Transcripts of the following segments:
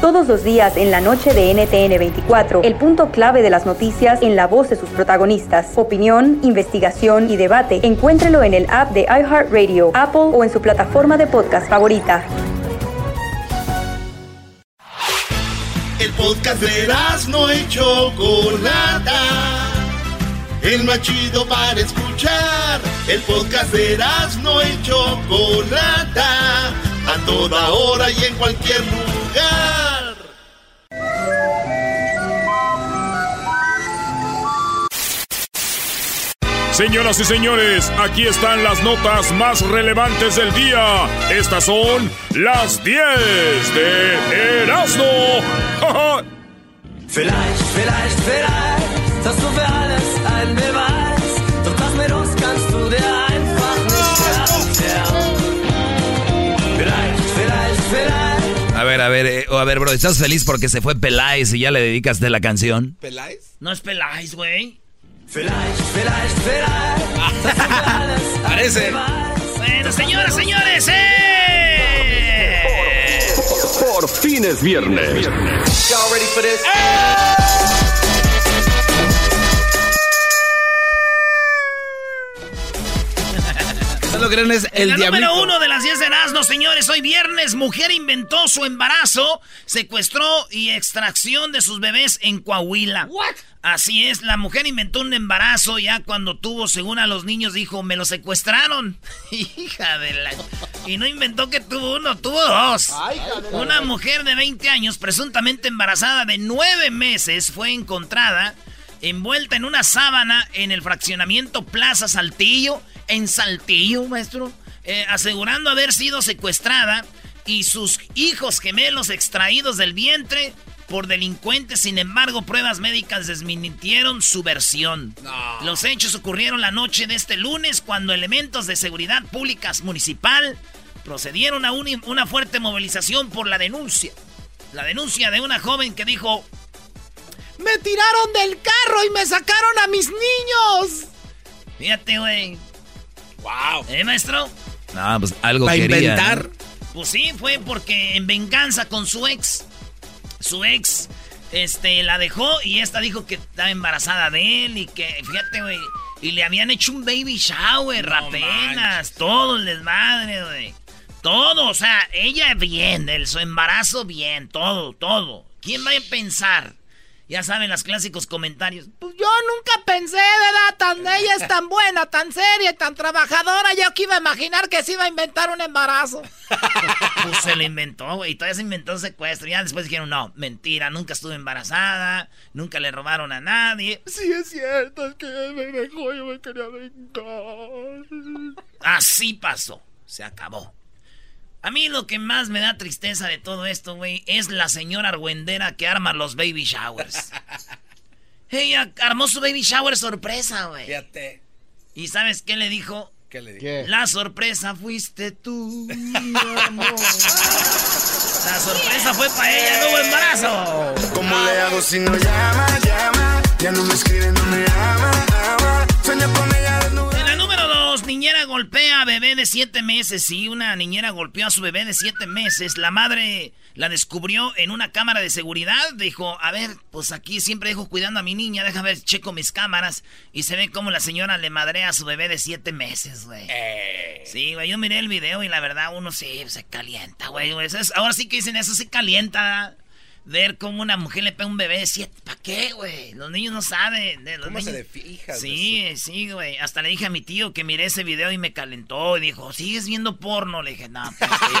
Todos los días en la noche de NTN 24, el punto clave de las noticias en la voz de sus protagonistas. Opinión, investigación y debate. Encuéntrelo en el app de iHeartRadio, Apple o en su plataforma de podcast favorita. El podcast de no hecho Chocolata. El más chido para escuchar. El podcast de no hecho Chocolata a toda hora y en cualquier lugar. Señoras y señores, aquí están las notas más relevantes del día. Estas son las 10 de Erasmo. vielleicht, vielleicht, vielleicht, hast du für alles ein ver, a ver, eh, a ver, bro, ¿estás feliz porque se fue Peláez y ya le dedicas de la canción? ¿Peláez? No es Peláez, güey. Vielleicht, vielleicht, vielleicht. Parece. Bueno, señoras, señores, ¡eh! Por, fin es viernes. Y'all ready for this? Lo creen es el La número uno de las 10 de Erasmo, señores. Hoy viernes, mujer inventó su embarazo, secuestró y extracción de sus bebés en Coahuila. What? Así es, la mujer inventó un embarazo ya cuando tuvo, según a los niños, dijo, me lo secuestraron. Hija de la... Y no inventó que tuvo uno, tuvo dos. Una mujer de 20 años, presuntamente embarazada de 9 meses, fue encontrada envuelta en una sábana en el fraccionamiento Plaza Saltillo en Saltillo, maestro, eh, asegurando haber sido secuestrada y sus hijos gemelos extraídos del vientre por delincuentes. Sin embargo, pruebas médicas desmintieron su versión. Los hechos ocurrieron la noche de este lunes cuando elementos de seguridad pública municipal procedieron a una fuerte movilización por la denuncia. La denuncia de una joven que dijo... Me tiraron del carro y me sacaron a mis niños. Fíjate, güey. Wow. ¿Eh, maestro? No, pues algo Para quería. inventar. Pues sí, fue porque en venganza con su ex, su ex, este, la dejó y esta dijo que estaba embarazada de él y que, fíjate, güey, y le habían hecho un baby shower apenas, todo el desmadre, güey. Todo, o sea, ella bien, el, su embarazo bien, todo, todo. ¿Quién va a pensar? Ya saben los clásicos comentarios. Pues yo nunca pensé, ¿verdad? Tan, ella es tan buena, tan seria, tan trabajadora. Yo que iba a imaginar que se iba a inventar un embarazo. pues se lo inventó, güey. Todavía se inventó un secuestro. Ya después dijeron, no, mentira, nunca estuve embarazada. Nunca le robaron a nadie. Sí, es cierto, es que me dejó, yo me quería vengar. Así pasó. Se acabó. A mí lo que más me da tristeza de todo esto, güey, es la señora argüendera que arma los baby showers. Ella armó su baby shower sorpresa, güey. Fíjate. ¿Y sabes qué le dijo? ¿Qué le dijo? La sorpresa fuiste tú, mi amor. La sorpresa fue para ella, no hubo embarazo. ¿Cómo le hago si no llama, llama? Ya no me escribe, no me ama, ama. Sueño con ella niñera golpea a bebé de siete meses. Sí, una niñera golpeó a su bebé de siete meses. La madre la descubrió en una cámara de seguridad. Dijo, a ver, pues aquí siempre dejo cuidando a mi niña. Deja ver, checo mis cámaras. Y se ve como la señora le madrea a su bebé de siete meses, güey. Sí, güey, yo miré el video y la verdad uno sí se calienta, güey. Ahora sí que dicen eso, se calienta. Ver cómo una mujer le pega a un bebé de siete. ¿Para qué, güey? Los niños no saben. de los ¿Cómo se le fija Sí, sí, güey. Hasta le dije a mi tío que miré ese video y me calentó. Y dijo, ¿sigues viendo porno? Le dije, no, pues, tío.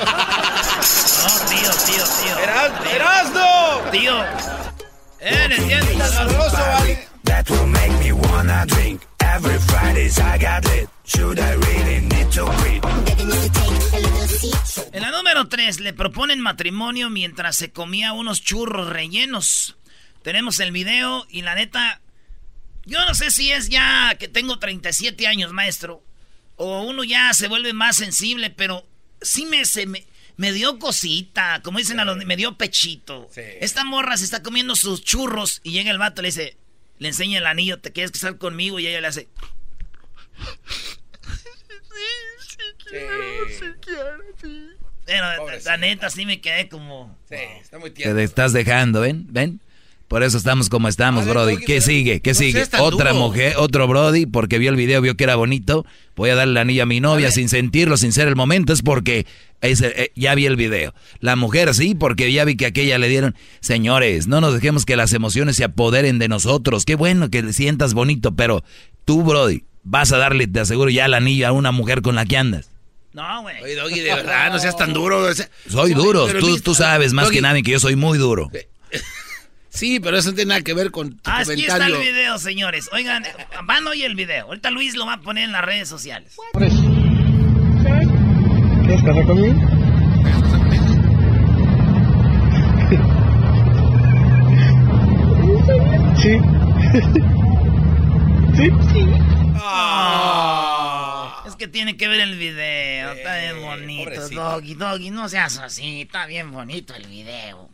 No, tío, tío, tío. Eras- Tío. Tío. Eres bien That will make me wanna drink. Every Fridays I got lit. Should I really need to quit? En la número 3, le proponen matrimonio mientras se comía unos churros rellenos. Tenemos el video y la neta, yo no sé si es ya que tengo 37 años, maestro, o uno ya se vuelve más sensible, pero sí me, se me, me dio cosita, como dicen a los, me dio pechito. Esta morra se está comiendo sus churros y llega el vato y le dice, le enseña el anillo, ¿te quieres casar conmigo? Y ella le hace... Pero la neta sí me quedé como... Sí, está muy Te estás dejando, ¿ven? ¿Ven? Por eso estamos como estamos, Brody. ¿Qué sigue? ¿Qué sigue? Otra mujer, otro Brody, porque vio el video, vio que era bonito. Voy a darle el anillo a mi novia sin sentirlo, sin ser el momento. Es porque eh, ya vi el video. La mujer sí, porque ya vi que aquella le dieron. Señores, no nos dejemos que las emociones se apoderen de nosotros. Qué bueno que le sientas bonito, pero tú, Brody, vas a darle, te aseguro, ya el anillo a una mujer con la que andas. No, güey. Oye, Doggy, de verdad, no seas tan duro. Soy duro. Tú, tú, sabes más que nadie que yo soy muy duro. Sí, pero eso no tiene nada que ver con tu ah, Aquí está el video, señores. Oigan, van hoy el video. Ahorita Luis lo va a poner en las redes sociales. ¿Quieres casar conmigo? Sí. ¿Sí? Sí. Ah. Es que tiene que ver el video. Está bien bonito. Doggy, Doggy, no seas así. Está bien bonito el video.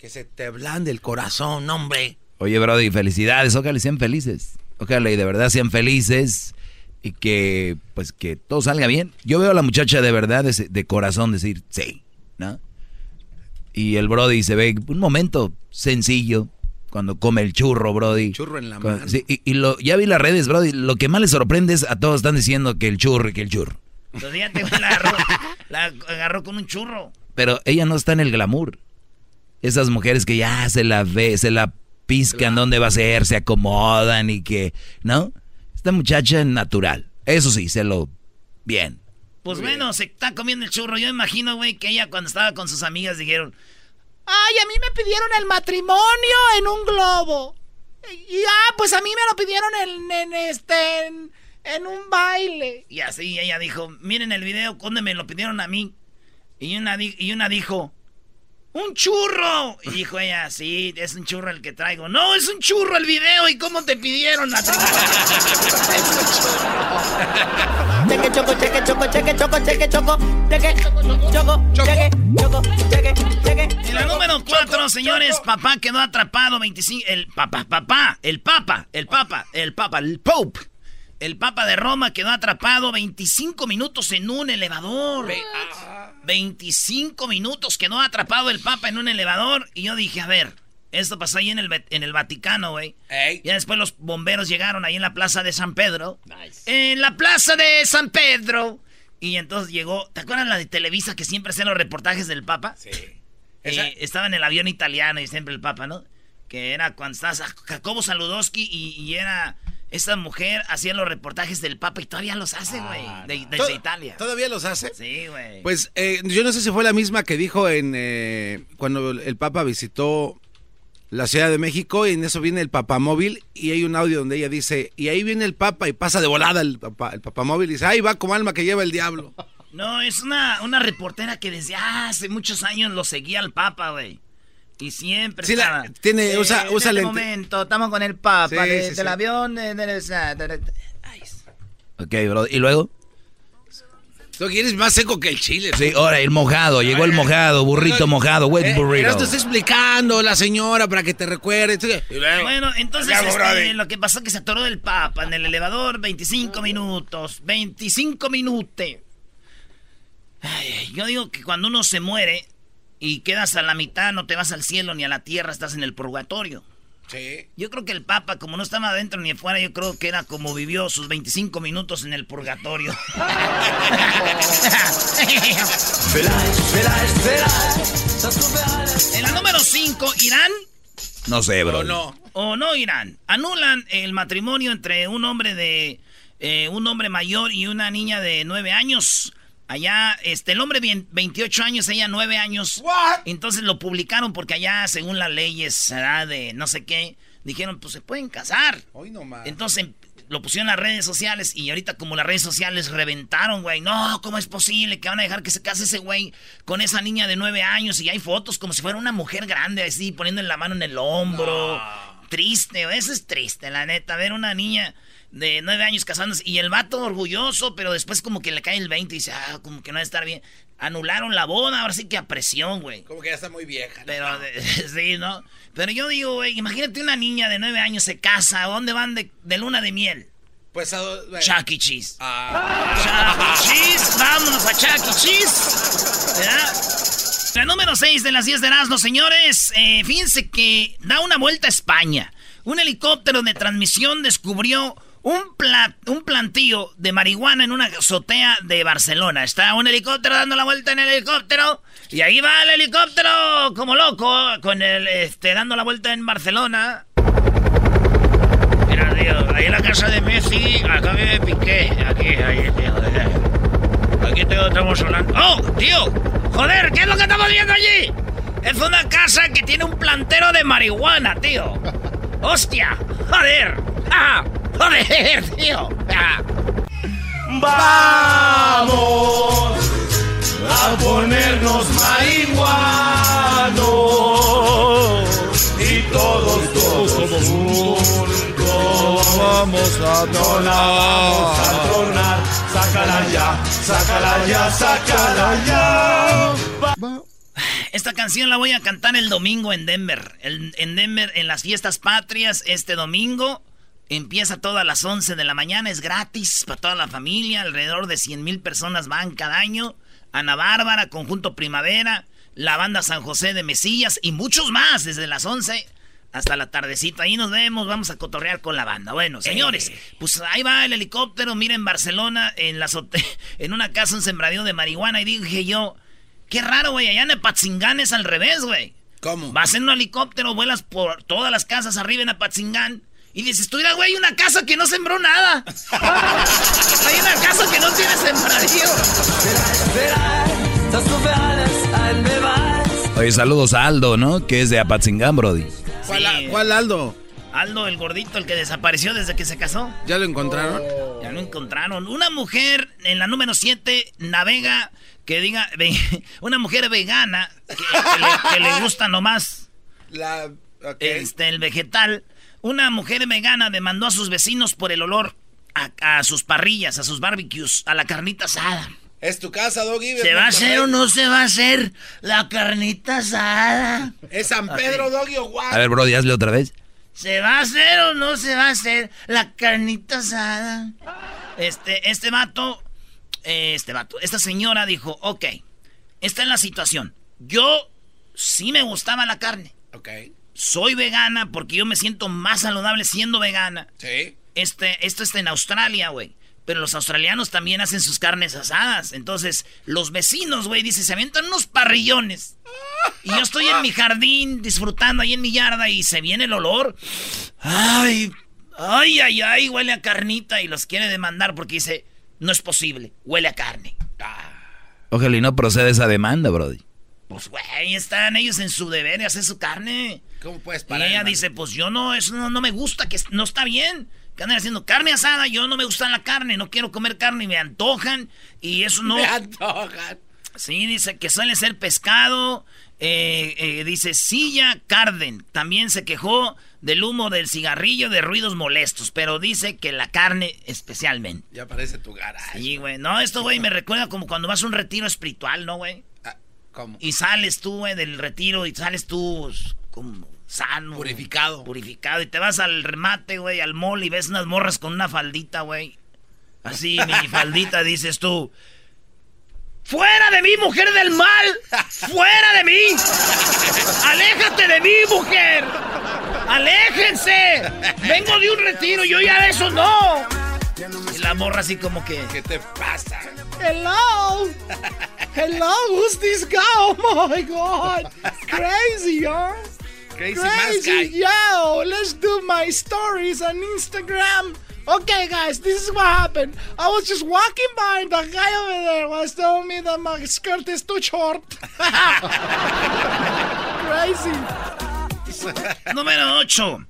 Que se te blande el corazón, hombre. Oye, Brody, felicidades. Ojalá sean felices. Ojalá y de verdad sean felices y que, pues, que todo salga bien. Yo veo a la muchacha de verdad, de, corazón, decir sí, ¿no? Y el Brody se ve un momento sencillo cuando come el churro, Brody. Churro en la mano. Sí, y, lo, ya vi las redes, Brody. Lo que más les sorprende es a todos están diciendo que el churro y que el churro. Te la agarró, la agarró con un churro. Pero ella no está en el glamour. Esas mujeres que ya se la ve, se la piscan dónde va a ser, se acomodan y que, ¿no? Esta muchacha es natural. Eso sí, se lo bien. Pues bueno, se está comiendo el churro. Yo imagino, güey, que ella cuando estaba con sus amigas dijeron, ay, a mí me pidieron el matrimonio en un globo. Y ah, pues a mí me lo pidieron en, este, en, un baile. Y así ella dijo, miren el video, ¿dónde me lo pidieron a mí? Y una, y una dijo, ¡Un churro! Y dijo ella, sí, es un churro el que traigo. No, es un churro el video. ¿Y cómo te pidieron la Cheque, choco, cheque, choco, cheque, choco, cheque, choco, cheque, choco, cheque, choco, cheque, cheque. En la número 4, señores, papá quedó atrapado 25... El papá, papá, el papa, el papa, el papa, el pope. El papa de Roma quedó atrapado 25 minutos en un elevador. 25 minutos quedó atrapado el Papa en un elevador. Y yo dije, a ver, esto pasó ahí en el, en el Vaticano, güey. Ya después los bomberos llegaron ahí en la plaza de San Pedro. En la plaza de San Pedro. Y entonces llegó, ¿te acuerdas la de Televisa que siempre hacen los reportajes del Papa? Sí. Eh, estaba en el avión italiano y siempre el Papa, ¿no? Que era cuando estaba Jacobo Saludowski y era esa mujer hacía los reportajes del Papa y todavía los hace, güey. Ah, desde Italia. ¿Todavía los hace? Sí, güey. Pues eh, yo no sé si fue la misma que dijo en eh, cuando el Papa visitó la Ciudad de México y en eso viene el papamóvil y hay un audio donde ella dice, y ahí viene el Papa y pasa de volada el, papá, el papamóvil y dice, ahí va como alma que lleva el diablo. No, es una, una reportera que desde hace muchos años lo seguía al Papa, güey. Y siempre sí, la, tiene, usa, en usa este momento estamos con el papa del avión. ok, bro. ¿Y luego? Tú quieres más seco que el chile. Sí, ahora el mojado, llegó el mojado, burrito mojado, wet eh, burrito. te está explicando la señora para que te recuerde. Bueno, entonces este, lo que pasó es que se atoró el papa en el elevador 25 minutos. 25 minutos. yo digo que cuando uno se muere, y quedas a la mitad, no te vas al cielo ni a la tierra, estás en el purgatorio. Sí. Yo creo que el Papa, como no estaba adentro ni afuera, yo creo que era como vivió sus 25 minutos en el purgatorio. en la número 5, Irán. No sé, bro. O no. O no, Irán. Anulan el matrimonio entre un hombre de. Eh, un hombre mayor y una niña de 9 años. Allá, este, el hombre 28 años, ella 9 años. Entonces lo publicaron porque allá, según las leyes, será de no sé qué, dijeron, pues se pueden casar. Hoy no más. Entonces lo pusieron en las redes sociales y ahorita como las redes sociales reventaron, güey. No, ¿cómo es posible que van a dejar que se case ese güey con esa niña de nueve años? Y hay fotos como si fuera una mujer grande así, poniendo la mano en el hombro. Triste, eso es triste, la neta. Ver una niña de nueve años casándose y el vato orgulloso, pero después como que le cae el 20 y dice, ah, como que no va a estar bien. Anularon la boda, ahora sí que a presión, güey. Como que ya está muy vieja. Pero, sí, ¿no? Pero yo digo, güey, imagínate una niña de nueve años se casa, ¿a dónde van de, luna de miel? Pues a... Bueno. Chuck E. Cheese. Ah. Chuck E. Cheese, vámonos a Chuck E. Cheese. ¿Verdad? La número 6 de las 10 de Erasmo, señores. Eh, fíjense que da una vuelta a España. Un helicóptero de transmisión descubrió un, un plantío de marihuana en una azotea de Barcelona. Está un helicóptero dando la vuelta en el helicóptero. Y ahí va el helicóptero como loco, con el, este, dando la vuelta en Barcelona. Mira, tío, ahí en la casa de Messi, acá me Piqué. Aquí, ahí, tío. Aquí tío, estamos hablando. ¡Oh, tío! ¡Joder! ¿Qué es lo que estamos viendo allí? Es una casa que tiene un plantero de marihuana, tío. ¡Hostia! ¡Joder! ¡Ah! ¡Joder, tío! Vamos a ponernos marihuanos y todos, todos juntos vamos a tronar, vamos a tronar, sácala ya, sácala ya, sácala ya. Esta canción la voy a cantar el domingo en Denver. en Denver, en las fiestas patrias, este domingo. Empieza todas las 11 de la mañana, es gratis para toda la familia. Alrededor de 100 mil personas van cada año. Ana Bárbara, Conjunto Primavera, la banda San José de Mesillas y muchos más desde las 11 hasta la tardecita. Ahí nos vemos, vamos a cotorrear con la banda. Bueno, señores, eh. pues ahí va el helicóptero. Miren, Barcelona, en, la en una casa, un sembradío de marihuana. Y dije yo, qué raro, güey, allá en Apatzingán es al revés, güey. ¿Cómo? Vas en un helicóptero, vuelas por todas las casas arriba en Apatzingán y dices, tú mira, güey, hay una casa que no sembró nada. hay una casa que no tiene sembradío. Oye, saludos a Aldo, ¿no? Que es de Apatzingán, Brody. ¿Cuál, Aldo? Aldo, el gordito, el que desapareció desde que se casó. ¿Ya lo encontraron? Ya lo encontraron. Una mujer en la número 7 navega, que diga, una mujer vegana que, le, gusta nomás la, este, el vegetal una mujer vegana demandó a sus vecinos por el olor a, sus parrillas, a sus barbecues, a la carnita asada. Es tu casa, Doggy. ¿Se va a hacer o no se va a hacer la carnita asada? ¿Es San Pedro, Doggy o what? A ver, bro, hazle otra vez. ¿Se va a hacer o no se va a hacer la carnita asada? Este, este vato, este vato, esta señora dijo, ok, esta es la situación. Yo sí me gustaba la carne. Ok soy vegana porque yo me siento más saludable siendo vegana. Sí. Este, esto está en Australia, güey. Pero los australianos también hacen sus carnes asadas. Entonces, los vecinos, güey, dicen, se avientan unos parrillones. Y yo estoy en mi jardín disfrutando ahí en mi yarda y se viene el olor. Ay, ay, ay, ay, huele a carnita y los quiere demandar porque dice, no es posible, huele a carne. Ojalá y no procede esa demanda, Brody. Pues, güey, están ellos en su deber de hacer su carne. ¿Cómo puedes parar? Y ella dice, pues yo no, eso no, me gusta, que no está bien. Que andan haciendo carne asada, yo no me gusta la carne, no quiero comer carne, y me antojan. Y eso no... Me antojan. Sí, dice que suele ser pescado. Eh, eh, dice Silla Carden. También se quejó del humo del cigarrillo, de ruidos molestos. Pero dice que la carne especialmente. Ya parece tu garaje. Sí, güey. No, esto, güey, me recuerda como cuando vas a un retiro espiritual, ¿no, güey? Y sales tú, güey, del retiro y sales tú como sano. Purificado. Purificado. Y te vas al remate, güey, al mall y ves unas morras con una faldita, güey. Así, mini faldita, dices tú. ¡Fuera de mí, mujer del mal! ¡Fuera de mí! ¡Aléjate de mí, mujer! ¡Aléjense! Vengo de un retiro, yo ya de eso no. Y la morra así como que... ¿Qué te pasa? Hello. Hello, who's this guy? Oh my god. Crazy, huh? Crazy, Crazy. Yo, let's do my stories on Instagram. Okay, guys, this is what happened. I was just walking by, and the guy over there was telling me that my skirt is too short. Crazy. Número 8.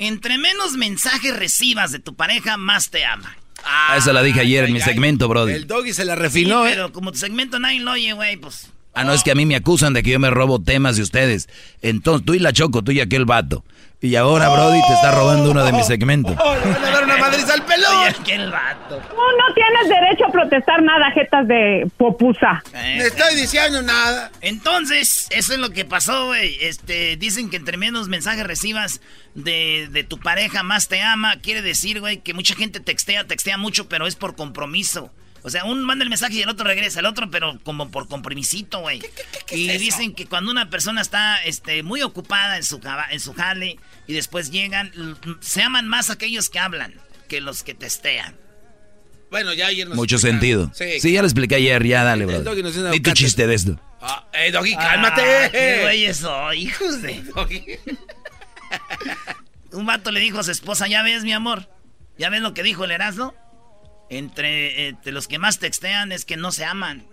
Entre menos mensajes recibas de tu pareja, más te ama. Ah, esa la dije ayer en mi segmento, Brody. El doggy se la refinó, Sí, ¿eh? Pero como tu segmento nadie lo oye, güey, pues... Ah, no, es que a mí me acusan de que yo me robo temas de ustedes. Entonces, tú y la Choco, tú y aquel vato. Y ahora Brody te está robando uno de mis segmentos. ¡Oh, le van a dar una madriza al pelón! Oye, aquel vato. Tú no tienes derecho a protestar nada, jetas de popusa. No estoy diciendo nada. Entonces, eso es lo que pasó, güey. Este, dicen que entre menos mensajes recibas de, de tu pareja, más te ama. Quiere decir, güey, que mucha gente textea, textea mucho, pero es por compromiso. O sea, un manda el mensaje y el otro regresa, el otro, pero como por compromisito, güey. Y dicen que cuando una persona está este, muy ocupada en su, en su jale y después llegan, se aman más aquellos que hablan que los que testean. Bueno, ya ayer nos Mucho explicaron. sentido. Sí. Sí, ya lo expliqué ayer, ya dale, doggy una Di tu chiste de esto. Ah, ¡Eh, doggy, Ah, cálmate! ¡Qué güeyes soy, hijos de... Un vato le dijo a su esposa, ya ves, mi amor, ya ves lo que dijo el Erasmo. Entre, entre los que más textean es que no se aman.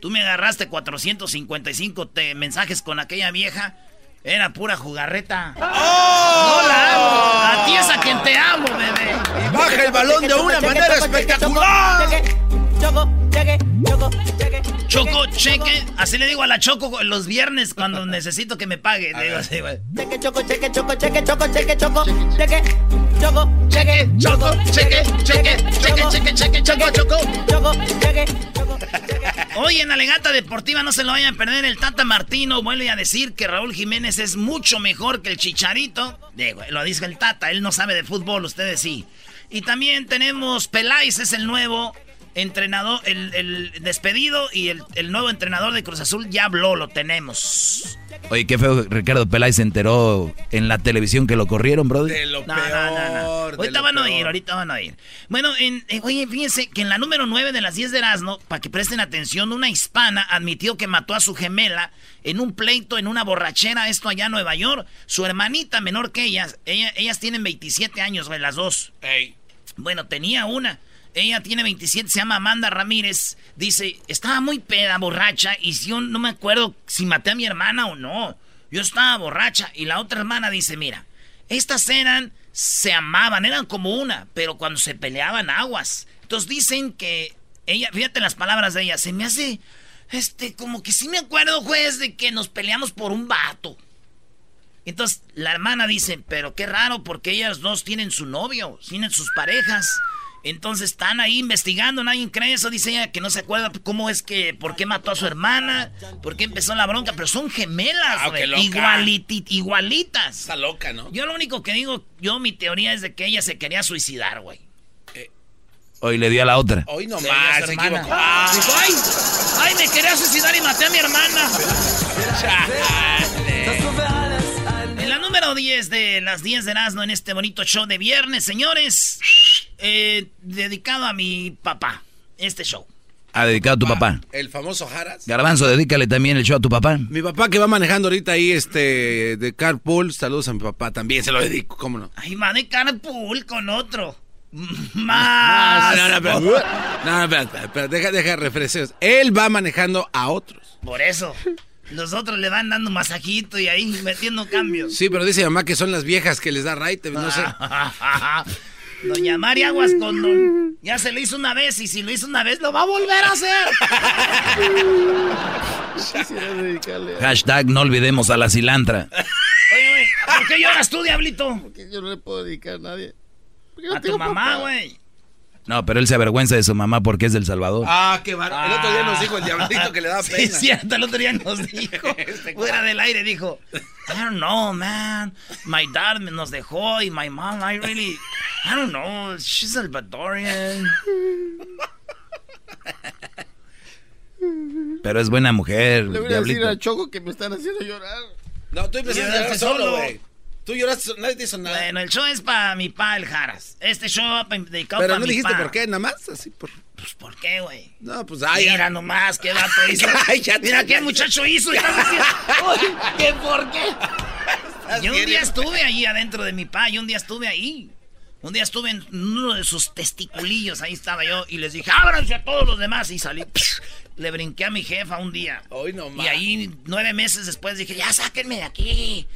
Tú me agarraste 455 te- mensajes con aquella vieja. Era pura jugarreta. ¡Oh! No la amo. A ti es a quien te amo, bebé. Y baja el balón de una manera espectacular. Choco, cheque. Así le digo a la Choco los viernes cuando necesito que me pague. Le digo así, güey. Choco, cheque, choco, cheque, choco, cheque, choco, cheque, choco, cheque, choco, cheque, cheque, cheque, cheque, cheque, choco, choco, choco, cheque, choco, Hoy en la legata deportiva no se lo vayan a perder. El Tata Martino vuelve a decir que Raúl Jiménez es mucho mejor que el Chicharito. Digo, lo dice el Tata, él no sabe de fútbol, ustedes sí. Y también tenemos Peláez, es el nuevo entrenador, el, el despedido y el, el nuevo entrenador de Cruz Azul ya habló, lo tenemos. Oye, qué feo, Ricardo Peláez se enteró en la televisión que lo corrieron, Brody. De lo No, no, no, no. peor. de Ahorita van a oír, ahorita van a oír. Bueno, en, eh, oye, fíjense que en la número 9 de las 10 de Erasmo, para que presten atención, una hispana admitió que mató a su gemela en un pleito, en una borrachera, esto allá en Nueva York. Su hermanita menor que ellas, ella- ellas tienen 27 años, güey, las dos. Ey. Bueno, tenía una. Ella tiene 27, se llama Amanda Ramírez. Dice, estaba muy peda, borracha, y yo no me acuerdo si maté a mi hermana o no. Yo estaba borracha. Y la otra hermana dice, mira, estas eran, se amaban, eran como una, pero cuando se peleaban aguas. Entonces dicen que ella, fíjate las palabras de ella, se me hace, este, como que sí me acuerdo, juez, de que nos peleamos por un vato. Entonces la hermana dice, pero qué raro porque ellas dos tienen su novio, tienen sus parejas. Entonces están ahí investigando, nadie cree eso, dice ella que no se acuerda cómo es que, por qué mató a su hermana, por qué empezó la bronca, pero son gemelas, Ah, igualiti- igualitas. Está loca, ¿no? Yo lo único que digo, yo mi teoría es de que ella se quería suicidar, güey. Hoy le dio a la otra. Hoy Sí, nomás, su se equivocó. Ah, Dijo, ay, ay, me quería suicidar y maté a mi hermana. En la número 10 de las 10 de Erasmo en este bonito show de viernes, señores, eh, dedicado a mi papá, este show. Ha dedicado a tu papá. El famoso Jaras. Garbanzo, dedícale también el show a tu papá. Mi papá que va manejando ahorita ahí este de carpool, saludos a mi papá también, se lo dedico, cómo no. Ay, va de carpool con otro. No, Más. no, no, espera, no, no, espera, espera, espera, deja, deja refrescos. Él va manejando a otros. Por eso. Los otros le van dando masajito y ahí metiendo cambios. Sí, pero dice mi mamá que son las viejas que les da raite, no sé. Doña Mari Aguas con don- Ya se lo hizo una vez y si lo hizo una vez lo va a volver a hacer. Hashtag no olvidemos a la cilantra. Oye, güey, ¿por qué lloras tú, diablito? Porque yo no le puedo dedicar a nadie. Porque A tu mamá, güey. No, pero él se avergüenza de su mamá porque es del Salvador. Ah, qué barato. El otro día nos dijo el diablito que le daba Sí, pena. es cierto, el otro día nos dijo, fuera del aire, dijo, I don't know, man, my dad me- nos dejó y my mom, I really, I don't know, she's Salvadorian. Pero es buena mujer, Le voy a decir a Choco que me están haciendo llorar. No, a llorar Lloraste solo, solo. güey. Tú lloraste, nadie te hizo nada. Bueno, el show es para mi pa, el Jaras. Este show va dedicado pero para no mi dijiste por qué, nada más, así por... Pues, ¿por qué, güey? No, pues ay, Mira ya. nomás qué vato hizo. Ay, ya te- Mira qué muchacho hizo. y estás diciendo, "Ay, ¿qué por qué? Yo un día estuve ahí adentro de mi pa, yo un día estuve ahí. Un día estuve en uno de sus testiculillos, ahí estaba yo, y les dije, ábranse a todos los demás, y salí. psh, le brinqué a mi jefa un día. Hoy nomás. Y ahí, nueve meses después, dije, ya sáquenme de aquí.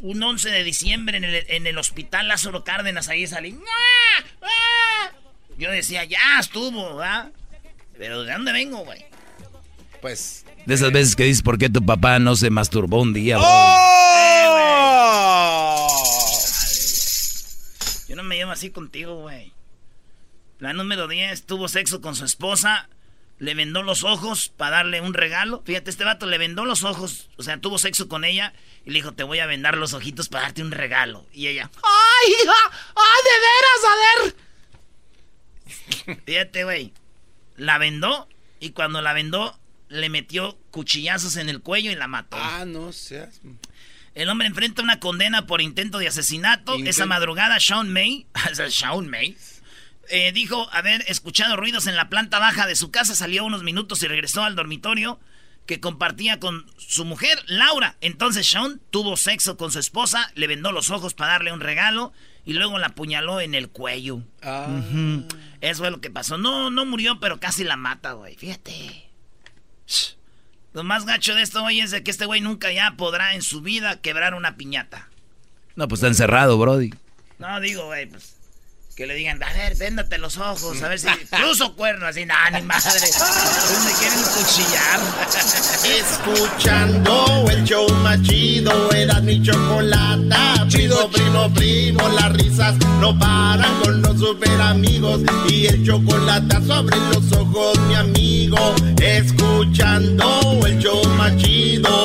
Un 11 de diciembre en el, en el hospital Lázaro Cárdenas, ahí salí. Yo decía, ya estuvo, ¿verdad? Pero ¿de dónde vengo, güey? Pues. De esas veces que dices, ¿por qué tu papá no se masturbó un día, güey? ¡Oh! Yo no me llamo así contigo, güey. La número 10 tuvo sexo con su esposa, le vendó los ojos para darle un regalo. Fíjate, este vato le vendó los ojos, o sea, tuvo sexo con ella y le dijo, te voy a vendar los ojitos para darte un regalo. Y ella, ¡ay, hija! ¡Ay, de veras, a ver! Fíjate, güey. La vendó y cuando la vendó le metió cuchillazos en el cuello y la mató. Ah, no seas. El hombre enfrenta una condena por intento de asesinato. Esa madrugada, Sean May, Sean May, eh, dijo haber escuchado ruidos en la planta baja de su casa, salió unos minutos y regresó al dormitorio que compartía con su mujer, Laura. Entonces Sean tuvo sexo con su esposa, le vendó los ojos para darle un regalo y luego la apuñaló en el cuello. Ah. Eso es lo que pasó. No, no murió, pero casi la mata, güey. Fíjate. Lo más gacho de esto, güey, es de que este güey nunca ya podrá en su vida quebrar una piñata. No, pues está encerrado, Brody. No, digo, güey, pues que le digan, a ver, véndate los ojos, a ver si incluso cuerno, así, nada, ni madre. me quieren cuchillar. Escuchando el show más chido, era mi chocolata. Chido, primo, primo, las risas no paran con los super amigos. Y el chocolate sobre los ojos, mi amigo. Escuchando el show más chido.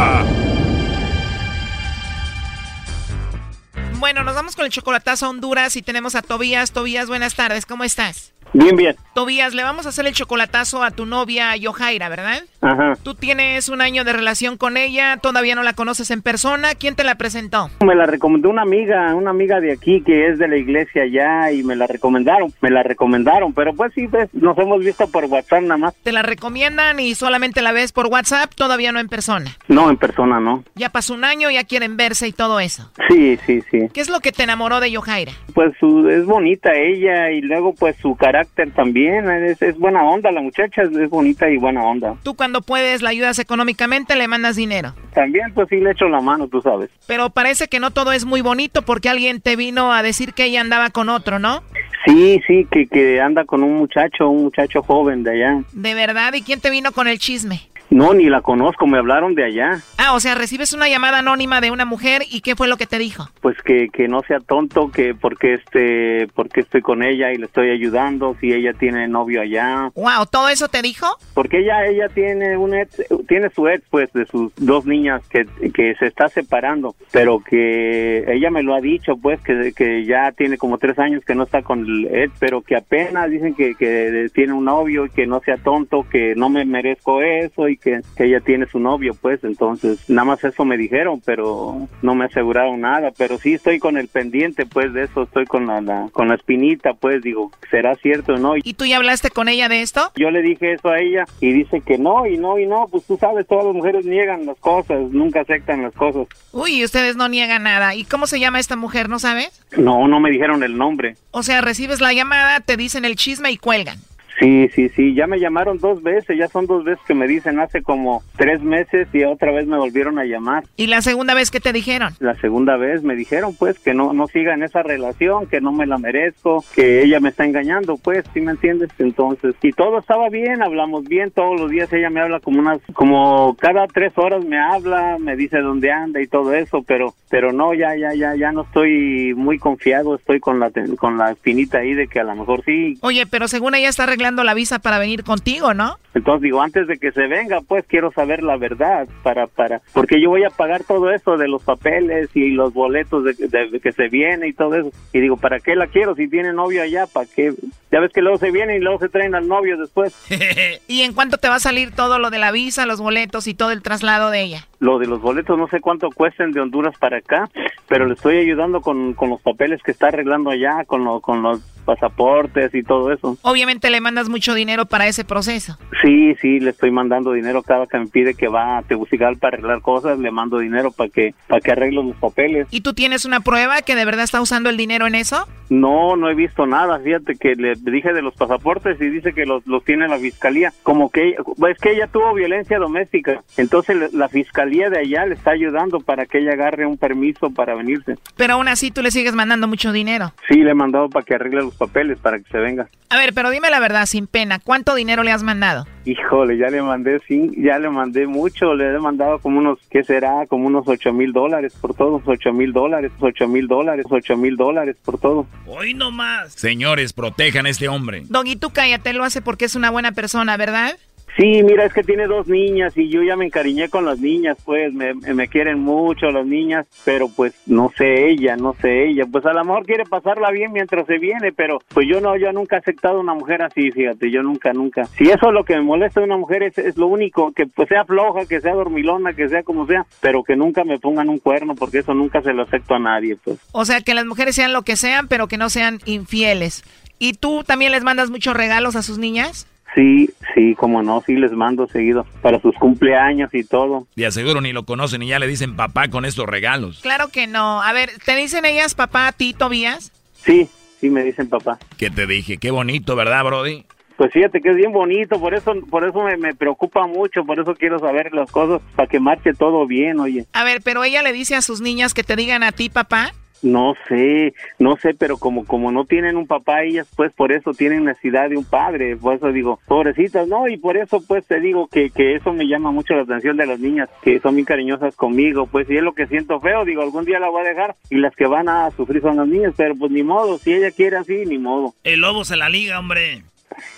Bueno, nos vamos con el chocolatazo a Honduras y tenemos a Tobías. Tobías, buenas tardes, ¿cómo estás? Bien, bien. Tobías, le vamos a hacer el chocolatazo a tu novia Yojaira, ¿verdad? Ajá. Tú tienes un año de relación con ella, todavía no la conoces en persona. ¿Quién te la presentó? Me la recomendó una amiga, una amiga de aquí que es de la iglesia allá y me la recomendaron, me la recomendaron, pero pues sí, pues, nos hemos visto por WhatsApp nada más. Te la recomiendan y solamente la ves por WhatsApp, todavía no en persona. No, en persona no. Ya pasó un año, ya quieren verse y todo eso. Sí, sí, sí. ¿Qué es lo que te enamoró de Yojaira? Pues su, es bonita ella y luego pues su carácter también, es, es buena onda la muchacha, es, es bonita y buena onda. Tú cuando puedes la ayudas económicamente, le mandas dinero. También pues sí le echo la mano, tú sabes. Pero parece que no todo es muy bonito porque alguien te vino a decir que ella andaba con otro, ¿no? Sí, sí, que, que anda con un muchacho, un muchacho joven de allá. ¿De verdad? ¿Y quién te vino con el chisme? No, ni la conozco, me hablaron de allá. Ah, o sea, recibes una llamada anónima de una mujer y ¿qué fue lo que te dijo? Pues que, que no sea tonto, que porque este, porque estoy con ella y le estoy ayudando, si ella tiene novio allá. Wow, ¿todo eso te dijo? Porque ella, ella tiene un ex, tiene su ex, pues, de sus dos niñas que, que se está separando, pero que ella me lo ha dicho, pues, que, que ya tiene como tres años que no está con el ex, pero que apenas dicen que, que tiene un novio y que no sea tonto, que no me merezco eso y que, que, ella tiene su novio, pues, entonces, nada más eso me dijeron, pero no me aseguraron nada, pero sí estoy con el pendiente, pues, de eso, estoy con la, la con la espinita, pues, digo, ¿será cierto o no? ¿Y tú ya hablaste con ella de esto? Yo le dije eso a ella y dice que no, y no, y no, pues tú sabes, todas las mujeres niegan las cosas, nunca aceptan las cosas. Uy, ustedes no niegan nada. ¿Y cómo se llama esta mujer, no sabes? No, no me dijeron el nombre. O sea, recibes la llamada, te dicen el chisme y cuelgan. Sí, sí, sí, ya me llamaron dos veces, ya son dos veces que me dicen hace como tres meses y otra vez me volvieron a llamar. ¿Y la segunda vez que te dijeron? La segunda vez me dijeron pues que no, no siga en esa relación, que no me la merezco, que ella me está engañando, pues, ¿sí me entiendes? Entonces, y todo estaba bien, hablamos bien, todos los días ella me habla como unas, como cada tres horas me habla, me dice dónde anda y todo eso, pero, pero no, ya, ya, ya, ya no estoy muy confiado, estoy con la, con la espinita ahí de que a lo mejor sí. Oye, pero según ella está arreglando la visa para venir contigo, ¿no? Entonces digo, antes de que se venga, pues quiero saber la verdad para para porque yo voy a pagar todo eso de los papeles y los boletos de, de- de que se viene y todo eso. Y digo, ¿para qué la quiero si tiene novio allá? ¿Para qué? Ya ves que luego se viene y luego se traen al novio después. ¿Y en cuánto te va a salir todo lo de la visa, los boletos y todo el traslado de ella? Lo de los boletos, no sé cuánto cuesten de Honduras para acá, pero le estoy ayudando con, con los papeles que está arreglando allá, con, lo, con los pasaportes y todo eso. Obviamente le mandas mucho dinero para ese proceso. Sí, sí, le estoy mandando dinero cada que me pide que va a Tegucigalpa para arreglar cosas, le mando dinero para que para que arregle los papeles. ¿Y tú tienes una prueba que de verdad está usando el dinero en eso? No, no he visto nada. Fíjate que le dije de los pasaportes y dice que los, los tiene la fiscalía. Como que es que ella tuvo violencia doméstica. Entonces la fiscalía de allá le está ayudando para que ella agarre un permiso para venirse. Pero aún así tú le sigues mandando mucho dinero. Sí, le he mandado para que arregle los papeles para que se venga. A ver, pero dime la verdad, sin pena, ¿cuánto dinero le has mandado? Híjole, ya le mandé, sí, ya le mandé mucho, le he mandado como unos, ¿qué será? Como unos ocho mil dólares por todos, ocho mil dólares, ocho mil dólares, ocho mil dólares por todo. Hoy no más. Señores, protejan a este hombre. Doggy, tú cállate, lo hace porque es una buena persona, ¿verdad? Sí, mira, es que tiene dos niñas y yo ya me encariñé con las niñas, pues me, me, quieren mucho las niñas, pero pues no sé ella, no sé ella, pues a lo mejor quiere pasarla bien mientras se viene, pero pues yo no, yo nunca he aceptado una mujer así, fíjate, yo nunca, nunca. Si eso es lo que me molesta de una mujer es, es lo único, que pues sea floja, que sea dormilona, que sea como sea, pero que nunca me pongan un cuerno, porque eso nunca se lo acepto a nadie, pues. O sea, que las mujeres sean lo que sean, pero que no sean infieles. ¿Y tú también les mandas muchos regalos a sus niñas? Sí, sí, como no, sí les mando seguido para sus cumpleaños y todo. Y aseguro ni lo conocen y ya le dicen papá con estos regalos. Claro que no. A ver, ¿te dicen ellas papá a ti, Tobías? Sí, sí me dicen papá. ¿Qué te dije? Qué bonito, ¿verdad, Brody? Pues fíjate que es bien bonito, por eso por eso me, me preocupa mucho, por eso quiero saber las cosas para que marche todo bien, oye. A ver, pero ella le dice a sus niñas que te digan a ti papá. No sé, no sé, pero como como no tienen un papá ellas, pues por eso tienen necesidad de un padre, por eso digo, pobrecitas, no, y por eso pues te digo que, que eso me llama mucho la atención de las niñas, que son muy cariñosas conmigo, pues si es lo que siento feo, digo, algún día la voy a dejar y las que van a sufrir son las niñas, pero pues ni modo, si ella quiere así, ni modo. El lobo se la liga, hombre.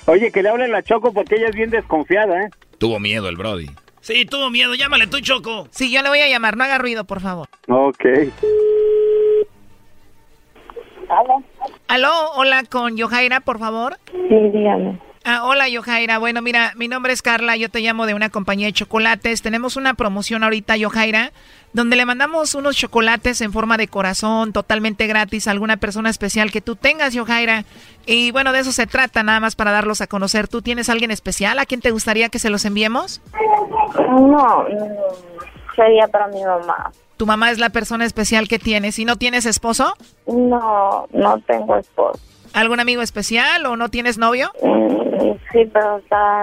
Oye, que le hable la Choco porque ella es bien desconfiada, ¿eh? Tuvo miedo el Brody. Sí, tuvo miedo, llámale tú, Choco. Sí, yo le voy a llamar, no haga ruido, por favor. Ok. ¿Aló? Aló, hola con Yojaira, por favor. Sí, dígame. Ah, hola Yojaira. Bueno, mira, mi nombre es Carla, yo te llamo de una compañía de chocolates. Tenemos una promoción ahorita, Yojaira, donde le mandamos unos chocolates en forma de corazón, totalmente gratis, a alguna persona especial que tú tengas, Yojaira. Y bueno, de eso se trata, nada más para darlos a conocer. ¿Tú tienes alguien especial a quien te gustaría que se los enviemos? No, mm, sería para mi mamá. ¿Tu mamá es la persona especial que tienes? ¿Y no tienes esposo? No, no tengo esposo. ¿Algún amigo especial o no tienes novio? Sí, pero está,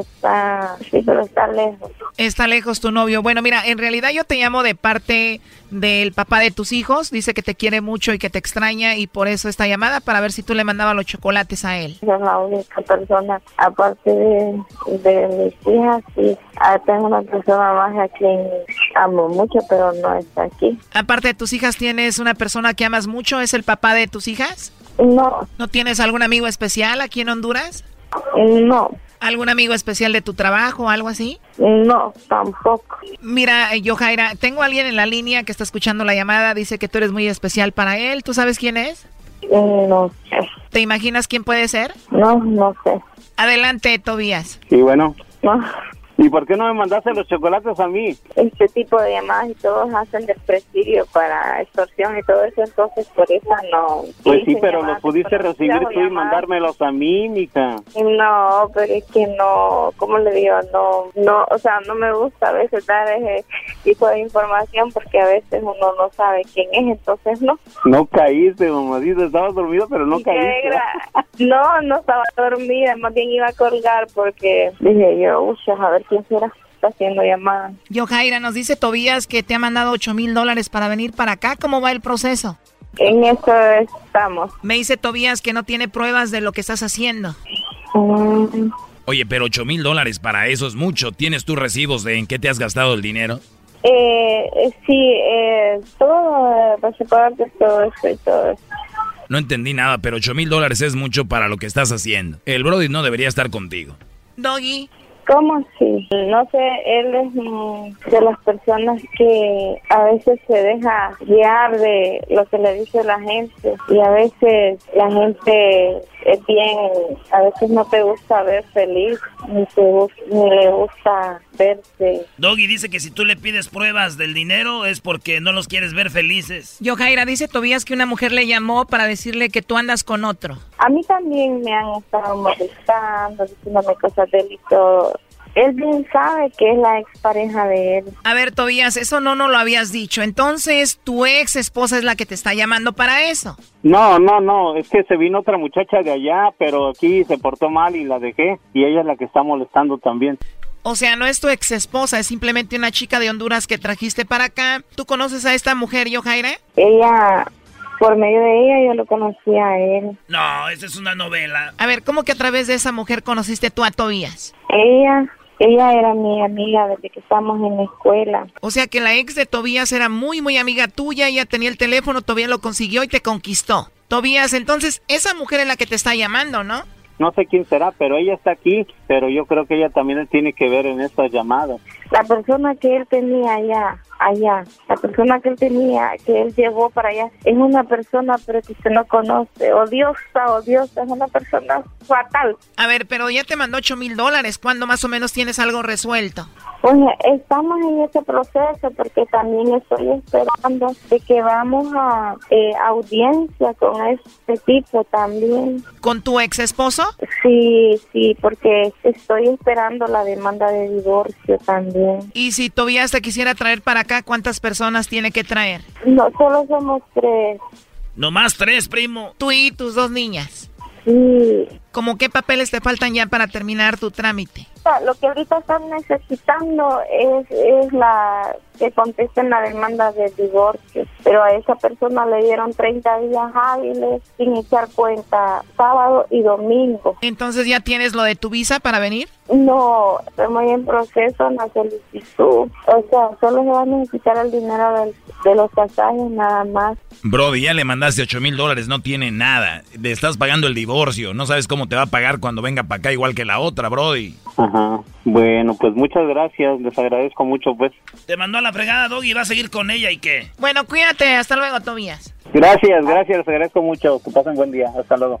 está, sí, pero está lejos. Está lejos tu novio. Bueno, mira, en realidad yo te llamo de parte del papá de tus hijos. Dice que te quiere mucho y que te extraña y por eso esta llamada para ver si tú le mandabas los chocolates a él. Es la única persona, aparte de, de mis hijas, sí. Ah, tengo una persona más a quien amo mucho, pero no está aquí. Aparte de tus hijas, ¿tienes una persona que amas mucho? ¿Es el papá de tus hijas? No. ¿No tienes algún amigo especial aquí en Honduras? No. ¿Algún amigo especial de tu trabajo o algo así? No, tampoco. Mira, eh, Yojaira, tengo a alguien en la línea que está escuchando la llamada, dice que tú eres muy especial para él. ¿Tú sabes quién es? No sé. ¿Te imaginas quién puede ser? No, no sé. Adelante, Tobías. Sí, bueno. No. ¿Y por qué no me mandaste los chocolates a mí? Este tipo de llamadas y todos hacen desprestigio para extorsión y todo eso, entonces por eso no. Pues sí, pero los pudiste recibir tú y llamadas. mandármelos a mí, mija. No, pero es que no, ¿cómo le digo? No, no, o sea, no me gusta a veces dar ese tipo de información porque a veces uno no sabe quién es, entonces no. No caíste, mamacita. Estabas dormido, pero no Y caíste. No, no estaba dormida, más bien iba a colgar porque dije yo, uy, a ver será, está haciendo llamada. Yojaira, nos dice Tobías que te ha mandado 8 mil dólares para venir para acá. ¿Cómo va el proceso? En eso estamos. Me dice Tobías que no tiene pruebas de lo que estás haciendo. Mm, Oye, pero 8 mil dólares para eso es mucho. ¿Tienes tus recibos de en qué te has gastado el dinero? eh, eh, sí, eh, todo, eh, pasaportes, todo eso y todo eso. No entendí nada, pero 8 mil dólares es mucho para lo que estás haciendo. El Brody no debería estar contigo. Doggy. ¿Cómo así? No sé, él es de las personas que a veces se deja guiar de lo que le dice la gente y a veces la gente es bien, a veces no te gusta ver feliz, ni, te, ni le gusta verse. Doggy dice que si tú le pides pruebas del dinero es porque no los quieres ver felices. Yo, Jaira, dice Tobías que una mujer le llamó para decirle que tú andas con otro. A mí también me han estado molestando, diciéndome cosas de él y todo él bien sabe que es la expareja de él. A ver, Tobías, eso no nos lo habías dicho. Entonces, tu ex esposa es la que te está llamando para eso. No, no, no, es que se vino otra muchacha de allá, pero aquí se portó mal y la dejé y ella es la que está molestando también. O sea, no es tu ex esposa, es simplemente una chica de Honduras que trajiste para acá. ¿Tú conoces a esta mujer, Yojaire? Ella por medio de ella yo lo conocí a él. No, esa es una novela. A ver, ¿cómo que a través de esa mujer conociste tú a Tobías? Ella ella era mi amiga desde que estábamos en la escuela. O sea que la ex de Tobías era muy, muy amiga tuya, ella tenía el teléfono, Tobías lo consiguió y te conquistó. Tobías, entonces esa mujer es la que te está llamando, ¿no? No sé quién será, pero ella está aquí, pero yo creo que ella también tiene que ver en estas llamadas. La persona que él tenía allá, allá, la persona que él tenía, que él llevó para allá, es una persona pero que usted no conoce, odiosa, odiosa, es una persona fatal. A ver, pero ya te mandó 8 mil dólares, ¿cuándo más o menos tienes algo resuelto? Pues estamos en ese proceso porque también estoy esperando de que vamos a eh, audiencia con este tipo también. ¿Con tu ex esposo? Sí, sí, porque estoy esperando la demanda de divorcio también. ¿Y si Tobías te quisiera traer para acá, cuántas personas tiene que traer? No, solo somos tres. No más tres, primo. Tú y tus dos niñas. Sí. ¿Cómo qué papeles te faltan ya para terminar tu trámite? Lo que ahorita están necesitando es, es la que contesten la demanda de divorcio, pero a esa persona le dieron 30 días hábiles sin echar cuenta sábado y domingo. Entonces ya tienes lo de tu visa para venir? No, estoy en proceso en la solicitud. O sea, solo se va a necesitar el dinero de los pasajes nada más. Brody, ya le mandaste 8 mil dólares, no tiene nada. Le estás pagando el divorcio, no sabes cómo te va a pagar cuando venga para acá igual que la otra, Brody. Ajá. Bueno, pues muchas gracias, les agradezco mucho, pues. Te mandó a la fregada, Doggy, va a seguir con ella y qué. Bueno, cuídate, hasta luego, Tobías. Gracias, gracias, les agradezco mucho. Que pasen buen día, hasta luego.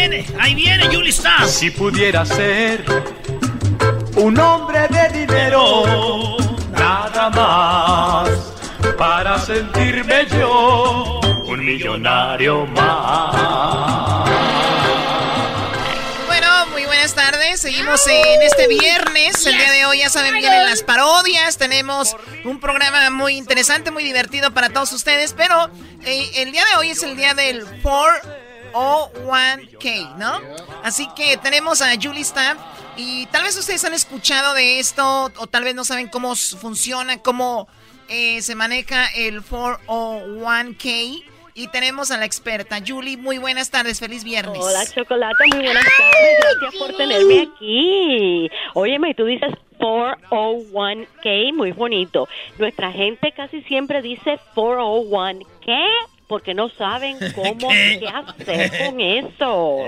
viene, ahí viene, Julie está. Si pudiera ser un hombre de dinero, nada más, para sentirme yo un millonario más. Bueno, muy buenas tardes. Seguimos en este viernes. El día de hoy, ya saben, vienen las parodias. Tenemos un programa muy interesante, muy divertido para todos ustedes. Pero eh, el día de hoy es el día del 401k, ¿no? Así que tenemos a Julie Staff. Y tal vez ustedes han escuchado de esto, o tal vez no saben cómo funciona, cómo eh, se maneja el 401k. Y tenemos a la experta, Julie. Muy buenas tardes, feliz viernes. Hola, Chocolata, muy buenas tardes. Gracias por tenerme aquí. Óyeme, tú dices 401k, muy bonito. Nuestra gente casi siempre dice 401 ¿qué? Porque no saben cómo ¿Qué? qué hacer con eso.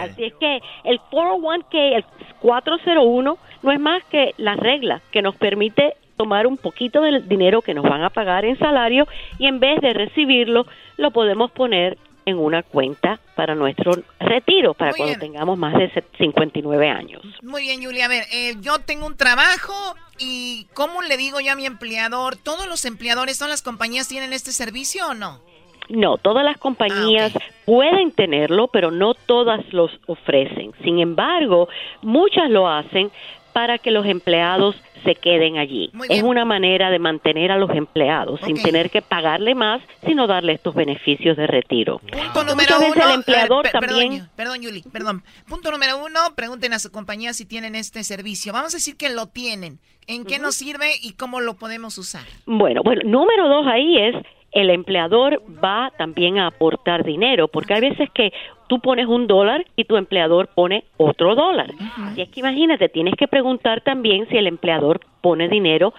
Así es que el 401k, el 401, no es más que la regla que nos permite tomar un poquito del dinero que nos van a pagar en salario y en vez de recibirlo, lo podemos poner en una cuenta para nuestro retiro, para Muy cuando bien. tengamos más de se- 59 años. Muy bien, Julia. A ver, eh, yo tengo un trabajo y ¿cómo le digo yo a mi empleador? ¿Todos los empleadores, todas las compañías tienen este servicio o no? No, todas las compañías pueden tenerlo, pero no todas los ofrecen. Sin embargo, muchas lo hacen para que los empleados se queden allí. Es una manera de mantener a los empleados sin tener que pagarle más, sino darle estos beneficios de retiro. Punto número uno. el empleador a ver, per- también... Perdón, perdón, Yuli, perdón. Punto número uno, pregunten a su compañía si tienen este servicio. Vamos a decir que lo tienen. ¿En qué nos sirve y cómo lo podemos usar? Bueno, bueno, número dos ahí es el empleador va también a aportar dinero, porque hay veces que tú pones un dólar y tu empleador pone otro dólar. Así es que imagínate, tienes que preguntar también si el empleador pone dinero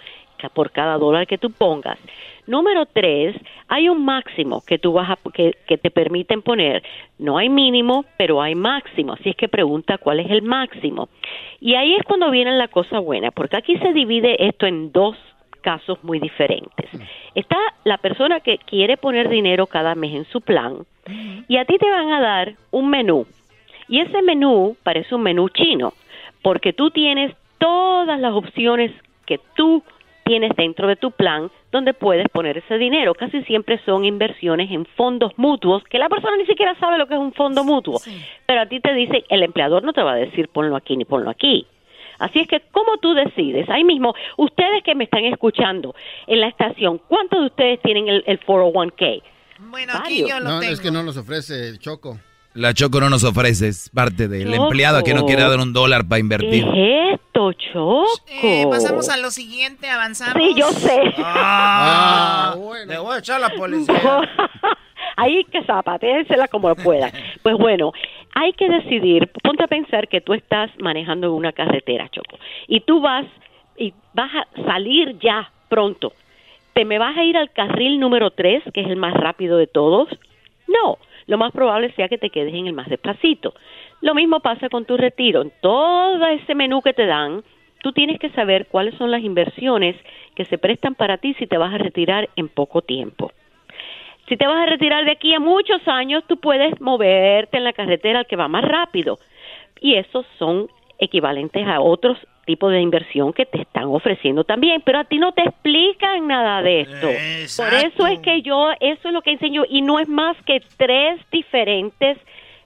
por cada dólar que tú pongas. Número tres, hay un máximo que tú vas a, que, que te permiten poner. No hay mínimo, pero hay máximo. Así es que pregunta cuál es el máximo. Y ahí es cuando viene la cosa buena, porque aquí se divide esto en dos casos muy diferentes. Está la persona que quiere poner dinero cada mes en su plan y a ti te van a dar un menú. Y ese menú parece un menú chino, porque tú tienes todas las opciones que tú tienes dentro de tu plan donde puedes poner ese dinero. Casi siempre son inversiones en fondos mutuos, que la persona ni siquiera sabe lo que es un fondo mutuo. Pero a ti te dice, el empleador no te va a decir ponlo aquí ni ponlo aquí. Así es que, ¿cómo tú decides? Ahí mismo, ustedes que me están escuchando en la estación, ¿cuántos de ustedes tienen el, el 401k? Bueno, aquí yo No, es que no nos ofrece el Choco. La Choco no nos ofrece, es parte del Choco. empleado que no quiere dar un dólar para invertir. ¿Qué es esto, Choco? Eh, pasamos a lo siguiente, avanzamos. Sí, yo sé. Ah, Le voy a echar a la policía. Ahí que zapatéensela como pueda. Pues bueno, hay que decidir, ponte a pensar que tú estás manejando una carretera, Choco, y tú vas y vas a salir ya pronto. ¿Te me vas a ir al carril número 3, que es el más rápido de todos? No, lo más probable sea que te quedes en el más despacito. Lo mismo pasa con tu retiro. En todo ese menú que te dan, tú tienes que saber cuáles son las inversiones que se prestan para ti si te vas a retirar en poco tiempo. Si te vas a retirar de aquí a muchos años, tú puedes moverte en la carretera al que va más rápido. Y esos son equivalentes a otros tipos de inversión que te están ofreciendo también, pero a ti no te explican nada de esto. Por eso es que yo, eso es lo que enseño, y no es más que tres diferentes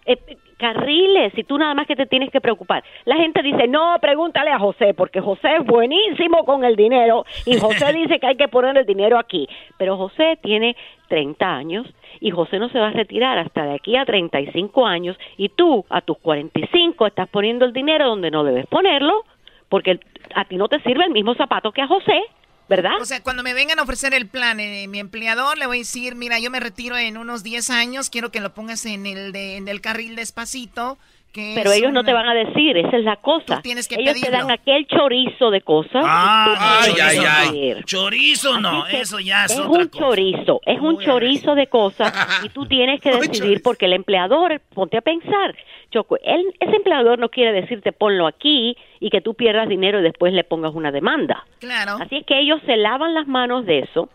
eh, carriles, y tú nada más que te tienes que preocupar. La gente dice, no, pregúntale a José, porque José es buenísimo con el dinero, y José dice que hay que poner el dinero aquí. Pero José tiene 30 años, y José no se va a retirar hasta de aquí a 35 años, y tú a tus 45 estás poniendo el dinero donde no debes ponerlo, porque a ti no te sirve el mismo zapato que a José. ¿verdad? O sea, cuando me vengan a ofrecer el plan, eh, mi empleador le voy a decir, mira, yo me retiro en unos 10 años, quiero que lo pongas en el, de, en el carril despacito. Que Pero ellos no te van a decir, esa es la cosa. Tú tienes que ellos te dan aquel chorizo de cosas. Ah, ay, ay, ay. Chorizo no, eso ya es, es otra un cosa. chorizo, es un chorizo de cosas y tú tienes que decidir porque el empleador, ponte a pensar, Choco, él, ese empleador no quiere decirte ponlo aquí y que tú pierdas dinero y después le pongas una demanda. Claro. Así es que ellos se lavan las manos de eso.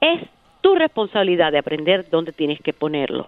Es tu responsabilidad de aprender dónde tienes que ponerlo.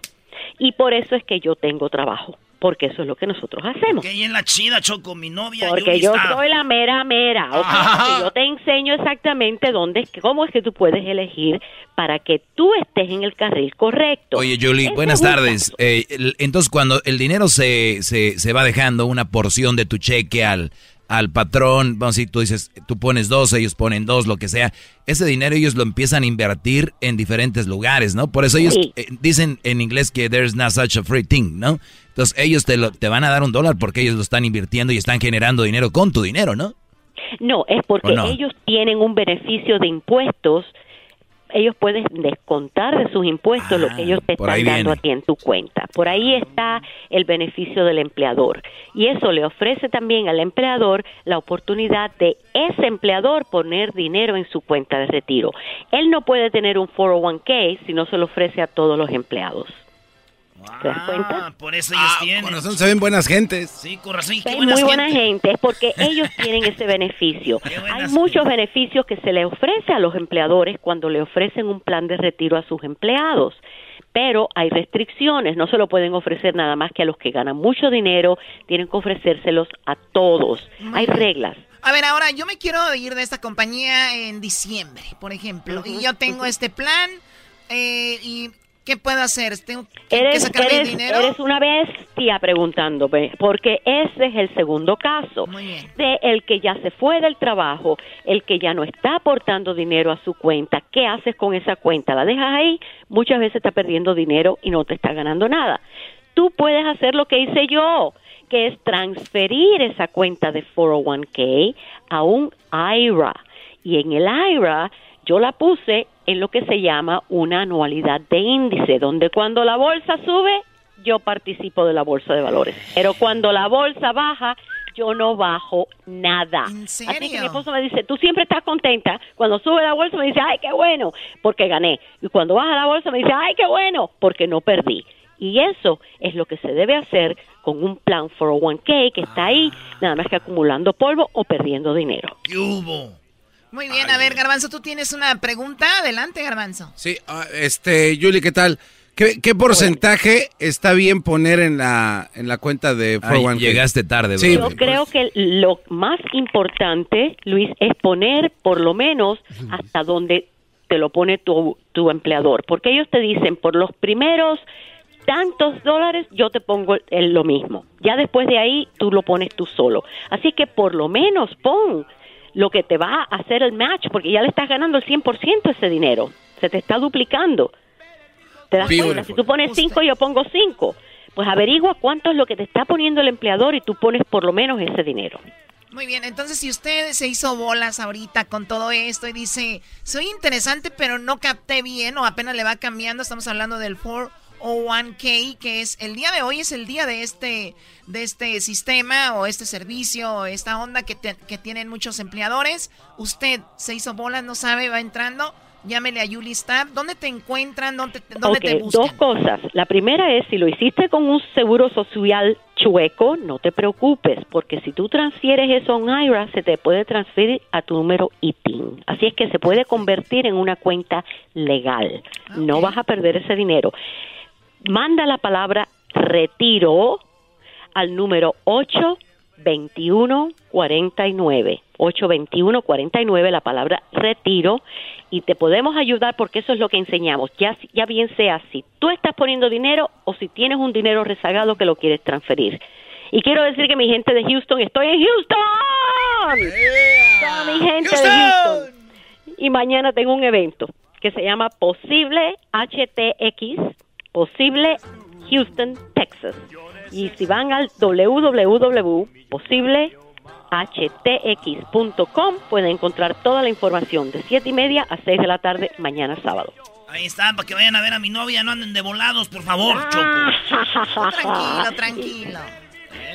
Y por eso es que yo tengo trabajo, porque eso es lo que nosotros hacemos. Que es la chida, Choco, mi novia. Porque yo está- soy la mera mera, ¿ok? Ajá. Porque yo te enseño exactamente dónde, cómo es que tú puedes elegir para que tú estés en el carril correcto. Oye, Julie, Ese buenas tardes. Eh, entonces, cuando el dinero se, se, se va dejando una porción de tu cheque al, al patrón, vamos a decir, tú dices, tú pones dos, ellos ponen dos, lo que sea, ese dinero ellos lo empiezan a invertir en diferentes lugares, ¿no? Por eso ellos Sí. eh, dicen en inglés que there's not such a free thing, ¿no? Entonces, ellos te, lo, te van a dar un dólar porque ellos lo están invirtiendo y están generando dinero con tu dinero, ¿no? No, es porque ellos tienen un beneficio de impuestos. Ellos pueden descontar de sus impuestos lo que ellos te Ah, están dando a ti en tu cuenta. Por ahí está el beneficio del empleador. Y eso le ofrece también al empleador la oportunidad de ese empleador poner dinero en su cuenta de retiro. Él no puede tener un 401k si no se lo ofrece a todos los empleados. ¿Te das cuenta? Ah, por eso ellos tienen. Con razón se ven buenas gentes. Sí, con razón. y qué Es buenas muy buena gente. gente, es porque ellos tienen ese beneficio. Hay muchos beneficios que se le ofrece a los empleadores cuando le ofrecen un plan de retiro a sus empleados. Pero hay restricciones, no se lo pueden ofrecer nada más que a los que ganan mucho dinero, tienen que ofrecérselos a todos. Hay reglas. A ver, ahora yo me quiero ir de esta compañía en diciembre, por ejemplo, y yo tengo este plan, eh, y ¿qué puedo hacer? ¿Tengo que, que Eres, sacar mi eres, dinero? eres una bestia preguntándome, porque ese es el segundo caso de el que ya se fue del trabajo, el que ya no está aportando dinero a su cuenta. ¿Qué haces con esa cuenta? ¿La dejas ahí? Muchas veces está perdiendo dinero y no te está ganando nada. Tú puedes hacer lo que hice yo, que es transferir esa cuenta de 401k a un IRA. Y en el IRA Yo la puse en lo que se llama una anualidad de índice, donde cuando la bolsa sube, yo participo de la bolsa de valores. Pero cuando la bolsa baja, yo no bajo nada. Así que mi esposo me dice, tú siempre estás contenta. Cuando sube la bolsa me dice, ay, qué bueno, porque gané. Y cuando baja la bolsa me dice, ay, qué bueno, porque no perdí. Y eso es lo que se debe hacer con un plan 401k que está ahí, nada más que acumulando polvo o perdiendo dinero. ¿Qué hubo? Muy bien, a ver, Garbanzo, tú tienes una pregunta. Adelante, Garbanzo. Sí, ah, este, Yuli, ¿qué tal? ¿Qué, porcentaje está bien poner en la, en la cuenta de 401k? llegaste tarde. Sí. Yo creo que lo más importante, Luis, es poner por lo menos hasta donde te lo pone tu, tu empleador. Porque ellos te dicen, por los primeros tantos dólares, yo te pongo el, lo mismo. Ya después de ahí, tú lo pones tú solo. Así que por lo menos pon lo que te va a hacer el match, porque ya le estás ganando el 100% ese dinero. Se te está duplicando. ¿Te das cuenta? Si tú pones 5, yo pongo 5. Pues averigua cuánto es lo que te está poniendo el empleador y tú pones por lo menos ese dinero. Muy bien, entonces si usted se hizo bolas ahorita con todo esto y dice, soy interesante pero no capté bien o apenas le va cambiando, estamos hablando del 401k, que es el día de hoy es el día de este de este sistema o este servicio o esta onda que, que tienen muchos empleadores. Usted se hizo bolas, no sabe, va entrando Llámele a Yuli Stab. ¿Dónde te encuentran? ¿Dónde, dónde te buscan? Dos cosas. La primera es, si lo hiciste con un seguro social chueco, no te preocupes, porque si tú transfieres eso a un IRA, se te puede transferir a tu número ITIN. Así es que se puede convertir en una cuenta legal. No vas a perder ese dinero. Manda la palabra retiro al número 82149. 82149, la palabra retiro, y te podemos ayudar porque eso es lo que enseñamos. Ya, ya bien sea si tú estás poniendo dinero o si tienes un dinero rezagado que lo quieres transferir. Y quiero decir que mi gente de Houston, estoy en Houston. mi gente de Houston. Y mañana tengo un evento que se llama Posible HTX, Posible Houston, Texas. Y si van al www.posiblehtx.com pueden encontrar toda la información de 7 y media a 6 de la tarde mañana sábado. Ahí está, para que vayan a ver a mi novia, no anden de volados, por favor, ah. Choco. tranquilo, tranquilo.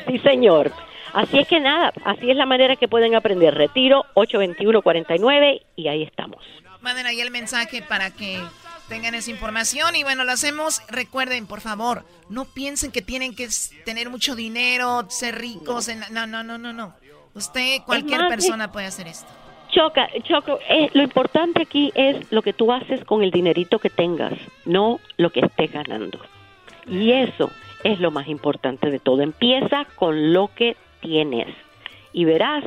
Sí, señor. Así es que nada, así es la manera que pueden aprender. Retiro 821-49 y ahí estamos. Manden ahí el mensaje para que tengan esa información. Y bueno, lo hacemos. Recuerden, por favor, no piensen que tienen que tener mucho dinero, ser ricos. No, no, no, no, no. Usted, cualquier persona puede hacer esto. Choca, Choco, eh, lo importante aquí es lo que tú haces con el dinerito que tengas, no lo que estés ganando. Y eso es lo más importante de todo. Empieza con lo que tienes y verás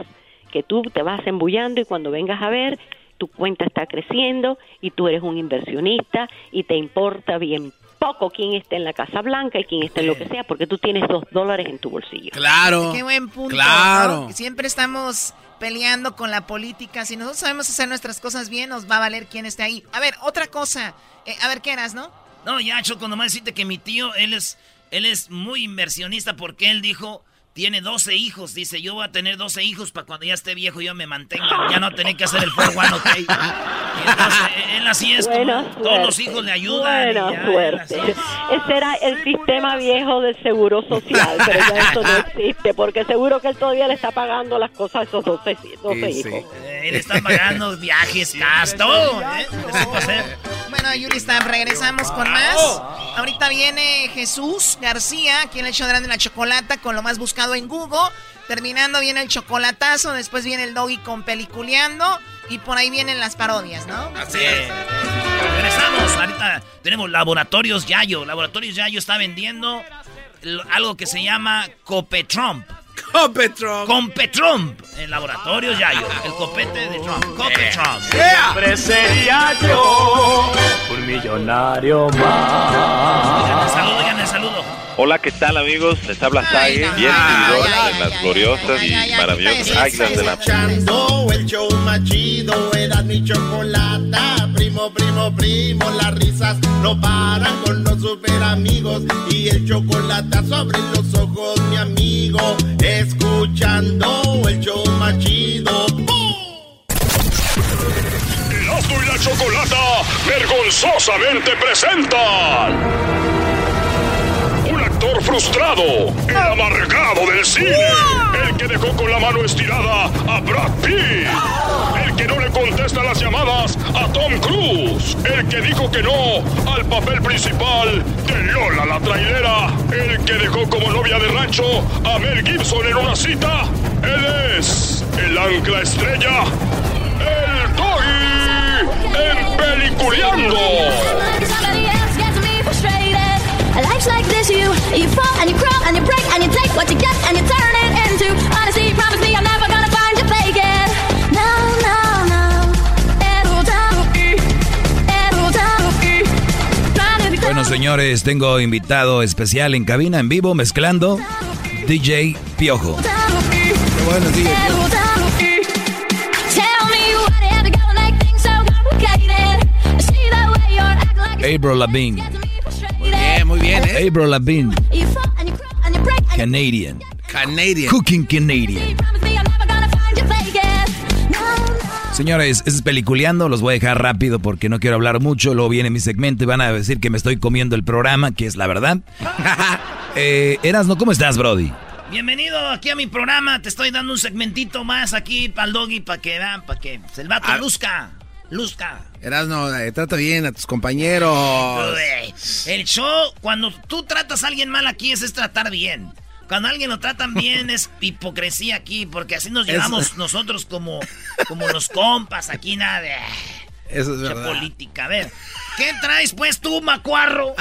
que tú te vas embullando y cuando vengas a ver, tu cuenta está creciendo y tú eres un inversionista y te importa bien poco quién está en la Casa Blanca y quién está en lo que sea, porque tú tienes dos dólares en tu bolsillo. Claro. Qué buen punto. Claro. Siempre estamos peleando con la política. Si nosotros sabemos hacer nuestras cosas bien, nos va a valer quién esté ahí. A ver, otra cosa. Eh, a ver, ¿qué eras, no? No, ya, Choco, nomás decirte que mi tío, él es, él es muy inversionista porque él dijo tiene 12 hijos. Dice, yo voy a tener 12 hijos para cuando ya esté viejo yo me mantenga. Ya no tener que hacer el 401 ok. Entonces, él así es. todos los hijos le ayudan. Buena suerte. Ese era el sistema viejo del seguro social, pero ya eso no existe, porque seguro que él todavía le está pagando las cosas a esos 12, 12 hijos. Eh, él está pagando viajes, gasto. ¿eh? Bueno, Yuri, regresamos con más. Ahorita viene Jesús García, quien le echó grande la chocolata con lo más buscado en Google. Terminando viene el chocolatazo, después viene el doggy con peliculeando y por ahí vienen las parodias, ¿no? Así es. Regresamos. Ahorita tenemos Laboratorios Yayo. Laboratorios Yayo está vendiendo algo que se llama Copetrump. Copetrump. Competrump. En Laboratorios Yayo. El copete de Trump. Copetrump. Siempre sería yo un millonario más. Saludo, el saludo. Hola, ¿qué tal amigos? Les habla bien seguidor de las gloriosas y maravillosas águilas de la Escuchando el show más chido, era mi chocolata. Primo, primo, primo, las risas no paran con los super amigos. Y el chocolate sobre los ojos, mi amigo. Escuchando el show más chido. ¡Bum! y la la Chocolata vergonzosamente presentan actor frustrado, el amargado del cine, el que dejó con la mano estirada a Brad Pitt, contesta las llamadas a Tom Cruise, el que dijo que no al papel principal de Lola la trailera, el que dejó como novia de rancho a Mel Gibson en una cita. Él es el ancla estrella, el Doggy, en Peliculeando. Life's like this, you, you fall and you crawl and you break and you take what you get and you turn it into señores, tengo invitado especial en cabina, en vivo, mezclando DJ Piojo. Qué bueno, DJ April Lavigne muy bien, ¿eh? April Lavigne. Canadian. Canadian. Cooking Canadian. Señores, es peliculeando, los voy a dejar rápido porque no quiero hablar mucho, luego viene mi segmento y van a decir que me estoy comiendo el programa, que es la verdad. eh, Erasno, ¿cómo estás, Brody? Bienvenido aquí a mi programa, te estoy dando un segmentito más aquí para el doggy, para que vean, para que el vato ah. luzca. Luzca. Erasno, eh, trata bien a tus compañeros. El show, cuando tú tratas a alguien mal aquí, es, tratar bien. Cuando alguien lo tratan bien es hipocresía aquí, porque así nos llevamos nosotros como, como los compas, aquí nada de... Eso es verdad. política. A ver, ¿qué traes pues tú, macuarro?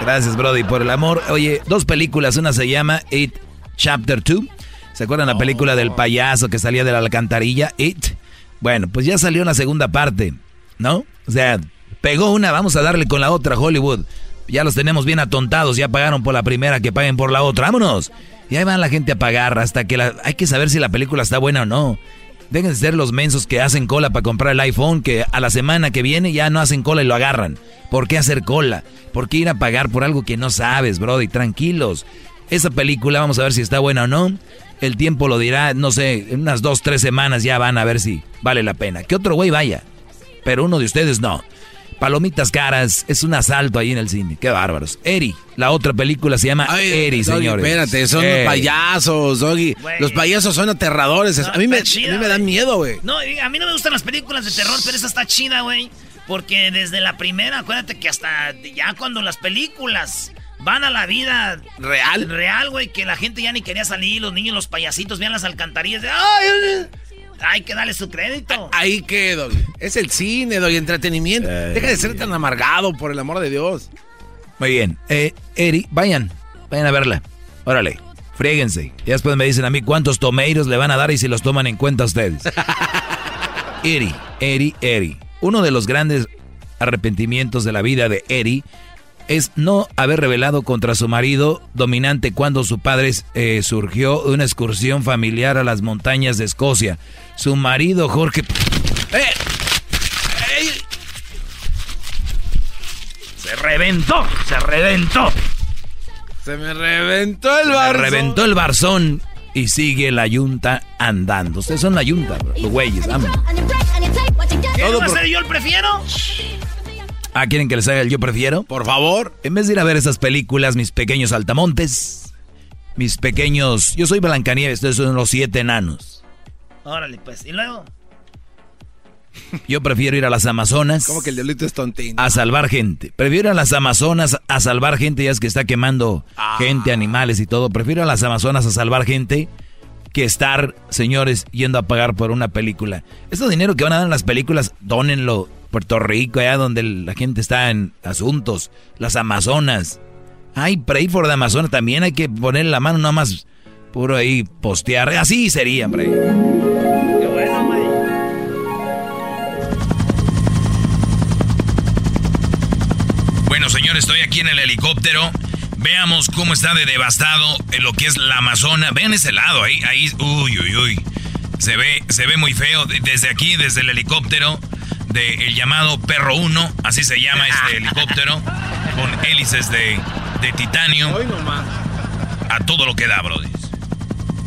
Gracias, Brody, por el amor. Oye, dos películas. Una se llama It Chapter 2. ¿Se acuerdan la película del payaso que salía de la alcantarilla? It. Bueno, pues ya salió una segunda parte, ¿no? O sea, pegó una, vamos a darle con la otra, Hollywood. Ya los tenemos bien atontados, ya pagaron por la primera, que paguen por la otra, vámonos. Y ahí van la gente a pagar hasta que la... Hay que saber si la película está buena o no. Dejen de ser los mensos que hacen cola para comprar el iPhone, que a la semana que viene ya no hacen cola y lo agarran. ¿Por qué hacer cola? ¿Por qué ir a pagar por algo que no sabes, brody? Tranquilos. Esa película, vamos a ver si está buena o no. El tiempo lo dirá, no sé, en unas dos, tres semanas ya van a ver si vale la pena. Que otro güey vaya, pero uno de ustedes no. Palomitas caras, es un asalto ahí en el cine. Qué bárbaros. Eri, la otra película se llama Eri, señores. Espérate, son los payasos, Doggy. Los payasos son aterradores. a, mí me, a mí me dan miedo, güey. No, a mí no me gustan las películas de terror, pero esa está chida, güey. Porque desde la primera, acuérdate que hasta ya cuando las películas van a la vida real. Real, güey, que la gente ya ni quería salir, los niños, los payasitos, vean las alcantarillas de ¡ay! Hay que darle su crédito. Ahí quedo. Es el cine, doy entretenimiento. Deja de ser tan amargado, por el amor de Dios. Muy bien. Eh, Eri, vayan. Vayan a verla. Órale. Fríguense. Y después me dicen a mí cuántos tomeiros le van a dar y si los toman en cuenta ustedes. Eri, Eri, Eri. Uno de los grandes arrepentimientos de la vida de Eri es no haber revelado contra su marido dominante cuando su padre eh, surgió de una excursión familiar a las montañas de Escocia. Su marido Jorge... ¡Eh! Se reventó, se reventó. Se me reventó el barzón. Se reventó el barzón y sigue la yunta andando. Ustedes son la yunta, los güeyes, vamos. ¿Qué va a ser yo el prefiero? Ah, ¿quieren que les haga el yo prefiero? Por favor. En vez de ir a ver esas películas, mis pequeños altamontes, mis pequeños... Yo soy Blancanieves, ustedes son los siete enanos. Órale, pues. ¿Y luego? Yo prefiero ir a las Amazonas. Como que el diablito es tontín. A salvar gente. Prefiero ir a las Amazonas a salvar gente, ya es que está quemando Ah. gente, animales y todo. Prefiero ir a las Amazonas a salvar gente que estar, señores, yendo a pagar por una película. Este dinero que van a dar en las películas, dónenlo. Puerto Rico, allá donde la gente está en asuntos. Las Amazonas. Ay, pray for the Amazonas. También hay que poner la mano nada más puro ahí, postear. Así sería, hombre. Qué bueno. Bueno, señores, estoy aquí en el helicóptero. Veamos cómo está de devastado en lo que es la Amazona. Vean ese lado, ahí, ahí, uy, uy, uy. Se ve, se ve muy feo de- desde aquí, desde el helicóptero, del llamado Perro 1, así se llama este helicóptero, con hélices de, de titanio. A todo lo que da, brody.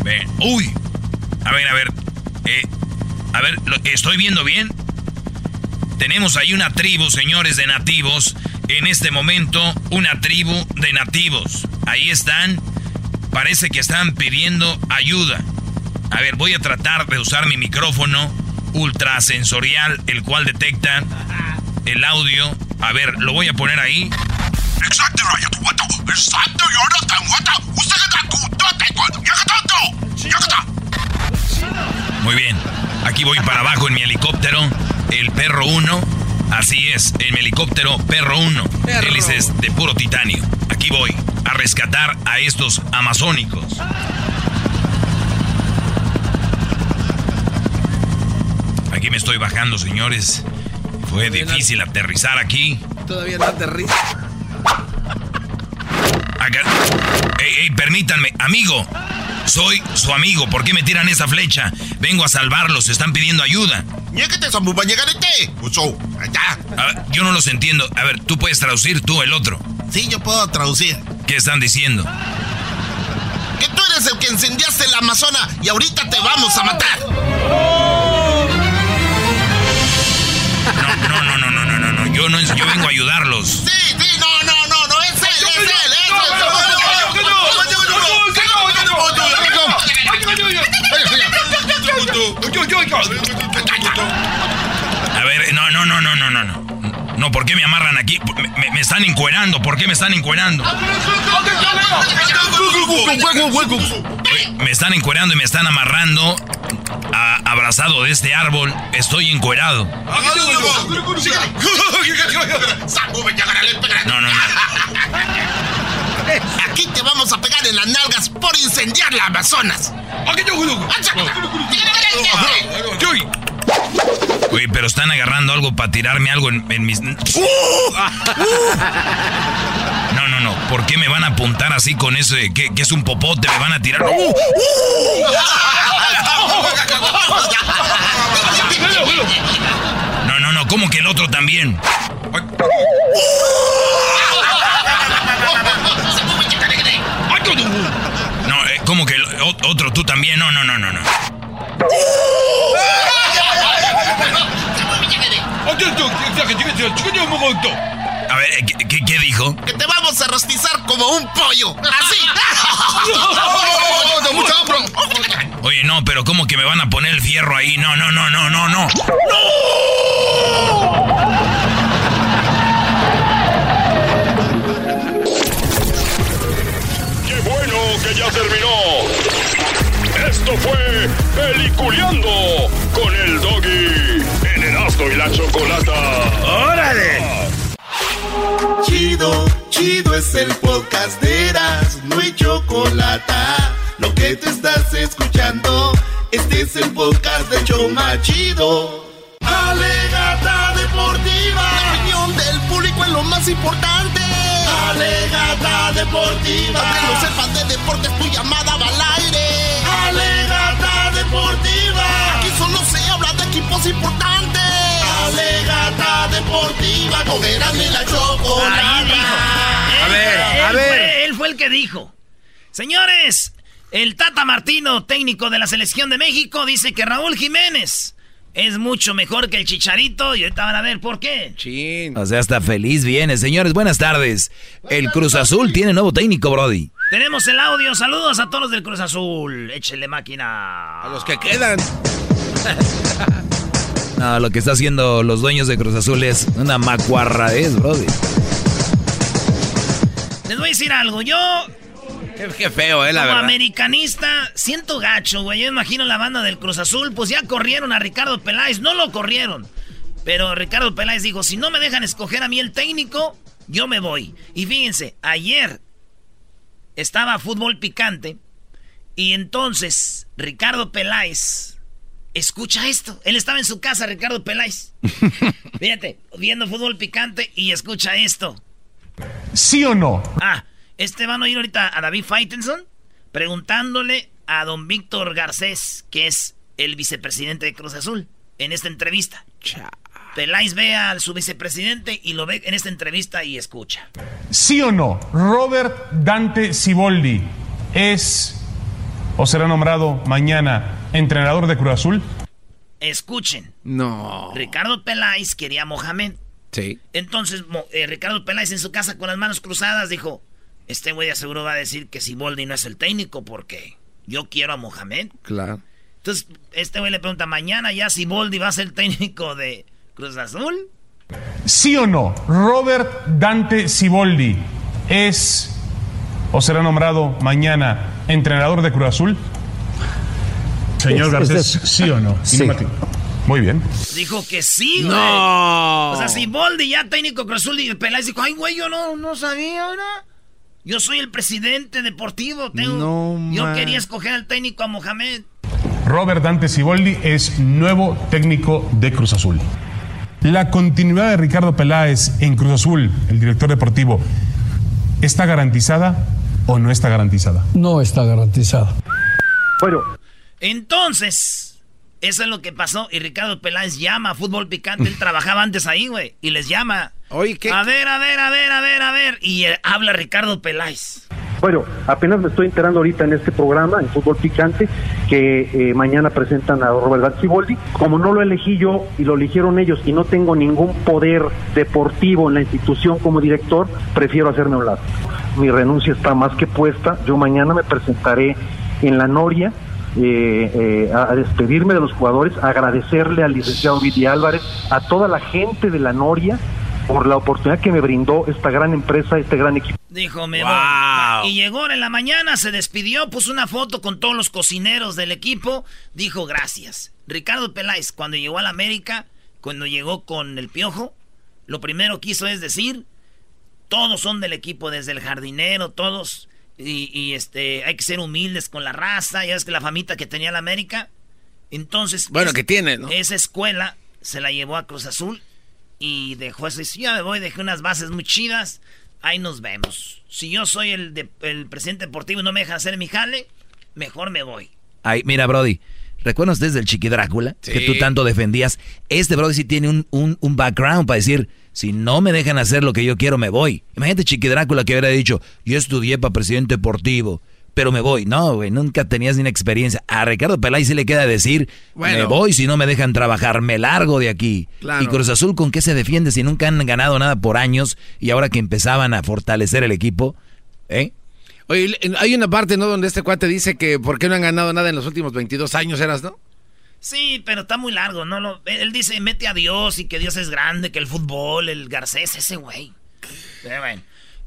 Ven, uy. A ver, a ver. Eh, A ver, ¿estoy viendo bien? Tenemos ahí una tribu, señores, de nativos. En este momento, una tribu de nativos. Ahí están. Parece que están pidiendo ayuda. A ver, voy a tratar de usar mi micrófono ultrasensorial, el cual detecta el audio. A ver, lo voy a poner ahí. Muy bien. Aquí voy para abajo en mi helicóptero. El perro 1. Así es, mi helicóptero perro 1. Hélices de puro titanio. Aquí voy a rescatar a estos amazónicos. Aquí me estoy bajando, señores. Fue difícil aterrizar aquí. Todavía no aterriza. Ey, ey, permítanme, amigo. Soy su amigo. ¿Por qué me tiran esa flecha? Vengo a salvarlos. Están pidiendo ayuda. yo no los entiendo. A ver, tú puedes traducir tú el otro. Sí, yo puedo traducir. ¿Qué están diciendo? Que tú eres el que incendiaste la Amazona y ahorita te vamos a matar. No, no, no, no, no, no, no. Yo no, yo vengo a ayudarlos. Sí, sí, no, no, no, no, es él, es él, es A ver, no, no, no, no, no, no, no. No, ¿por qué me amarran aquí? Me, me están encuerando, ¿por qué me están encuerando? Me están encuerando y me están amarrando abrazado de este árbol. Estoy encuerado. No, no, no. Vamos a pegar en las nalgas por incendiar la Amazonas. Uy, pero están agarrando algo para tirarme algo en, mis... No, no, no. ¿Por qué me van a apuntar así con eso de que, es un popote? Me van a tirar... No, no, no. ¿Cómo que el otro también? No, eh, ¿cómo que el otro tú también? No, no, no, no, no. A ver, ¿qué, qué, dijo? Que te vamos a rostizar como un pollo. Así. Oye, no, pero ¿cómo que me van a poner el fierro ahí? No, no, no, no, no, no. ¡No! Que ya terminó! Esto fue Peliculeando con el Doggy en Erasmo y la Chocolata. ¡Órale! Chido, chido es el podcast de Erasmo y Chocolata. Lo que te estás escuchando, este es el podcast de Choma Chido. Alegata deportiva. La opinión del público es lo más importante. Alegata deportiva. Aunque no sepas de deportes, tu llamada va al aire. Alegata deportiva. Aquí solo se habla de equipos importantes. Alegata deportiva. Con y la chocolata. A ver, a ver. él fue el que dijo. Señores, el Tata Martino, técnico de la selección de México, dice que Raúl Jiménez es mucho mejor que el Chicharito y ahorita van a ver por qué. Chin. O sea, está feliz viene. Señores, buenas tardes. El Cruz Azul tiene nuevo técnico, Brody. Tenemos el audio. Saludos a todos los del Cruz Azul. Échele máquina. A los que quedan. no, lo que está haciendo los dueños de Cruz Azul es una macuarradez, Brody. Les voy a decir algo. Yo Qué, feo, eh, la Como americanista, siento gacho, güey. Yo imagino la banda del Cruz Azul, pues ya corrieron a Ricardo Peláez. No lo corrieron. Pero Ricardo Peláez dijo, si no me dejan escoger a mí el técnico, yo me voy. Y fíjense, ayer estaba fútbol picante y entonces Ricardo Peláez escucha esto. Él estaba en su casa, Ricardo Peláez. Fíjate, viendo fútbol picante y escucha esto. ¿Sí o no? Ah, este van a ir ahorita a David Faitelson preguntándole a don Víctor Garcés, que es el vicepresidente de Cruz Azul, en esta entrevista. Peláis ve a su vicepresidente y lo ve en esta entrevista y escucha. ¿Sí o no? Robert Dante Siboldi es o será nombrado mañana entrenador de Cruz Azul. Escuchen. No. Ricardo Peláez quería a Mohamed. Sí. Entonces, eh, Ricardo Peláez en su casa con las manos cruzadas dijo, este güey seguro va a decir que Siboldi no es el técnico porque yo quiero a Mohamed. Claro. Entonces, este güey le pregunta, ¿mañana ya Siboldi va a ser el técnico de Cruz Azul? ¿Sí o no? Robert Dante Siboldi es o será nombrado mañana entrenador de Cruz Azul. Señor Garcés, ¿sí o no? Sí. Muy bien. Dijo que sí, güey. No. O sea, Siboldi ya técnico Cruz Azul y Peláez dijo, ay, güey, yo no, no sabía, ¿verdad? Yo soy el presidente deportivo. Tengo, No, yo man. quería escoger al técnico a Mohamed. Robert Dante Siboldi es nuevo técnico de Cruz Azul. La continuidad de Ricardo Peláez en Cruz Azul, el director deportivo, ¿está garantizada o no está garantizada? No está garantizada. Bueno, Entonces, eso es lo que pasó. Y Ricardo Peláez llama a Fútbol Picante. Él trabajaba antes ahí, güey. Y les llama. Oye, ¿qué? A ver, a ver, a ver, a ver, a ver. Y eh, habla Ricardo Peláez. bueno, apenas me estoy enterando ahorita en este programa, en Fútbol Picante, que eh, mañana presentan a Robert Ciboldi. Como no lo elegí yo y lo eligieron ellos y no tengo ningún poder deportivo en la institución como director, prefiero hacerme a un lado. Mi renuncia está más que puesta. Yo mañana me presentaré en la Noria. Eh, eh, a, despedirme de los jugadores, agradecerle al licenciado Viti Álvarez, a toda la gente de la Noria por la oportunidad que me brindó esta gran empresa, este gran equipo. Dijo, me Wow. voy. Y llegó en la mañana, se despidió, puso una foto con todos los cocineros del equipo. Dijo, gracias. Ricardo Peláez, cuando llegó a la América, cuando llegó con el piojo, lo primero que hizo es decir, todos son del equipo, desde el jardinero, todos. Y, y, este, hay que ser humildes con la raza. Ya ves que la famita que tenía la América. Entonces. Bueno, es- que tiene, ¿no? Esa escuela se la llevó a Cruz Azul y dejó eso. Y si ya me voy, dejé unas bases muy chidas. Ahí nos vemos. Si yo soy el, de- el presidente deportivo y no me dejan hacer mi jale, mejor me voy. Ay, mira, Brody. ¿Recuerdas ustedes del Chiqui Drácula? Sí. Que tú tanto defendías. Este Brody sí tiene un, un, un background para decir, si no me dejan hacer lo que yo quiero, me voy. Imagínate Chiqui Drácula que hubiera dicho, yo estudié para presidente deportivo, pero me voy. No, güey, nunca tenías ni una experiencia. A Ricardo Peláez sí le queda decir, Bueno. me voy si no me dejan trabajar, me largo de aquí. Claro. Y Cruz Azul, ¿con qué se defiende si nunca han ganado nada por años y ahora que empezaban a fortalecer el equipo? ¿Eh? Oye, hay una parte, ¿no? Donde este cuate dice que por qué no han ganado nada en los últimos 22 años, ¿eras, no? Sí, pero está muy largo, ¿no? Lo- él dice, mete a Dios y que Dios es grande, que el fútbol, el Garcés, ese güey. Pero bueno.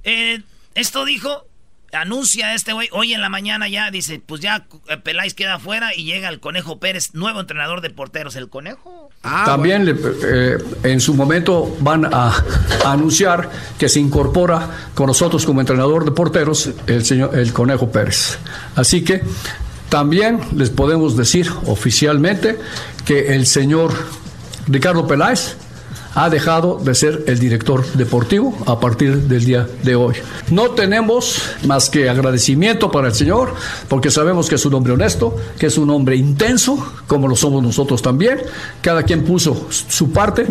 Eh, esto dijo, anuncia este güey, hoy en la mañana ya, dice, pues ya eh, Peláez queda afuera y llega el Conejo Pérez, nuevo entrenador de porteros, el Conejo. Ah, También le- eh, en su momento van a, a anunciar que se incorpora con nosotros como entrenador de porteros el señor el Conejo Pérez. Así que también les podemos decir oficialmente que el señor Ricardo Peláez ha dejado de ser el director deportivo a partir del día de hoy. No tenemos más que agradecimiento para el señor, porque sabemos que es un hombre honesto, que es un hombre intenso, como lo somos nosotros también. Cada quien puso su parte.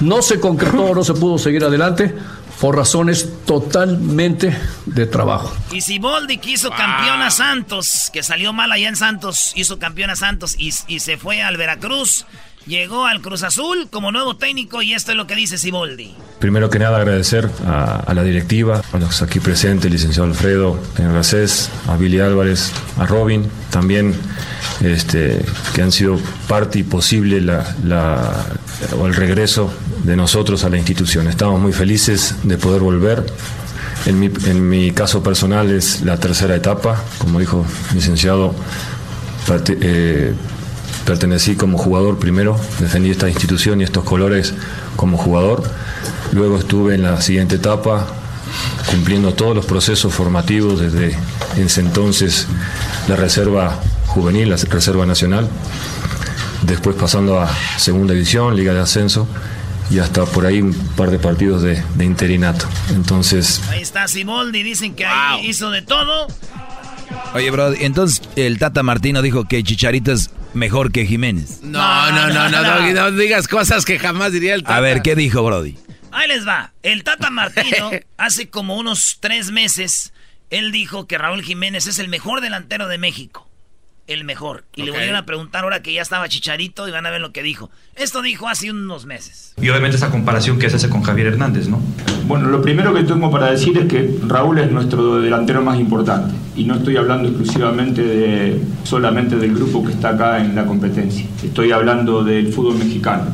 No se concretó, no se pudo seguir adelante por razones totalmente de trabajo. Y Siboldi que hizo campeón a Santos, que salió mal allá en Santos, hizo campeón a Santos y, y se fue al Veracruz. Llegó al Cruz Azul como nuevo técnico y esto es lo que dice Siboldi. Primero que nada agradecer a, a la directiva, a los aquí presentes, el licenciado Alfredo, señor Garcés, a Billy Álvarez, a Robin, también este, que han sido parte y posible la, la- o el regreso de nosotros a la institución. Estamos muy felices de poder volver. En mi, en mi caso personal es la tercera etapa, como dijo el licenciado, eh, pertenecí como jugador primero, defendí esta institución y estos colores como jugador. Luego estuve en la siguiente etapa cumpliendo todos los procesos formativos desde ese entonces la reserva juvenil, la reserva nacional, después pasando a segunda división, liga de ascenso y hasta por ahí un par de partidos de, de interinato. Entonces Ahí está Siboldi, dicen que ahí hizo de todo. Oye, bro, entonces el Tata Martino dijo que Chicharito es mejor que Jiménez. No, no, no, no, no, no digas cosas que jamás diría el A ver, ¿qué dijo Brody? Ahí les va. El Tata Martino, hace como unos tres meses, él dijo que Raúl Jiménez es el mejor delantero de México. El mejor. Y le volvieron a preguntar ahora que ya estaba Chicharito y van a ver lo que dijo. Esto dijo hace unos meses. Y obviamente esa comparación que se hace con Javier Hernández, ¿no? Bueno, lo primero que tengo para decir es que Raúl es nuestro delantero más importante. Y no estoy hablando exclusivamente de solamente del grupo que está acá en la competencia. Estoy hablando del fútbol mexicano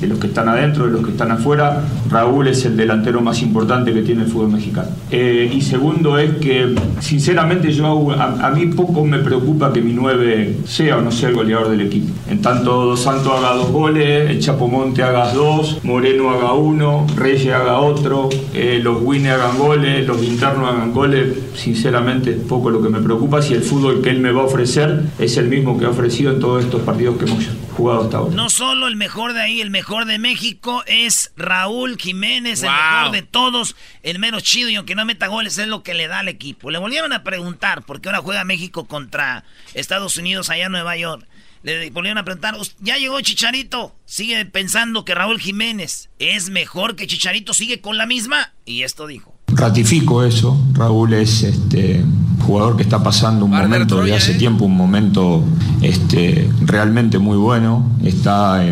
de los que están adentro, de los que están afuera, Raúl es el delantero más importante que tiene el fútbol mexicano. Eh, y segundo es que, sinceramente, yo a, mí poco me preocupa que mi 9 sea o no sea el goleador del equipo. En tanto Dos Santos haga dos goles, el Chapomonte haga dos, Moreno haga uno, Reyes haga otro, eh, los Winnie hagan goles, los internos hagan goles, sinceramente es poco lo que me preocupa si el fútbol que él me va a ofrecer es el mismo que ha ofrecido en todos estos partidos que hemos jugado hasta ahora. No solo el mejor de ahí, el mejor de México es Raúl Jiménez, el mejor de todos, el menos chido y aunque no meta goles es lo que le da al equipo. Le volvieron a preguntar, porque ahora juega México contra Estados Unidos allá en Nueva York. Le volvieron a preguntar, ya llegó Chicharito, sigue pensando que Raúl Jiménez es mejor que Chicharito, sigue con la misma. Y esto dijo. Ratifico eso, Raúl es este jugador que está pasando un momento de hace ¿eh? tiempo, un momento este, realmente muy bueno, está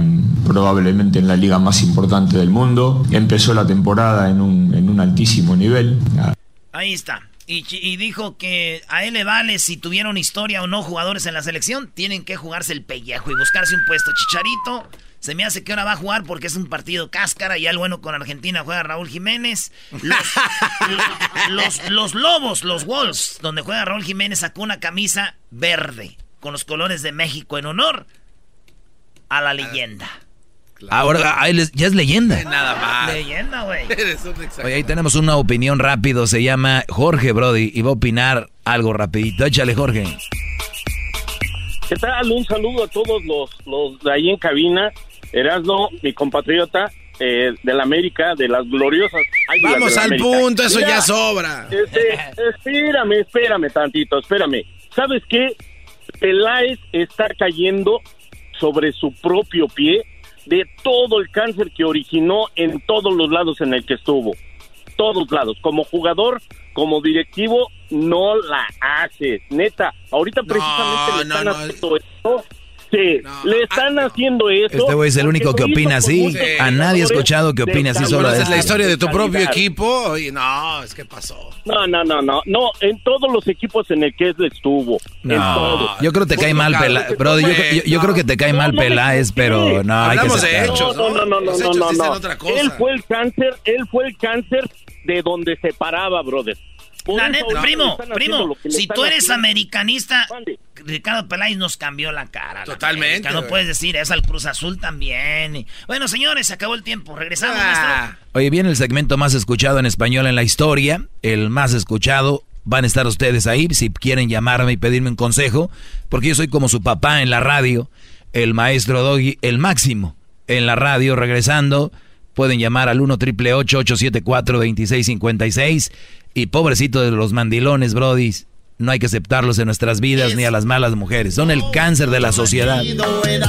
probablemente en la liga más importante del mundo, empezó la temporada en un, en un altísimo nivel. Ahí está. Y, y, dijo que a él le vale si tuvieron historia o no jugadores en la selección, tienen que jugarse el pellejo y buscarse un puesto. Chicharito se me hace que ahora va a jugar porque es un partido cáscara. Y al bueno con Argentina juega Raúl Jiménez. Los, los, Lobos, los Wolves, donde juega Raúl Jiménez, sacó una camisa verde con los colores de México en honor a la leyenda. Ahora ya es leyenda. Nada más. Leyenda, güey. Oye, ahí tenemos una opinión rápido. Se llama Jorge Brody y va a opinar algo rapidito. Échale, Jorge. ¿Qué tal? Un saludo a todos los, los de ahí en cabina. Erasno, mi compatriota eh, de la América, de las gloriosas. Vamos al punto, eso ya sobra. Este, espérame, espérame tantito, espérame. ¿Sabes qué? Peláez está cayendo sobre su propio pie de todo el cáncer que originó en todos los lados en el que estuvo. Todos lados. Como jugador, como directivo, no la hace. Neta, ahorita precisamente le están haciendo esto le están haciendo eso. Este güey es el único que opina así. A nadie ha escuchado que opine así solo de es la historia de tu propio equipo. Y no, es que pasó. No, no, no, no. No, en todos los equipos en el que él estuvo. No, yo creo que te cae mal Peláez. Bro, yo, creo que te cae mal Peláez, pero no, hay que de hechos, no, no, no, no, no, no. Él fue el cáncer, él fue el cáncer de donde se paraba, brother. La neta, primo, primo, si tú eres americanista, Ricardo Peláez nos cambió la cara. Totalmente. no puedes decir eso al Cruz Azul también. Bueno, señores, se acabó el tiempo. Regresamos. Ah. Oye, viene el segmento más escuchado en español en la historia. El más escuchado. Van a estar ustedes ahí si quieren llamarme y pedirme un consejo. Porque yo soy como su papá en la radio. El maestro Doggy, el máximo en la radio. Regresando, pueden llamar al 1 triple 874 2656 Y pobrecito de los mandilones, brodis no hay que aceptarlos en nuestras vidas ni a las malas mujeres. Son el cáncer de la sociedad.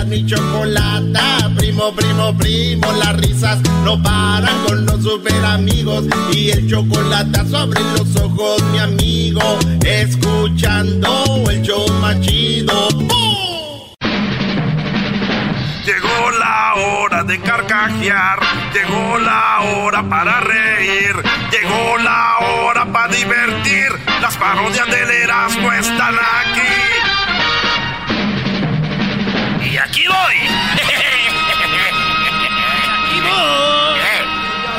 Mi chocolata, primo, primo, primo. Las risas no paran con los super amigos. Y el chocolate sobre los ojos, mi amigo. Escuchando el show machido. Llegó la hora de carcajear, llegó la hora para reír, llegó la hora para divertir. Las parodias del Erasmo están aquí. Y aquí voy. aquí voy.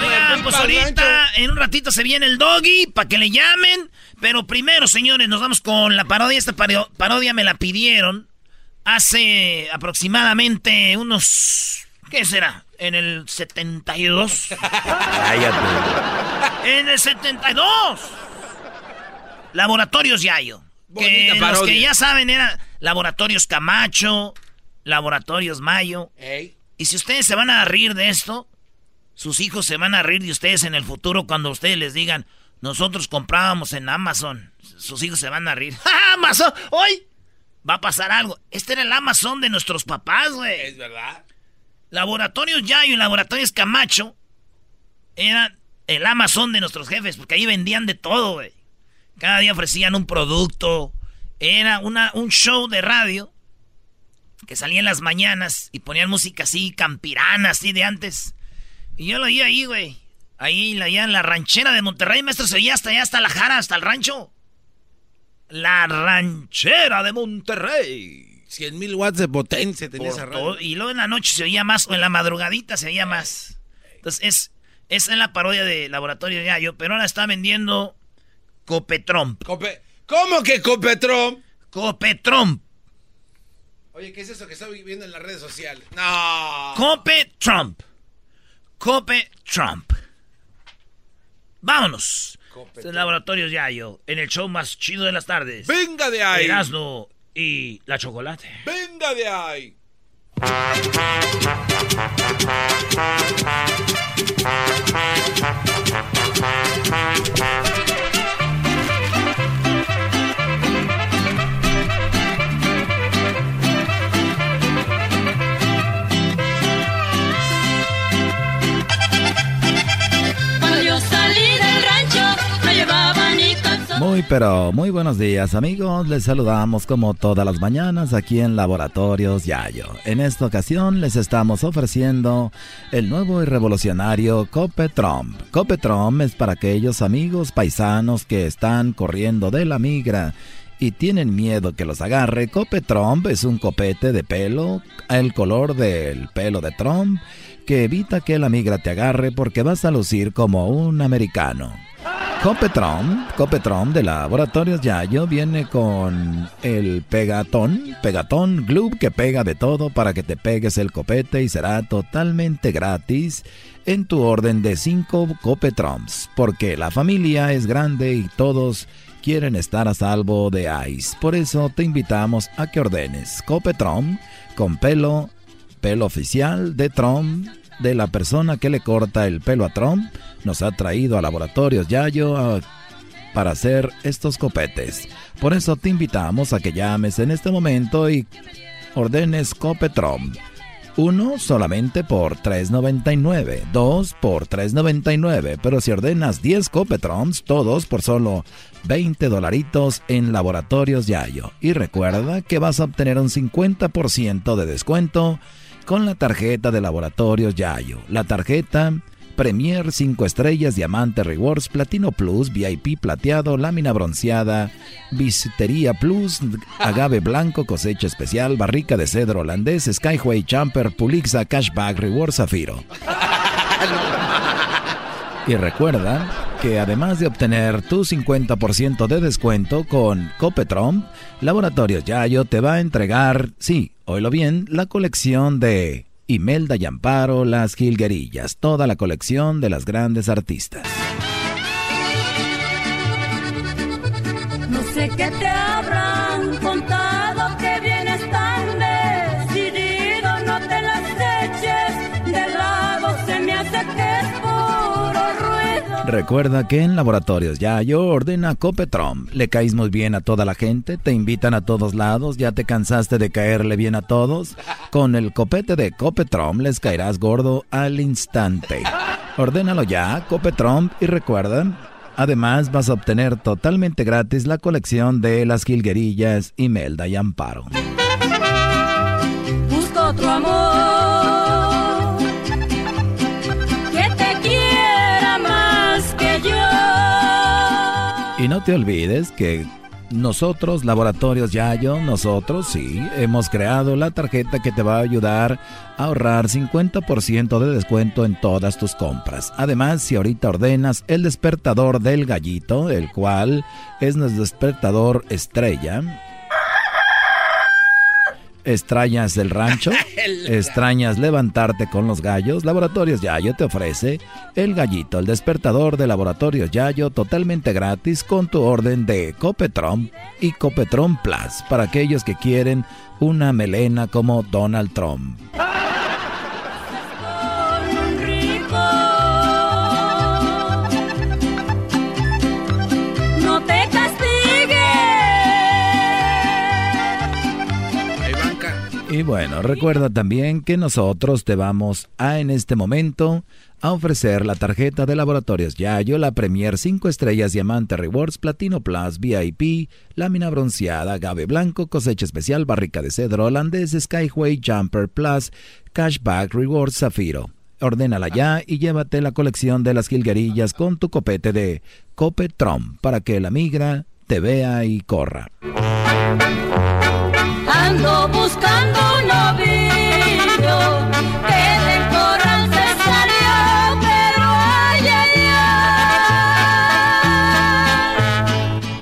Oigan, pues ahorita en un ratito se viene el doggy para que le llamen. Pero primero, señores, nos vamos con la parodia. Esta parodia me la pidieron hace aproximadamente unos... ¿Qué será? En el 72. Cállate. En el 72. Laboratorios Yayo. Que los que ya saben eran Laboratorios Camacho, Laboratorios Mayo. Y si ustedes se van a reír de esto, sus hijos se van a reír de ustedes en el futuro cuando ustedes les digan, nosotros comprábamos en Amazon. Sus hijos se van a reír. ¡Amazon! ¡Hoy! Va a pasar algo. Este era el Amazon de nuestros papás, güey. Es verdad. Laboratorios Yayo y Laboratorios Camacho eran el Amazon de nuestros jefes, porque ahí vendían de todo, güey. Cada día ofrecían un producto Era una, un show de radio que salía en las mañanas y ponían música así, campirana, así de antes. Y yo lo oía ahí, güey. Ahí, allá en la ranchera de Monterrey, maestro, se oía hasta allá, hasta la jara, hasta el rancho. La ranchera de Monterrey. 100 mil watts de potencia tenía esa radio. Y luego en la noche se oía más, o en la madrugadita se oía más. Entonces, es, es en la parodia de Laboratorio Yayo, pero ahora está vendiendo Copetromp. Cope ¿Cómo que Copetromp? Copetromp. Oye, ¿qué es eso que está viendo en las redes sociales? No. Cope Trump. Cope Trump. Vámonos. Es Laboratorios Yayo, en el show más chido de las tardes. ¡Venga de ahí! Erasmo y la chocolate. ¡Venga de ahí! Muy pero muy buenos días amigos, les saludamos como todas las mañanas aquí en Laboratorios Yayo. En esta ocasión les estamos ofreciendo el nuevo y revolucionario Copetrom. Copetrom es para aquellos amigos paisanos que están corriendo de la migra y tienen miedo que los agarre. Copetrom es un copete de pelo, el color del pelo de Trump, que evita que la migra te agarre porque vas a lucir como un americano. Copetron, Copetron de Laboratorios Yayo viene con el pegatón, pegatón glue que pega de todo para que te pegues el copete y será totalmente gratis en tu orden de 5 Copetrons, porque la familia es grande y todos quieren estar a salvo de ice. Por eso te invitamos a que ordenes Copetron con pelo, pelo oficial de Tron de la persona que le corta el pelo a Trump nos ha traído a Laboratorios Yayo para hacer estos copetes. Por eso te invitamos a que llames en este momento y ordenes Copetrom. Uno solamente por $3.99, dos por $3.99, pero si ordenas 10 Copetroms, todos por solo 20 dolaritos en Laboratorios Yayo. Y recuerda que vas a obtener un 50% de descuento con la tarjeta de Laboratorios Yayo. La tarjeta Premier 5 estrellas, Diamante Rewards, Platino Plus, VIP plateado, lámina bronceada, Visitería Plus, Agave blanco, cosecha especial, barrica de cedro holandés, Skyway Champer, Pulixa, Cashback, Reward Zafiro. Y recuerda que además de obtener tu 50% de descuento con Copetron, Laboratorios Yayo te va a entregar, sí, oílo bien, la colección de Imelda y Amparo, Las Gilguerillas, toda la colección de las grandes artistas. No sé qué te Recuerda que en Laboratorios Yayo ordena Copetrom. Le muy bien a toda la gente, te invitan a todos lados, ya te cansaste de caerle bien a todos. Con el copete de Copetrom les caerás gordo al instante. Ordénalo ya, Copetrom, y recuerda, además vas a obtener totalmente gratis la colección de las jilguerillas Imelda y Amparo. Busco otro amor Y no te olvides que nosotros, Laboratorios Yayo, nosotros sí, hemos creado la tarjeta que te va a ayudar a ahorrar 50% de descuento en todas tus compras. Además, si ahorita ordenas el despertador del gallito, el cual es nuestro despertador estrella, extrañas del rancho, extrañas levantarte con los gallos, Laboratorios Yayo te ofrece el gallito, el despertador de Laboratorios Yayo totalmente gratis con tu orden de Copetron y Copetron Plus para aquellos que quieren una melena como Donald Trump. Y bueno, recuerda también que nosotros te vamos a en este momento a ofrecer la tarjeta de laboratorios Yayo, la Premier 5 estrellas Diamante Rewards, Platino Plus, VIP, lámina bronceada, agave blanco, cosecha especial, barrica de cedro holandés, Skyway, Jumper Plus, Cashback Rewards Zafiro. Ordénala ya y llévate la colección de las jilguerillas con tu copete de Copetrom para que la migra te vea y corra. Ando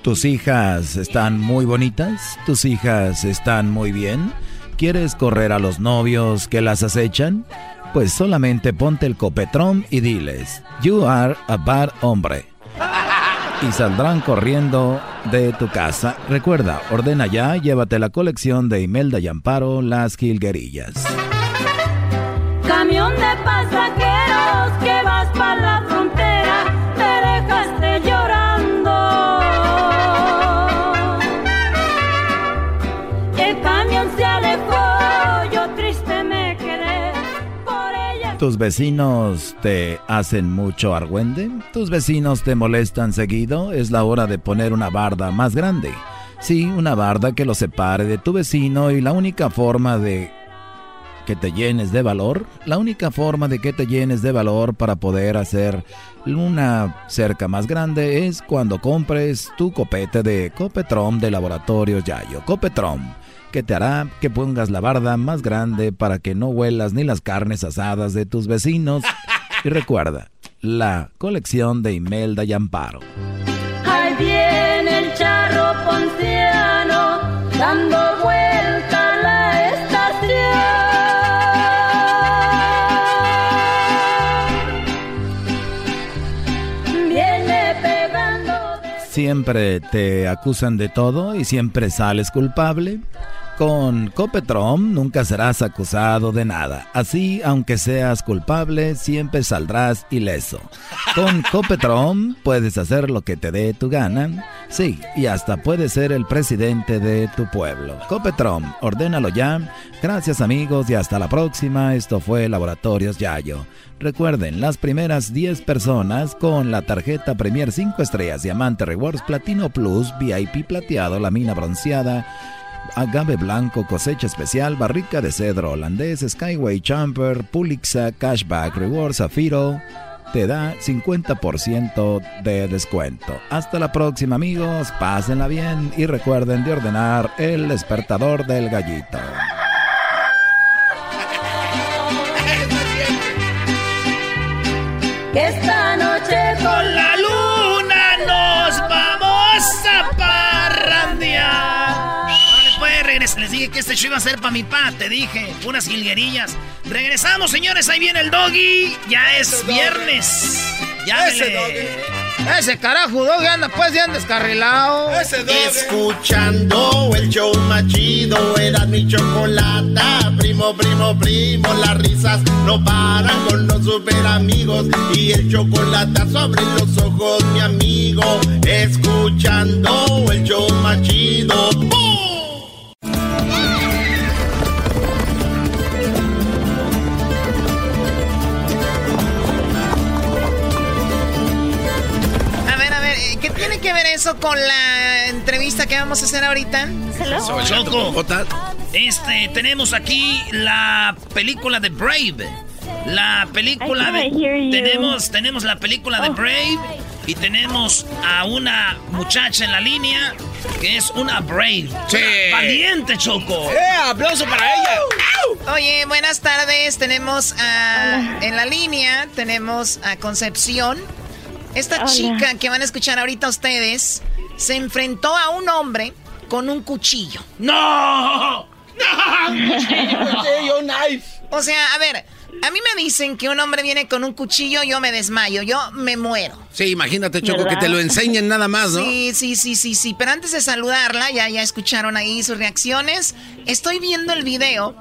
¿Tus hijas están muy bonitas? ¿Tus hijas están muy bien? ¿Quieres correr a los novios que las acechan? Pues solamente ponte el copetrón y diles, You are a bad hombre. Y saldrán corriendo de tu casa. Recuerda, ordena ya, llévate la colección de Imelda y Amparo, Las Gilguerillas. Camión de pasajeros ¿Tus vecinos te hacen mucho argüende? ¿Tus vecinos te molestan seguido? Es la hora de poner una barda más grande. Sí, una barda que lo separe de tu vecino y la única forma de que te llenes de valor, la única forma de que te llenes de valor para poder hacer una cerca más grande es cuando compres tu copete de Copetrom de Laboratorios Yayo. Copetrom, que te hará que pongas la barda más grande para que no huelas ni las carnes asadas de tus vecinos. Y recuerda, la colección de Imelda y Amparo. Ahí viene el charro ponciano, dando vuelta a la estación. Viene pegando. Siempre te acusan de todo y siempre sales culpable. Con Copetrom nunca serás acusado de nada. Así, aunque seas culpable, siempre saldrás ileso. Con Copetrom puedes hacer lo que te dé tu gana. Sí, y hasta puedes ser el presidente de tu pueblo. Copetrom, ordénalo ya. Gracias amigos y hasta la próxima. Esto fue Laboratorios Yayo. Recuerden, las primeras 10 personas con la tarjeta Premier 5 estrellas, Diamante Rewards Platino Plus, VIP plateado, la mina bronceada, agave blanco, cosecha especial, barrica de cedro holandés, Skyway Jumper, Pulixa, Cashback Rewards, Zafiro, te da 50% de descuento. Hasta la próxima amigos, pásenla bien y recuerden de ordenar el despertador del gallito. Dije que este show iba a ser para mi pa, te dije. Unas jilguerillas. Regresamos, señores. Ahí viene el doggy. Ya es viernes. Ya Ese carajo, doggy, anda pues bien descarrilado. Escuchando el show más chido, era mi chocolata. Primo, primo, primo, las risas no paran con los super amigos. Y el chocolate sobre los ojos, mi amigo. Escuchando el show más chido. Tiene que ver eso con la entrevista que vamos a hacer ahorita? Choco, este, tenemos aquí la película de Brave. La película de... Tenemos, tenemos la película de Oh. Brave y tenemos a una muchacha en la línea que es una Brave. Sí. Una valiente, Choco. ¡Eh, aplauso para ella! Oye, buenas tardes. Tenemos a, en la línea, tenemos a Concepción. Esta Hola. chica que van a escuchar ahorita ustedes se enfrentó a un hombre con un cuchillo. ¡No! Cuchillo, knife. O sea, a ver, a mí me dicen que un hombre viene con un cuchillo, yo me desmayo, yo me muero. Sí, imagínate, Choco, que te lo enseñen nada más, ¿no? Sí, sí, sí, sí, sí. Pero antes de saludarla, ya, ya escucharon ahí sus reacciones. Estoy viendo el video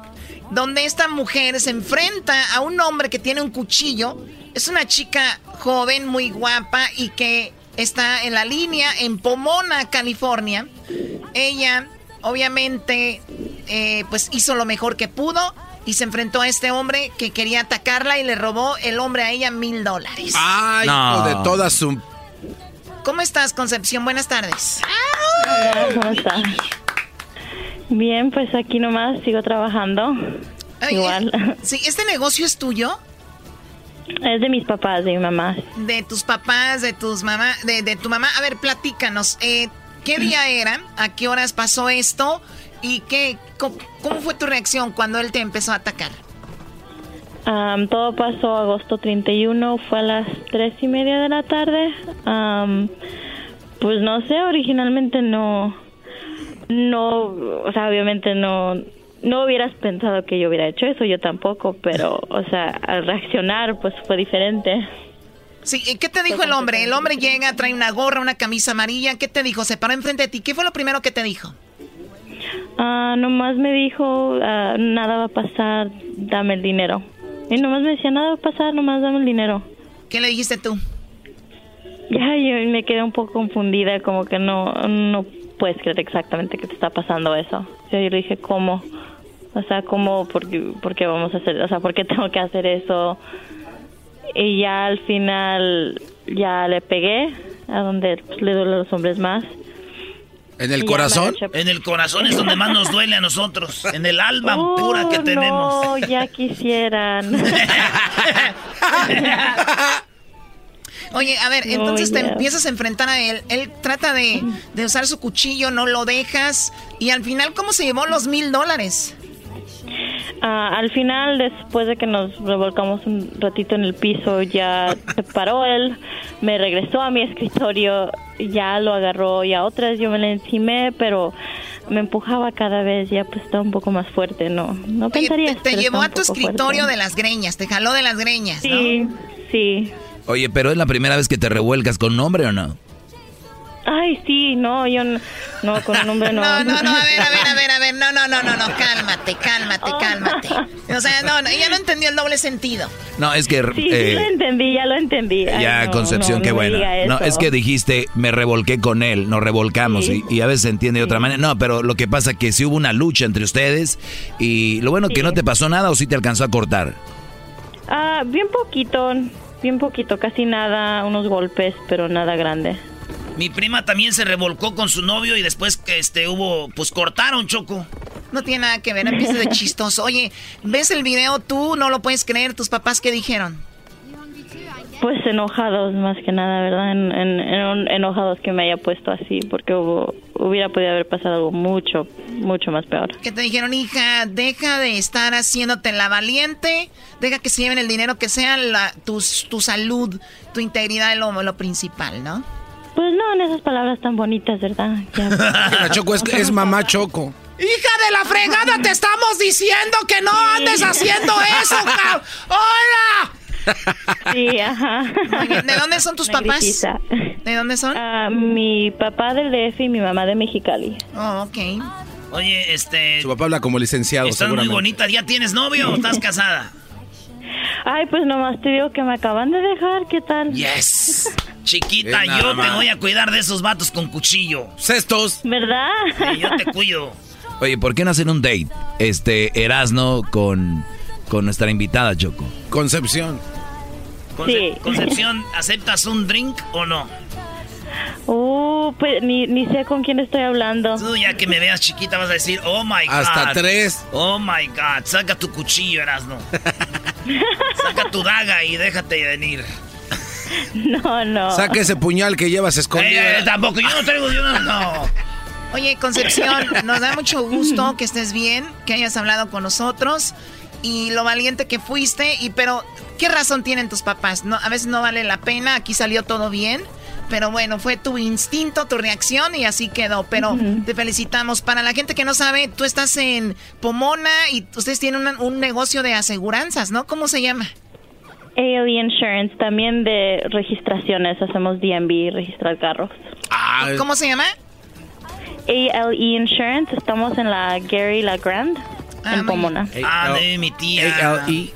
donde esta mujer se enfrenta a un hombre que tiene un cuchillo. Es una chica joven, muy guapa y que está en la línea en Pomona, California. Ella, obviamente, eh, pues hizo lo mejor que pudo y se enfrentó a este hombre que quería atacarla y le robó el hombre a ella mil dólares. Ay, de todas su... ¿Cómo estás, Concepción? Buenas tardes. ¿cómo estás? Bien, pues aquí nomás sigo trabajando. Igual. Sí, ¿este negocio es tuyo? Es de mis papás, de mi mamá. De tus papás, de tus mamá, de, tu mamá. A ver, platícanos. Eh, ¿Qué día era? ¿A qué horas pasó esto? ¿Y qué, cómo, fue tu reacción cuando él te empezó a atacar? todo pasó agosto 31, fue a las tres y media de la tarde. pues no sé, originalmente no, no, o sea, obviamente no, no hubieras pensado que yo hubiera hecho eso, yo tampoco, pero, o sea, al reaccionar, pues fue diferente. Sí, ¿qué te dijo el hombre? El hombre llega, trae una gorra, una camisa amarilla, ¿qué te dijo? Se paró enfrente de ti, ¿qué fue lo primero que te dijo? Ah, nomás me dijo, ah, nada va a pasar, dame el dinero. Y nomás me decía, nada va a pasar, nomás dame el dinero. ¿Qué le dijiste tú? Ya, yo me quedé un poco confundida, como que no, no puedes creer exactamente que te está pasando eso. Yo le dije, ¿cómo? O sea, ¿cómo? ¿Por qué, vamos a hacer? O sea, ¿por qué tengo que hacer eso? Y ya al final, ya le pegué a donde pues, le duele a los hombres más. ¿En el corazón? En el corazón es donde más nos duele a nosotros. En el alma oh, pura que tenemos. No, ya quisieran. Oye, a ver, entonces te empiezas a enfrentar a él. Él trata de, de usar su cuchillo, no lo dejas. Y al final, ¿cómo se llevó los mil dólares? Ah, al final, después de que nos revolcamos un ratito en el piso, ya se paró él, me regresó a mi escritorio, ya lo agarró y a otras yo me le encimé, pero me empujaba cada vez, ya pues estaba un poco más fuerte, no, no pensaría. Te, llevó a tu escritorio de las greñas, te jaló de las greñas, sí, Sí, Oye, pero es la primera vez que te revuelcas con un hombre o no? Ay, sí, no, yo no, con un hombre no. no, no, no, a ver, a ver, a ver, a ver, no, no, no, no, no, cálmate, cálmate, oh. cálmate. O sea, no, no, ella no entendió el doble sentido. No, es que... Sí, sí eh, lo entendí, ya lo entendí. ya, Concepción, qué bueno. No, es que dijiste, me revolqué con él, nos revolcamos y, a veces se entiende de otra manera. No, pero lo que pasa es que sí hubo una lucha entre ustedes y lo bueno que no te pasó nada o sí te alcanzó a cortar. Ah, bien poquito, bien poquito, casi nada, unos golpes, pero nada grande. Mi prima también se revolcó con su novio y después que este hubo, pues cortaron, Choco. No tiene nada que ver, empieza de chistoso. Oye, ¿ves el video tú? No lo puedes creer, tus papás qué dijeron. Pues enojados más que nada, ¿verdad? En, enojados que me haya puesto así, porque hubo, hubiera podido haber pasado algo mucho, mucho más peor. ¿Qué te dijeron, hija? Deja de estar haciéndote la valiente, deja que se lleven el dinero, que sea la, tu, tu salud, tu integridad lo, lo principal, ¿no? Pues no, en esas palabras tan bonitas, ¿verdad? Ya, Choco es, es mamá Choco. Hija de la fregada, te estamos diciendo que no andes haciendo eso, ¡Hola! Sí, ajá. ¿De dónde son tus papás? ¿De dónde son? Uh, mi papá del DF y mi mamá de Mexicali. Oh, ok. Oye, este... Su papá habla como licenciado, Estás muy bonita. ¿Ya tienes novio o estás casada? Ay, pues nomás te digo que me acaban de dejar, ¿qué tal? Yes. Chiquita, yo te voy a cuidar de esos vatos con cuchillo. Cestos. ¿Verdad? yo te cuido. Oye, ¿por qué no hacen un date? Este, Erasno con, con nuestra invitada, Choco. Concepción. sí. Concepción, ¿aceptas un drink o no? Uh, pues ni, ni sé con quién estoy hablando. Tú ya que me veas chiquita vas a decir, oh my God. Hasta tres. Oh my God, saca tu cuchillo, Erasno. saca tu daga y déjate venir. No, no. Saca ese puñal que llevas escondido. Eh, eh, tampoco, yo no traigo, yo no, Oye, Concepción, nos da mucho gusto que estés bien, que hayas hablado con nosotros y lo valiente que fuiste. Y pero, ¿qué razón tienen tus papás? No, a veces no vale la pena. Aquí salió todo bien. Pero bueno, fue tu instinto, tu reacción y así quedó. Pero te felicitamos. Para la gente que no sabe, tú estás en Pomona y ustedes tienen un negocio de aseguranzas, ¿no? ¿Cómo se llama? ALE Insurance, también de registraciones, hacemos DMV, registrar carros. Ah, ¿Cómo se llama? ALE Insurance, estamos en la Gary La Grande, ah, en Pomona. Ah, de mi tía. ALE,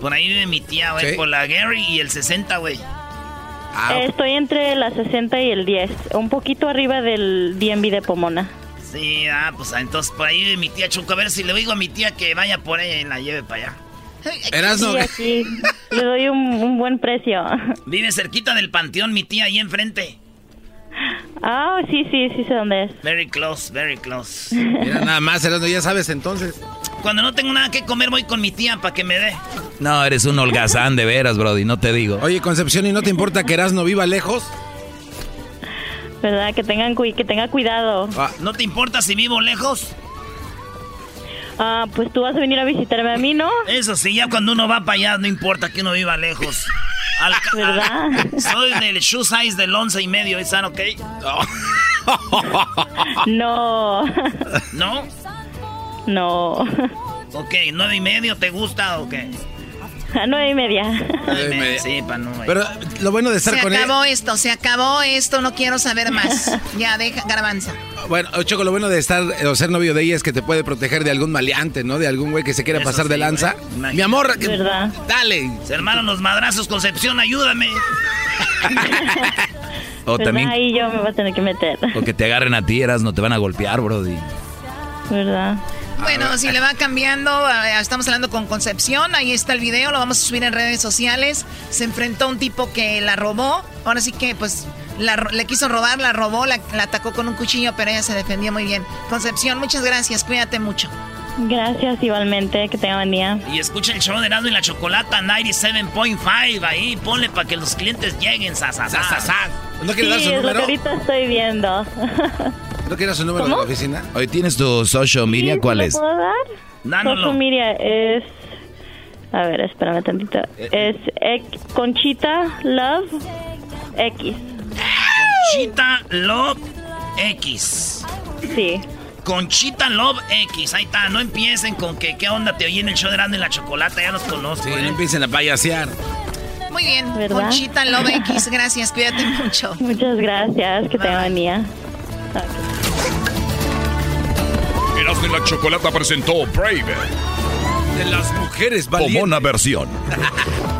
Por ahí vive mi tía, güey, por la Gary y el 60, güey. Ah, Estoy entre la 60 y el 10, un poquito arriba del DMV de Pomona. Sí, ah, pues entonces por ahí mi tía Choco, a ver si le digo a mi tía que vaya por ella y la lleve para allá. Sí, aquí. Le doy un, buen precio. Vive cerquita del panteón mi tía ahí enfrente. Ah, sí, sí, sí sé dónde es. Very close, very close. Mira, nada más, Erasno, ya sabes entonces. Cuando no tengo nada que comer voy con mi tía para que me dé. No, eres un holgazán de veras, Brody, no te digo. Oye, Concepción, ¿y no te importa que Erasno viva lejos? ¿Verdad? Que, tengan, que tenga cuidado. Ah, ¿No te importa si vivo lejos? Ah, pues tú vas a venir a visitarme a mí, ¿no? Eso sí, ya cuando uno va para allá, no importa que uno viva lejos. ¿Verdad? soy del shoe size del once y medio, ¿es ok? No. ¿No? No. Ok, nueve y medio, ¿te gusta o qué? A nueve y media. Sí, para no. Pero lo bueno de estar con él. Se acabó esto, se acabó esto, no quiero saber más. ya, deja, garbanza. Bueno, Choco, lo bueno de estar o ser novio de ella es que te puede proteger de algún maleante, ¿no? De algún güey que se quiera pasar de lanza. Mi amor, ¿verdad? dale. Se hermanos los madrazos, Concepción, ayúdame. o también. Ahí yo me voy a tener que meter. O que te agarren a tiras, no te van a golpear, Brody. ¿Verdad? Bueno, si le va cambiando, estamos hablando con Concepción, ahí está el video, lo vamos a subir en redes sociales. Se enfrentó a un tipo que la robó, ahora sí que pues le quiso robar, la robó, la, atacó con un cuchillo, pero ella se defendió muy bien. Concepción, muchas gracias, cuídate mucho. Gracias igualmente, que tenga buen día. Y escucha el show de Nando y la Chocolata 97.5 ahí, ponle para que los clientes lleguen, sa, sa, ¿No quiere dar su es número? Lo que ahorita estoy viendo. ¿No quieres su número de la oficina? Hoy tienes tu social media, ¿cuál es? puedo dar? Social media es... A ver, espérame tantito. Es Conchita Love X. Conchita Love X. Sí. Conchita Love X, ahí está, no empiecen con que qué onda te oí en el show de Grande en la chocolate, ya los conozco. Sí, no ¿eh? empiecen a payasear. Muy bien, Conchita Love X, gracias, cuídate mucho. Muchas gracias, que te venía. Erasmo la Chocolata presentó Brave. De las mujeres valientes. Como una versión.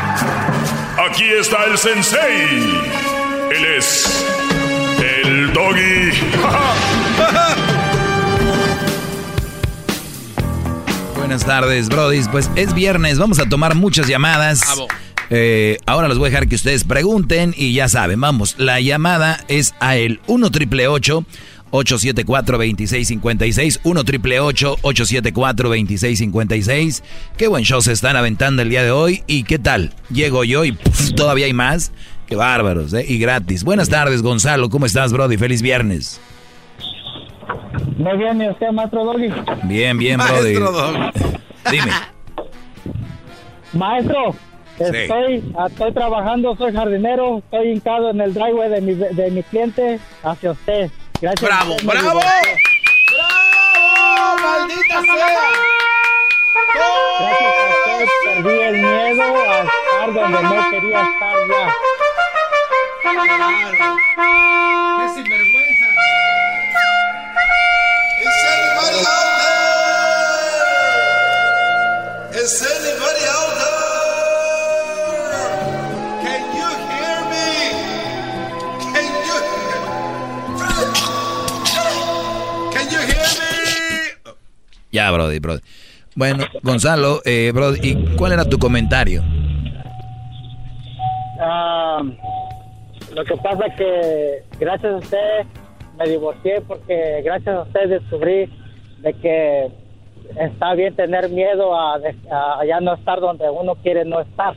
Aquí está el sensei. Él es el doggy. Buenas tardes, brodis. Pues es viernes, vamos a tomar muchas llamadas. Eh, ahora les voy a dejar que ustedes pregunten y ya saben, vamos, la llamada es a el 1 triple 874-2656, 1 triple 874-2656. Qué buen show se están aventando el día de hoy. ¿Y qué tal? Llego yo y todavía hay más. Qué bárbaros, ¿eh? Y gratis. Buenas tardes, Gonzalo. ¿Cómo estás, Brody? Feliz viernes. Muy bien, ¿y usted, maestro Doggy? Bien, bien, Brody. Dime. Maestro, estoy, estoy trabajando, soy jardinero, estoy hincado en el driveway de mi, de mi cliente hacia usted. Gracias. ¡Bravo, bravo! ¡Bravo! ¡Maldita sea! Gracias a usted perdí el miedo a estar donde no quería estar ya. ¡Qué sinvergüenza! ¿Es anybody out there? ¿Es anybody out there? Ya, Brody, Brody. Bueno, Gonzalo, eh, Brody, ¿y cuál era tu comentario? Ah, lo que pasa es que gracias a usted me divorcié porque gracias a usted descubrí de que está bien tener miedo a, a ya no estar donde uno quiere no estar.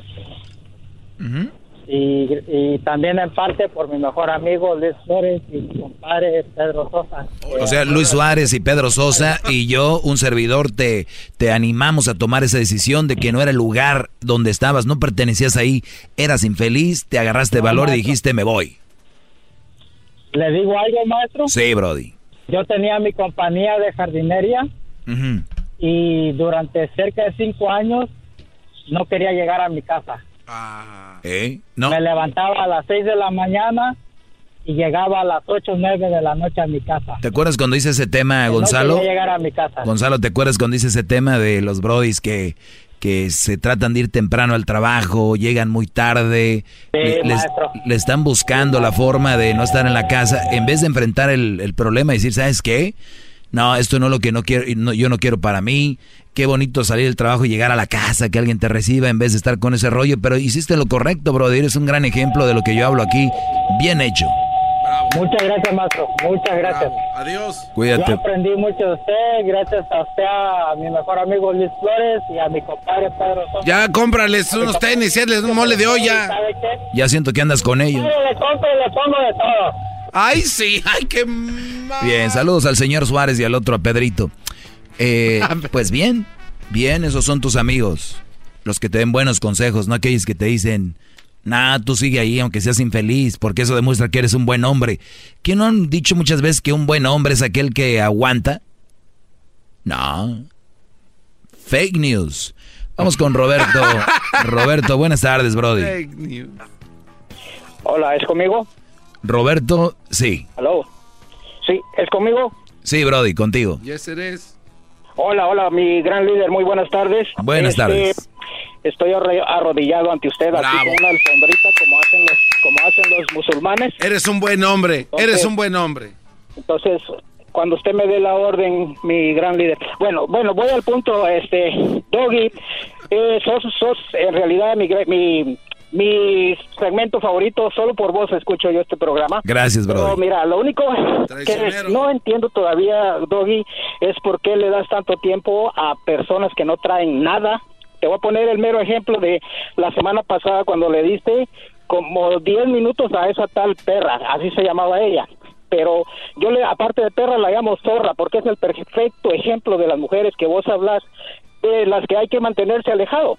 Y, y, también en parte por mi mejor amigo Luis Suárez y mi compadre Pedro Sosa. O sea, Luis Suárez y Pedro Sosa y yo, un servidor, te, te animamos a tomar esa decisión de que no era el lugar donde estabas, no pertenecías ahí, eras infeliz, te agarraste valor y dijiste me voy. ¿Le digo algo, maestro? Sí, Brody. Yo tenía mi compañía de jardinería y durante cerca de cinco años no quería llegar a mi casa. ¿Eh? No. Me levantaba a las seis de la mañana y llegaba a las ocho o nueve de la noche a mi casa. ¿Te acuerdas cuando dice ese tema, Gonzalo? No llegar a mi casa. Gonzalo, ¿te acuerdas cuando dice ese tema de los brodis que, que se tratan de ir temprano al trabajo, llegan muy tarde, le, les- le están buscando la forma de no estar en la casa, en vez de enfrentar el, el problema y decir, ¿sabes qué? No, esto no es lo que no quiero, y no- yo no quiero para mí. Qué bonito salir del trabajo y llegar a la casa, que alguien te reciba en vez de estar con ese rollo. Pero hiciste lo correcto, brother. Eres un gran ejemplo de lo que yo hablo aquí. Bien hecho. Muchas gracias, maestro. Muchas gracias. Adiós. Cuídate. Yo aprendí mucho de usted, gracias a usted, a mi mejor amigo Luis Flores y a mi compadre Pedro Sosa. Ya cómprales unos tenis y hazles un mole de olla. ¿Sabe qué? Ya siento que andas con ellos. Yo le compro y le pongo de todo. Ay, sí, ay, qué... Bien, saludos al señor Suárez y al otro a Pedrito. Eh, pues bien, bien, esos son tus amigos. Los que te den buenos consejos, no aquellos que te dicen, nah, tú sigue ahí aunque seas infeliz, porque eso demuestra que eres un buen hombre. ¿Qué no han dicho muchas veces que un buen hombre es aquel que aguanta? No. Fake news. Vamos con Roberto. Roberto, buenas tardes, Brody. Hola, ¿es conmigo? Roberto, sí. ¿Aló? Sí, ¿es conmigo? Sí, Brody, contigo. Yes, eres. Hola, hola, mi gran líder, muy buenas tardes. Buenas Este, tardes. Estoy arro- arrodillado ante usted, aquí con una alfombrita como hacen los, como hacen los musulmanes. Eres un buen hombre, eres un buen hombre. Entonces, cuando usted me dé la orden, mi gran líder. Bueno, bueno, voy al punto, este, Doggy, eh, sos, sos en realidad mi, mi, mi segmento favorito, solo por vos escucho yo este programa. Gracias, Pero Brody. mira, lo único que no entiendo todavía, Doggy, es por qué le das tanto tiempo a personas que no traen nada. Te voy a poner el mero ejemplo de la semana pasada cuando le diste como 10 minutos a esa tal perra, así se llamaba ella. Pero yo le, aparte de perra, la llamo zorra porque es el perfecto ejemplo de las mujeres que vos hablas, de las que hay que mantenerse alejado.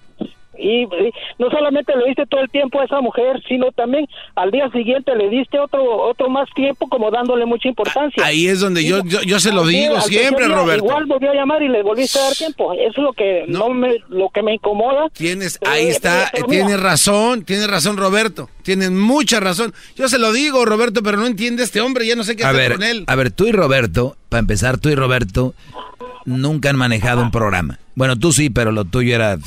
Y, y no solamente le diste todo el tiempo a esa mujer, sino también al día siguiente le diste otro otro más tiempo como dándole mucha importancia. Ahí es donde yo, yo, yo se lo digo siempre, día Roberto. Igual volvió a llamar y le volviste a dar tiempo. Eso es lo que no, me lo que me incomoda. Tienes, Eh, ahí está, eh, tienes razón, tienes razón, Roberto. Tienes mucha razón. Yo se lo digo, Roberto, pero no entiende este hombre, ya no sé qué A hacer ver, con él. a ver, tú y Roberto, para empezar, tú y Roberto nunca han manejado un programa. Bueno, tú sí, pero lo tuyo era...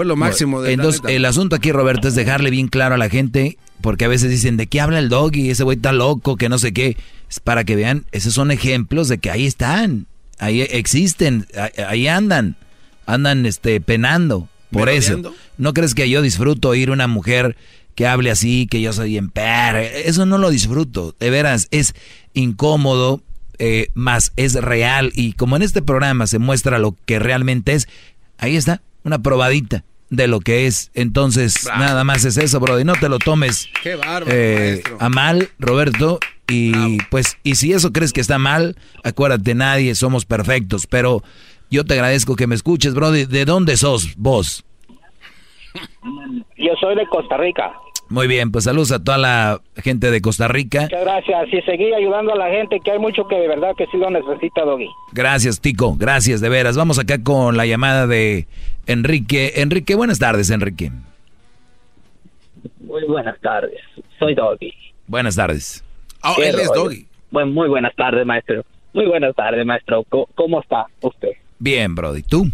Fue lo máximo de Entonces, el asunto aquí, Roberto, es dejarle bien claro a la gente, porque a veces dicen, ¿de qué habla el doggy? Ese güey está loco, que no sé qué. Es para que vean, esos son ejemplos de que ahí están, ahí existen, ahí, andan, andan este penando. Por eso. ¿no crees que yo disfruto oír una mujer que hable así, que yo soy en Eso no lo disfruto, de veras, es incómodo, eh, más es real. Y como en este programa se muestra lo que realmente es, ahí está, una probadita de lo que es. Entonces, nada más es eso, Brody. No te lo tomes Qué bárbaro, eh, a mal, Roberto. Y pues, y si eso crees que está mal, acuérdate, nadie somos perfectos. Pero yo te agradezco que me escuches, Brody. ¿De dónde sos vos? Yo soy de Costa Rica. Muy bien, pues saludos a toda la gente de Costa Rica. Muchas gracias. Y seguí ayudando a la gente, que hay mucho que de verdad que sí lo necesita, Doggy. Gracias, Tico. Gracias, de veras. Vamos acá con la llamada de Enrique. Enrique, buenas tardes, Enrique. Muy buenas tardes. Soy Doggy. Buenas tardes. ¿Qué rollo? Bueno, muy buenas tardes, maestro. Muy buenas tardes, maestro. ¿Cómo, cómo está usted? Bien, Brody. ¿Tú?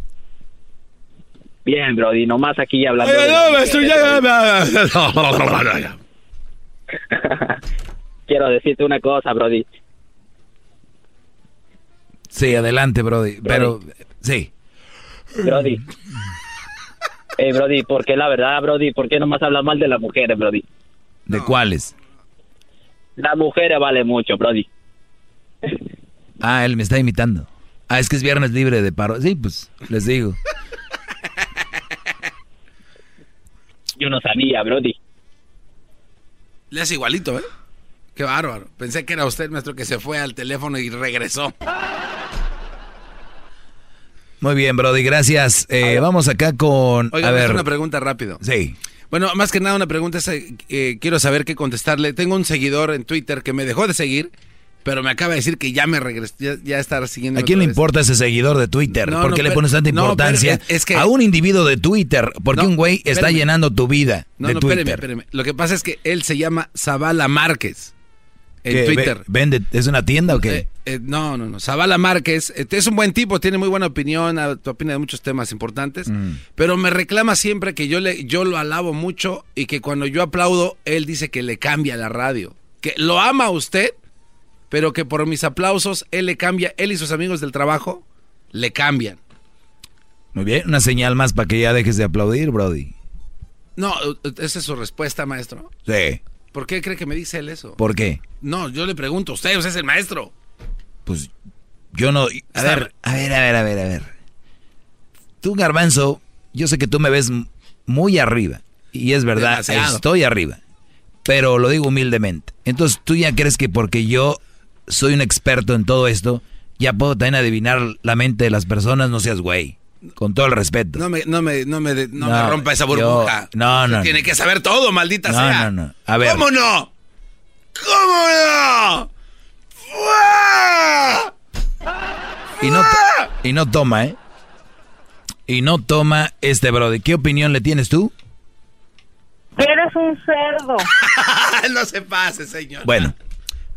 Bien, Brody. Nomás aquí hablando. Ay, de no, mujeres, ya- Quiero decirte una cosa, Brody. Sí, adelante, Brody. Pero, sí. Brody. Eh, Brody, ¿por qué la verdad, Brody? ¿Por qué nomás hablas mal de las mujeres, Brody? ¿De cuáles? Las mujeres vale mucho, Brody. Ah, él me está imitando. Ah, es que es viernes libre de paro. Sí, pues, les digo. Yo no sabía, Brody. Le hace igualito, ¿eh? Qué bárbaro. Pensé que era usted, maestro, que se fue al teléfono y regresó. Muy bien, Brody, gracias. Eh, vamos acá con... Oiga, a ver, una pregunta rápido. Sí. Bueno, más que nada una pregunta es, eh, quiero saber qué contestarle. Tengo un seguidor en Twitter que me dejó de seguir pero me acaba de decir que ya me regresó, ya, está siguiendo. ¿A quién le importa ese seguidor de Twitter? ¿Por qué le pones tanta importancia a un individuo de Twitter? Porque un güey está llenando tu vida de Twitter. Espérame, espérame. Lo que pasa es que él se llama Zavala Márquez en Twitter. ¿Vende? ¿Es una tienda o qué? Eh, eh, no, no, no. Zavala Márquez eh, es un buen tipo, tiene muy buena opinión, opina de muchos temas importantes, mm. pero me reclama siempre que yo, le, yo lo alabo mucho y que cuando yo aplaudo, él dice que le cambia la radio. Que lo ama usted, pero que por mis aplausos, él le cambia, él y sus amigos del trabajo le cambian. Muy bien, una señal más para que ya dejes de aplaudir, Brody. No, esa es su respuesta, maestro. Sí. ¿Por qué cree que me dice él eso? ¿Por qué? No, yo le pregunto, usted, usted es el maestro. Pues yo no... A ver, a ver, a ver, a ver, a ver. Tú, Garbanzo, yo sé que tú me ves muy arriba. Y es verdad, estoy arriba. Pero lo digo humildemente. Entonces, tú ya crees que porque yo soy un experto en todo esto, ya puedo también adivinar la mente de las personas, no seas güey. Con todo el respeto. No me, no me, no me, no me rompa esa burbuja. no, no. Tiene que saber todo, maldita sea. No, no, no. A ver. ¿Cómo no? ¿Cómo no? Y no, y no toma, ¿eh? Y no toma este Brody. ¿Qué opinión le tienes tú? Eres un cerdo. no se pase, señor. Bueno,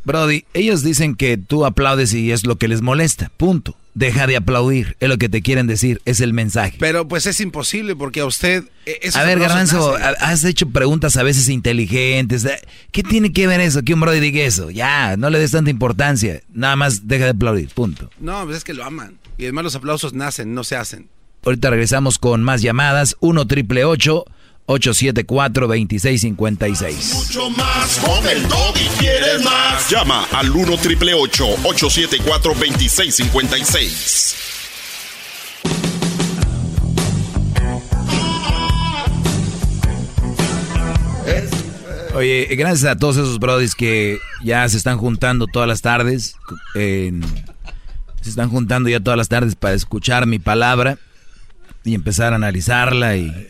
Brody, ellos dicen que tú aplaudes y es lo que les molesta. Punto. Deja de aplaudir, es lo que te quieren decir, es el mensaje. Pero pues es imposible porque a usted... Eh, a ver, Garbanzo, has hecho preguntas a veces inteligentes. Eh, ¿Qué tiene que ver eso? Que un brody diga eso. Ya, no le des tanta importancia. Nada más deja de aplaudir, punto. No, pues es que lo aman. Y además los aplausos nacen, no se hacen. Ahorita regresamos con más llamadas. 1 triple 874-2656. Mucho más con el y quieres más. Llama al 1 triple 874 2656. Oye, gracias a todos esos brodis que ya se están juntando todas las tardes. se están juntando ya todas las tardes para escuchar mi palabra y empezar a analizarla y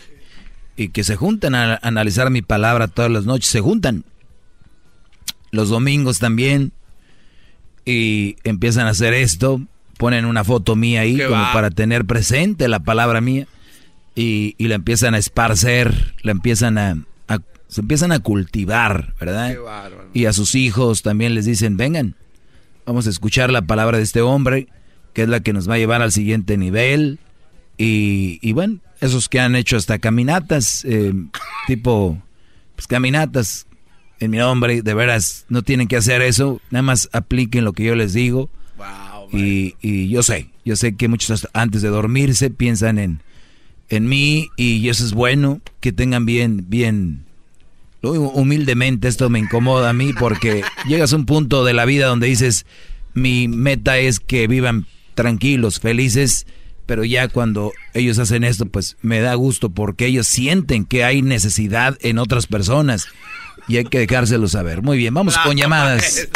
y que se juntan a analizar mi palabra todas las noches, se juntan. Los domingos también y empiezan a hacer esto, ponen una foto mía ahí como para tener presente la palabra mía y, la empiezan a esparcer, la empiezan a, se empiezan a cultivar, ¿verdad? y a sus hijos también les dicen, vengan, vamos a escuchar la palabra de este hombre, que es la que nos va a llevar al siguiente nivel. Y, y bueno, esos que han hecho hasta caminatas, eh, tipo, pues caminatas en mi nombre, de veras, no tienen que hacer eso, nada más apliquen lo que yo les digo. y, y, yo sé, yo sé que muchos antes de dormirse piensan en, en mí y eso es bueno, que tengan bien, bien, humildemente esto me incomoda a mí porque llegas a un punto de la vida donde dices, mi meta es que vivan tranquilos, felices pero ya cuando ellos hacen esto, pues me da gusto porque ellos sienten que hay necesidad en otras personas y hay que dejárselo saber. Muy bien, vamos con llamadas.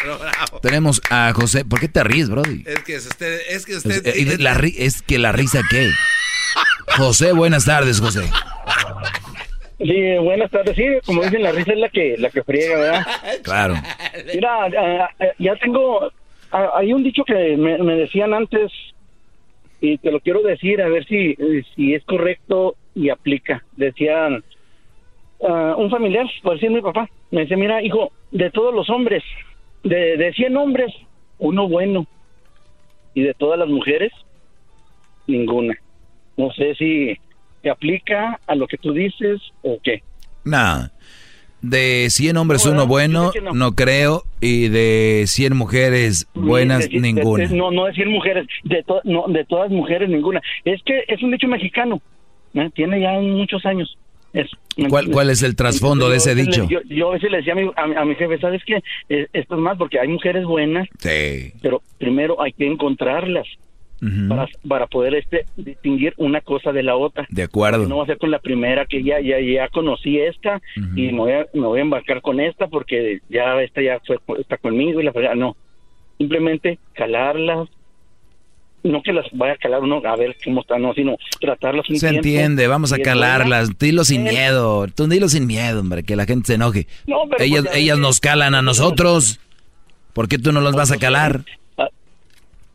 Tenemos a José. ¿Por qué te ríes, Brody? Es que usted. Es que, usted, es, la, es que la risa, ¿qué? José, buenas tardes, José. Sí, buenas tardes. Sí, como dicen, la risa es la que, la que friega, ¿verdad? Claro. Mira, ah, ah, ya tengo. Ah, hay un dicho que me, me decían antes y te lo quiero decir a ver si, si es correcto y aplica. Decían, ah, un familiar, por decir mi papá, me dice, mira, hijo, de todos los hombres, de, de 100 hombres, uno bueno. Y de todas las mujeres, ninguna. No sé si te aplica a lo que tú dices o qué. Nada. De 100 hombres uno bueno, no. creo, y de 100 mujeres buenas, ninguna. no, no de 100 mujeres, de, no, de todas mujeres, ninguna. Es que es un dicho mexicano, ¿eh? tiene ya muchos años. Es, ¿Cuál, ¿Cuál es el trasfondo de ese dicho? Yo, a veces le decía a mi, a, mi jefe, ¿sabes qué? Eh, esto es más porque hay mujeres buenas, sí. pero primero hay que encontrarlas para, para poder este distinguir una cosa de la otra. De acuerdo. No va a ser con la primera que ya ya ya conocí esta y me voy, a, me voy a embarcar con esta porque ya esta ya fue, está conmigo y la verdad no. Simplemente calarlas, no que las vaya a calar uno a ver cómo están, no, sino tratarlas un Se entiende, vamos a calarlas, dilo sin miedo, tú dilo sin miedo, hombre, que la gente se enoje. ellas, ellas nos calan a nosotros. ¿Por qué tú no los vas a calar?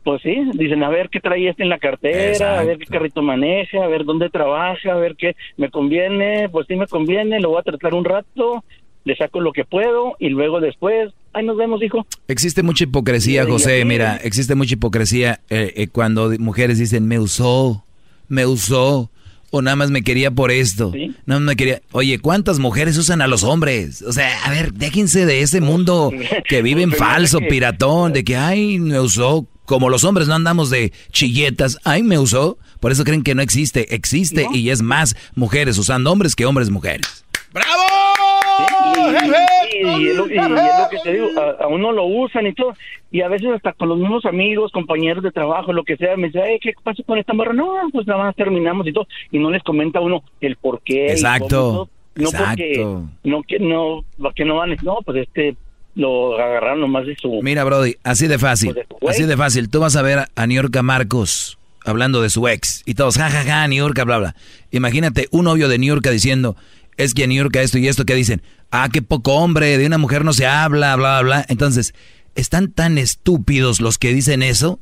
Pues sí, dicen a ver qué trae este en la cartera, a ver qué carrito maneja, a ver dónde trabaja, a ver qué me conviene, pues sí me conviene, lo voy a tratar un rato, le saco lo que puedo y luego después, ahí nos vemos, hijo. Existe mucha hipocresía, José, mira, existe mucha hipocresía eh, eh, cuando mujeres dicen, me usó, me usó, o nada más me quería por esto, nada más me quería... Oye, ¿cuántas mujeres usan a los hombres? O sea, a ver, déjense de ese mundo que vive en falso, piratón, de que, ay, me usó, como los hombres no andamos de chilletas, ay, me usó, por eso creen que no existe, existe y es más mujeres usando hombres que hombres mujeres. ¡Bravo! y, es lo, que te digo, a, uno lo usan y todo, y a veces hasta con los mismos amigos, compañeros de trabajo, lo que sea, me dice, ¿qué pasa con esta morra? No, pues nada más terminamos y todo, y no les comenta uno el por qué. Exacto. no porque no que no que no van no pues este lo agarraron nomás de su mira Brody así de fácil pues así de fácil tú vas a ver a Niorca Marcos hablando de su ex y todos jajaja ja, ja, Niorca bla bla imagínate un novio de Niorca diciendo es que New York esto y esto que dicen, ah, qué poco hombre, de una mujer no se habla, bla, bla, bla. Entonces, están tan estúpidos los que dicen eso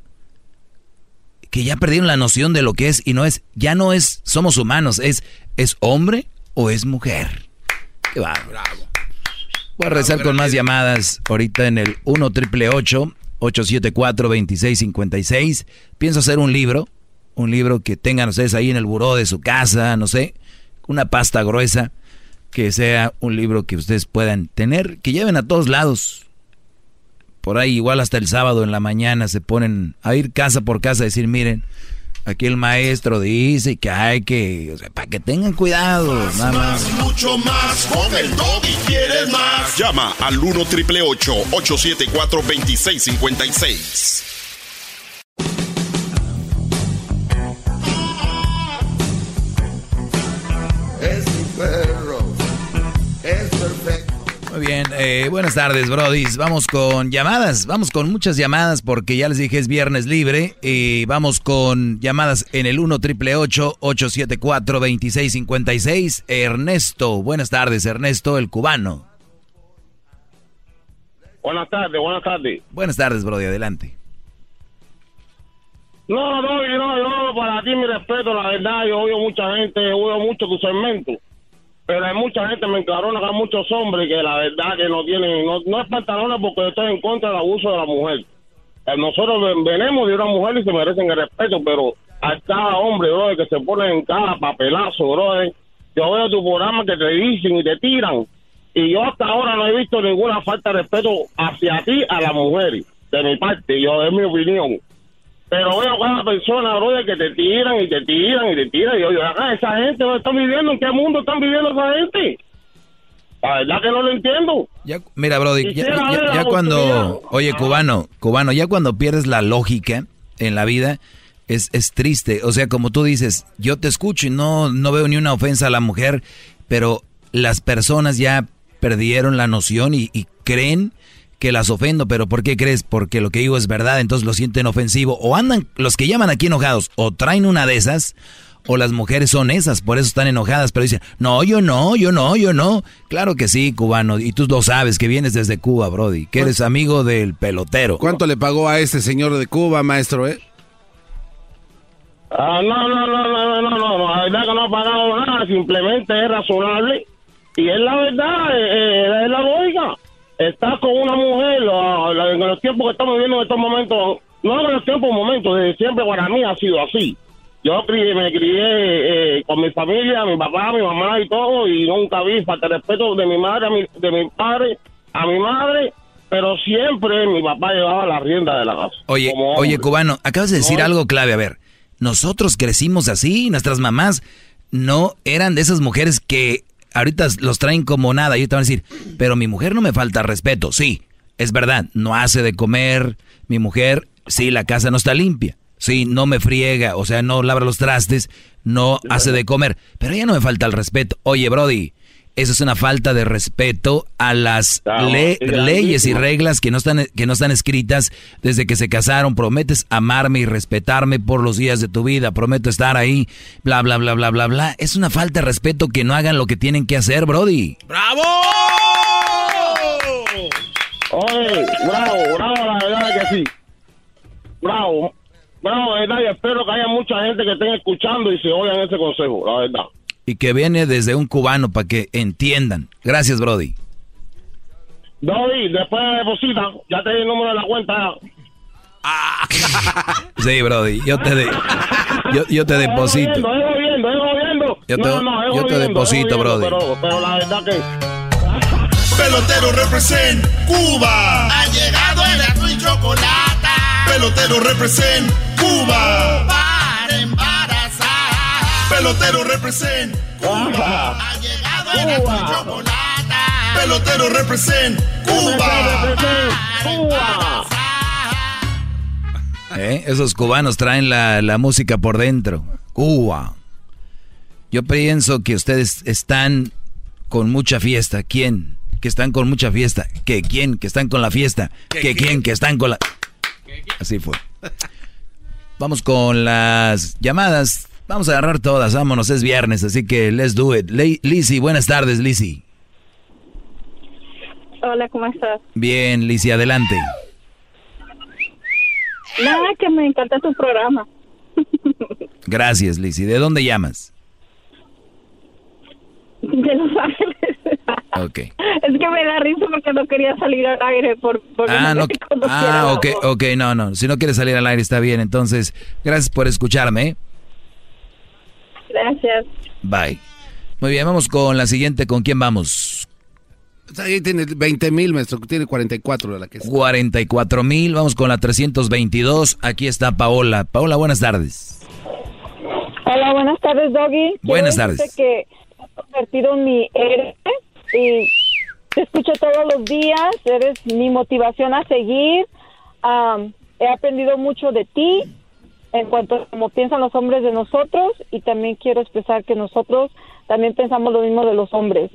que ya perdieron la noción de lo que es y no es, ya no es, somos humanos, es, es hombre o es mujer. Qué va. Bravo. Voy a rezar con más llamadas ahorita en el 1 triple 874 2656. Pienso hacer un libro, un libro que tengan ustedes ahí en el buró de su casa, no sé, una pasta gruesa que sea un libro que ustedes puedan tener, que lleven a todos lados. Por ahí igual hasta el sábado en la mañana se ponen a ir casa por casa a decir, miren, aquí el maestro dice que hay que, o sea, para que tengan cuidado. nada más. mucho más, con el y quieres más. Llama al 1 triple 874 2656. Muy bien, eh, buenas tardes, Brody. Vamos con llamadas, vamos con muchas llamadas porque ya les dije es viernes libre y vamos con llamadas en el 1 triple 874 2656. Ernesto, buenas tardes, Ernesto, el cubano. Buenas tardes, buenas tardes. Buenas tardes, Brody, adelante. No, no, no, no, para ti mi respeto, la verdad, yo oigo mucha gente, oigo mucho tu segmento pero hay mucha gente, me enclarona que hay muchos hombres que la verdad que no tienen, no, es pantalones porque yo estoy en contra del abuso de la mujer. Eh, nosotros venimos de una mujer y se merecen el respeto, pero a cada hombre, bro, que se pone en cada papelazo, bro, yo veo tu programa que te dicen y te tiran, y yo hasta ahora no he visto ninguna falta de respeto hacia ti, a la mujer, de mi parte, yo, es mi opinión. Pero veo cada persona, brother, que te tiran y te tiran y te tiran. Y yo, acá, esa gente, ¿dónde están viviendo? ¿En qué mundo están viviendo esa gente? La verdad que no lo entiendo. Ya, mira, Brody, ya, cuando, oye, cubano, cubano, ya cuando pierdes la lógica en la vida, es, es triste. O sea, como tú dices, yo te escucho y no, no veo ni una ofensa a la mujer, pero las personas ya perdieron la noción y, y creen que las ofendo, pero ¿por qué crees? Porque lo que digo es verdad, entonces lo sienten ofensivo. O andan, los que llaman aquí enojados, o traen una de esas, o las mujeres son esas, por eso están enojadas, pero dicen, no, yo no, yo no, yo no. Claro que sí, cubano, y tú lo sabes, que vienes desde Cuba, Brody, que eres amigo del pelotero. ¿Cuánto le pagó a este señor de Cuba, maestro, eh? Ah, no, no, no, no, no, no, no, la verdad que no ha pagado nada, simplemente es razonable, y es la verdad, eh, eh, es la lógica estás con una mujer en los tiempos que estamos viviendo en estos momentos, no en los tiempos, momentos, desde siempre para mí ha sido así. Yo me crié eh, con mi familia, mi papá, mi mamá y todo, y nunca vi falta de respeto de mi madre, a mi, de mi padre, a mi madre, pero siempre mi papá llevaba la rienda de la casa. Oye, oye, cubano, acabas de decir algo clave, a ver, nosotros crecimos así, nuestras mamás no eran de esas mujeres que ahorita los traen como nada y te van a decir, pero mi mujer no me falta respeto. Sí, es verdad, no hace de comer, mi mujer, sí, la casa no está limpia. Sí, no me friega, o sea, no labra los trastes, no hace de comer, pero ya no me falta el respeto. Oye, Brody, eso es una falta de respeto a las leyes y reglas que no, están, que no están escritas desde que se casaron. Prometes amarme y respetarme por los días de tu vida. Prometo estar ahí, bla, bla, bla, bla, bla, bla. Es una falta de respeto que no hagan lo que tienen que hacer, Brody. ¡Bravo! Oye, bravo, bravo, la verdad que sí. Bravo, bravo, la verdad, y espero que haya mucha gente que estén escuchando y se oigan ese consejo, la verdad. Y que viene desde un cubano para que entiendan. Gracias, Brody. Brody, después deposita, ya te di el número de la cuenta. Sí, Brody, yo te, de, yo, yo te deposito. Es gobierno, es gobierno. Yo te, no, no, es yo te deposito, Brody. Pero, pero la verdad que... Pelotero represent Cuba. Ha llegado el azul y chocolate. Pelotero represent Cuba. Pelotero represent Cuba. Ha llegado el azul y chocolate. Pelotero represent Cuba. Cuba. ¿Eh? Esos cubanos traen la, la música por dentro. Cuba. Yo pienso que ustedes están con mucha fiesta. ¿Quién? Que están con mucha fiesta. ¿Que quién? Que están con la fiesta. ¿Que quién? Que están con la... Así fue. Vamos con las llamadas. Vamos a agarrar todas. Vámonos, es viernes, así que let's do it. Le- Lizzy, buenas tardes, Lizzy. Hola, ¿cómo estás? Bien, Lizzy, adelante. Nada, que me encanta tu programa. Gracias, Lizzy. ¿De dónde llamas? De Los Ángeles. Ok. Es que me da risa porque no quería salir al aire por, porque Ah, no, ah, ok, ok, no, no. Si no quieres salir al aire está bien. Entonces, gracias por escucharme. Gracias. Bye. Muy bien, vamos con la siguiente. ¿Con quién vamos? Ahí tiene 20 mil, maestro. Tiene 44 de la que es. 44 mil. Vamos con la 322. Aquí está Paola. Paola, buenas tardes. Hola, buenas tardes, Doggy. Buenas tardes. que me has convertido en mi héroe y te escucho todos los días. Eres mi motivación a seguir. He aprendido mucho de ti en cuanto a cómo piensan los hombres de nosotros y también quiero expresar que nosotros también pensamos lo mismo de los hombres.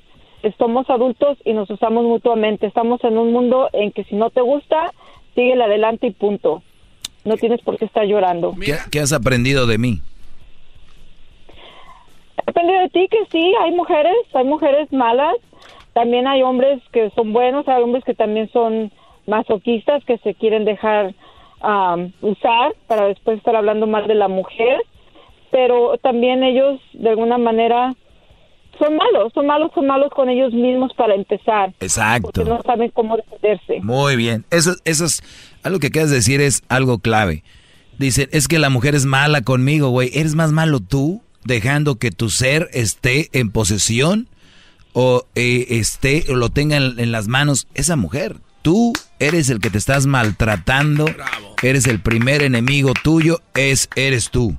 Somos adultos y nos usamos mutuamente. Estamos en un mundo en que si no te gusta, síguele adelante y punto. No tienes por qué estar llorando. ¿Qué, qué has aprendido de mí? Depende de ti que sí, hay mujeres, hay mujeres malas, también hay hombres que son buenos, hay hombres que también son masoquistas, que se quieren dejar am, usar para después estar hablando mal de la mujer, pero también ellos de alguna manera son malos, son malos, son malos con ellos mismos para empezar, Exacto. porque no saben cómo defenderse. Muy bien. Eso, eso es algo que quieres decir es algo clave. Dicen, es que la mujer es mala conmigo, güey. ¿Eres más malo tú dejando que tu ser esté en posesión o eh, esté o lo tenga en, en las manos esa mujer? Tú eres el que te estás maltratando. Eres el primer enemigo tuyo, es eres tú.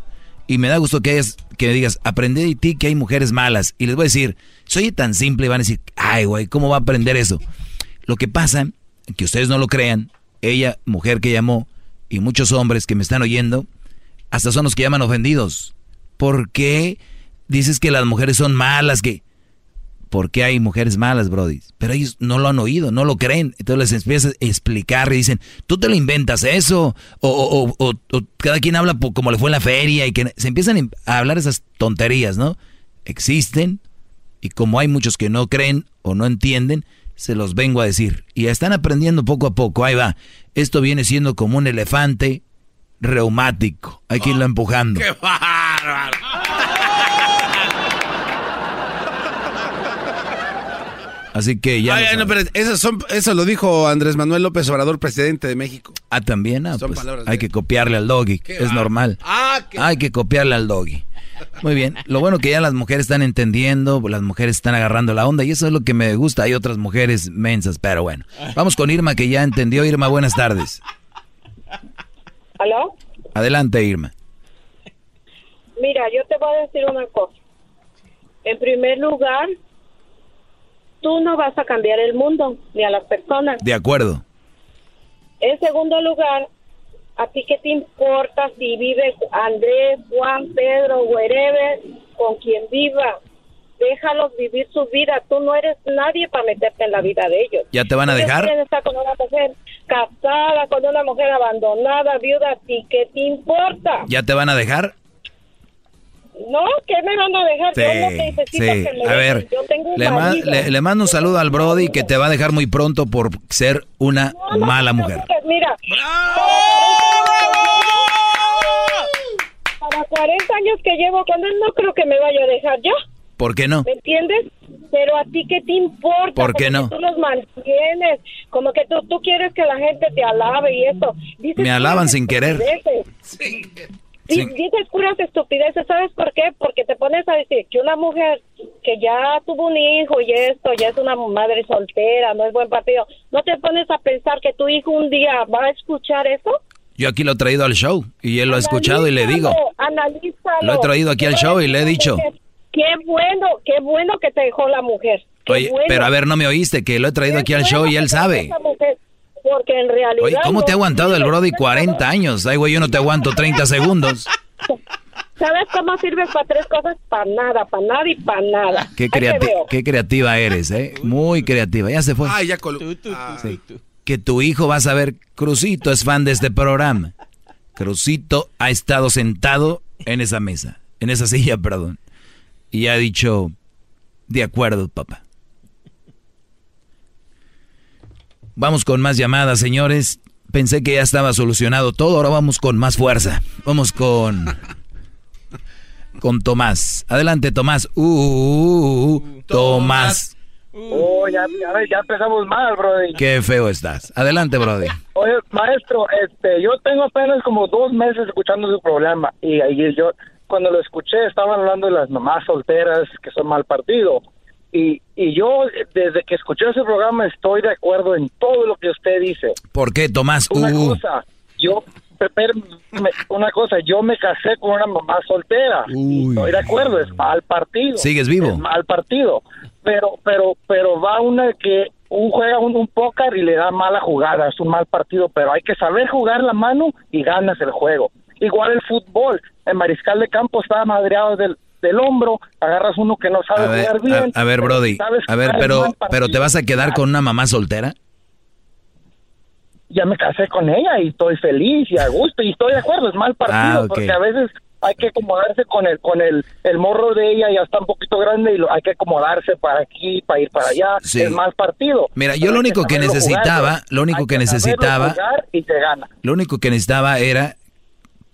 Y me da gusto que hayas, que me digas, aprendí de ti que hay mujeres malas. Y les voy a decir, soy tan simple y van a decir, ay, güey, ¿cómo va a aprender eso? Lo que pasa, que ustedes no lo crean, ella, mujer que llamó, y muchos hombres que me están oyendo, hasta son los que llaman ofendidos. ¿Por qué dices que las mujeres son malas? Que... ¿Por qué hay mujeres malas, Brody? Pero ellos no lo han oído, no lo creen. Entonces les empiezas a explicar y dicen, tú te lo inventas eso. O, o- o- o- cada quien habla como le fue en la feria y que se empiezan a hablar esas tonterías, ¿no? Existen y como hay muchos que no creen o no entienden, se los vengo a decir. Y están aprendiendo poco a poco. Ahí va. Esto viene siendo como un elefante reumático. Hay que irlo empujando. ¡Qué bárbaro! Así que ya. Ay, lo ay, no, saben. pero eso, son, eso lo dijo Andrés Manuel López Obrador, presidente de México. Ah, también. Ah, Son pues, palabras hay de- que copiarle al doggy. Qué Es normal. Ah, qué- Hay que copiarle al doggy. Muy bien. Lo bueno que ya las mujeres están entendiendo, las mujeres están agarrando la onda y eso es lo que me gusta. Hay otras mujeres mensas, pero bueno. Vamos con Irma que ya entendió. Irma, buenas tardes. ¿Aló? Adelante, Irma. Mira, yo te voy a decir una cosa. En primer lugar, tú no vas a cambiar el mundo ni a las personas. De acuerdo. En segundo lugar, ¿a ti qué te importa si vive Andrés, Juan, Pedro, wherever, con quien viva? Déjalos vivir su vida. Tú no eres nadie para meterte en la vida de ellos. ¿Ya te van a dejar? estar con una mujer casada, con una mujer abandonada, viuda. ¿A ti qué te importa? ¿Ya te van a dejar? No, ¿qué me van a dejar? yo no necesito que me A ver, le, le, mando un saludo al Brody que te va a dejar muy pronto por ser una mala mujer. Mira. Para 40 años que llevo con él, no creo que me vaya a dejar ya. ¿Por qué no? ¿Me entiendes? Pero a ti qué te importa? ¿Por qué no? tú los mantienes, como que tú, tú quieres que la gente te alabe y eso. Me alaban sin querer. Sí. Dices puras estupideces, ¿sabes por qué? Porque te pones a decir que una mujer que ya tuvo un hijo y esto, ya es una madre soltera, no es buen partido, ¿no te pones a pensar que tu hijo un día va a escuchar eso? Yo aquí lo he traído al show y él lo ha escuchado y le digo. Analízalo. Lo he traído aquí al show y le he dicho. Qué bueno, qué bueno que te dejó la mujer. Oye, pero a ver, no me oíste, que lo he traído aquí al show y él sabe. Porque en realidad... Oye, ¿cómo te ha aguantado el Brody 40 años? Ay, güey, yo no te aguanto 30 segundos. ¿Sabes cómo sirves para tres cosas? Para nada, para nada y para nada. Qué, qué creativa eres, ¿eh? Muy creativa. Ya se fue. Ay, ya col Que tu hijo va a saber, Crucito es fan de este programa. Crucito ha estado sentado en esa mesa, en esa silla, perdón. Y ha dicho, de acuerdo, papá. Vamos con más llamadas, señores. Pensé que ya estaba solucionado todo, ahora vamos con más fuerza. Vamos con con Tomás. Adelante, Tomás. Uh, uh, uh Tomás. Oh, ya, ya, empezamos mal, Brody. Qué feo estás. Adelante, Brody. Oye, maestro, este, yo tengo apenas como dos meses escuchando su programa y, y yo cuando lo escuché estaban hablando de las mamás solteras que son mal partido. Y, y yo, desde que escuché ese programa, estoy de acuerdo en todo lo que usted dice. ¿Por qué, Tomás? Una uh. cosa, yo, una cosa, yo me casé con una mamá soltera. Estoy de acuerdo, es mal partido. ¿Sigues vivo? Es mal partido. Pero, pero, pero va una que un juega un, un póker y le da mala jugada, es un mal partido, pero hay que saber jugar la mano y ganas el juego. Igual el fútbol, el mariscal de campo está madreado del, del hombro, agarras uno que no sabe jugar bien. A, ver, Brody, a ver, pero, pero ¿te vas a quedar con una mamá soltera? Ya me casé con ella y estoy feliz y a gusto y estoy de acuerdo, es mal partido, ah, porque a veces hay que acomodarse con el con el, el morro de ella ya está un poquito grande y lo, hay que acomodarse para aquí para ir para allá es mal partido mira yo lo único que, necesitaba lo único que, necesitaba y te gana. lo único que necesitaba era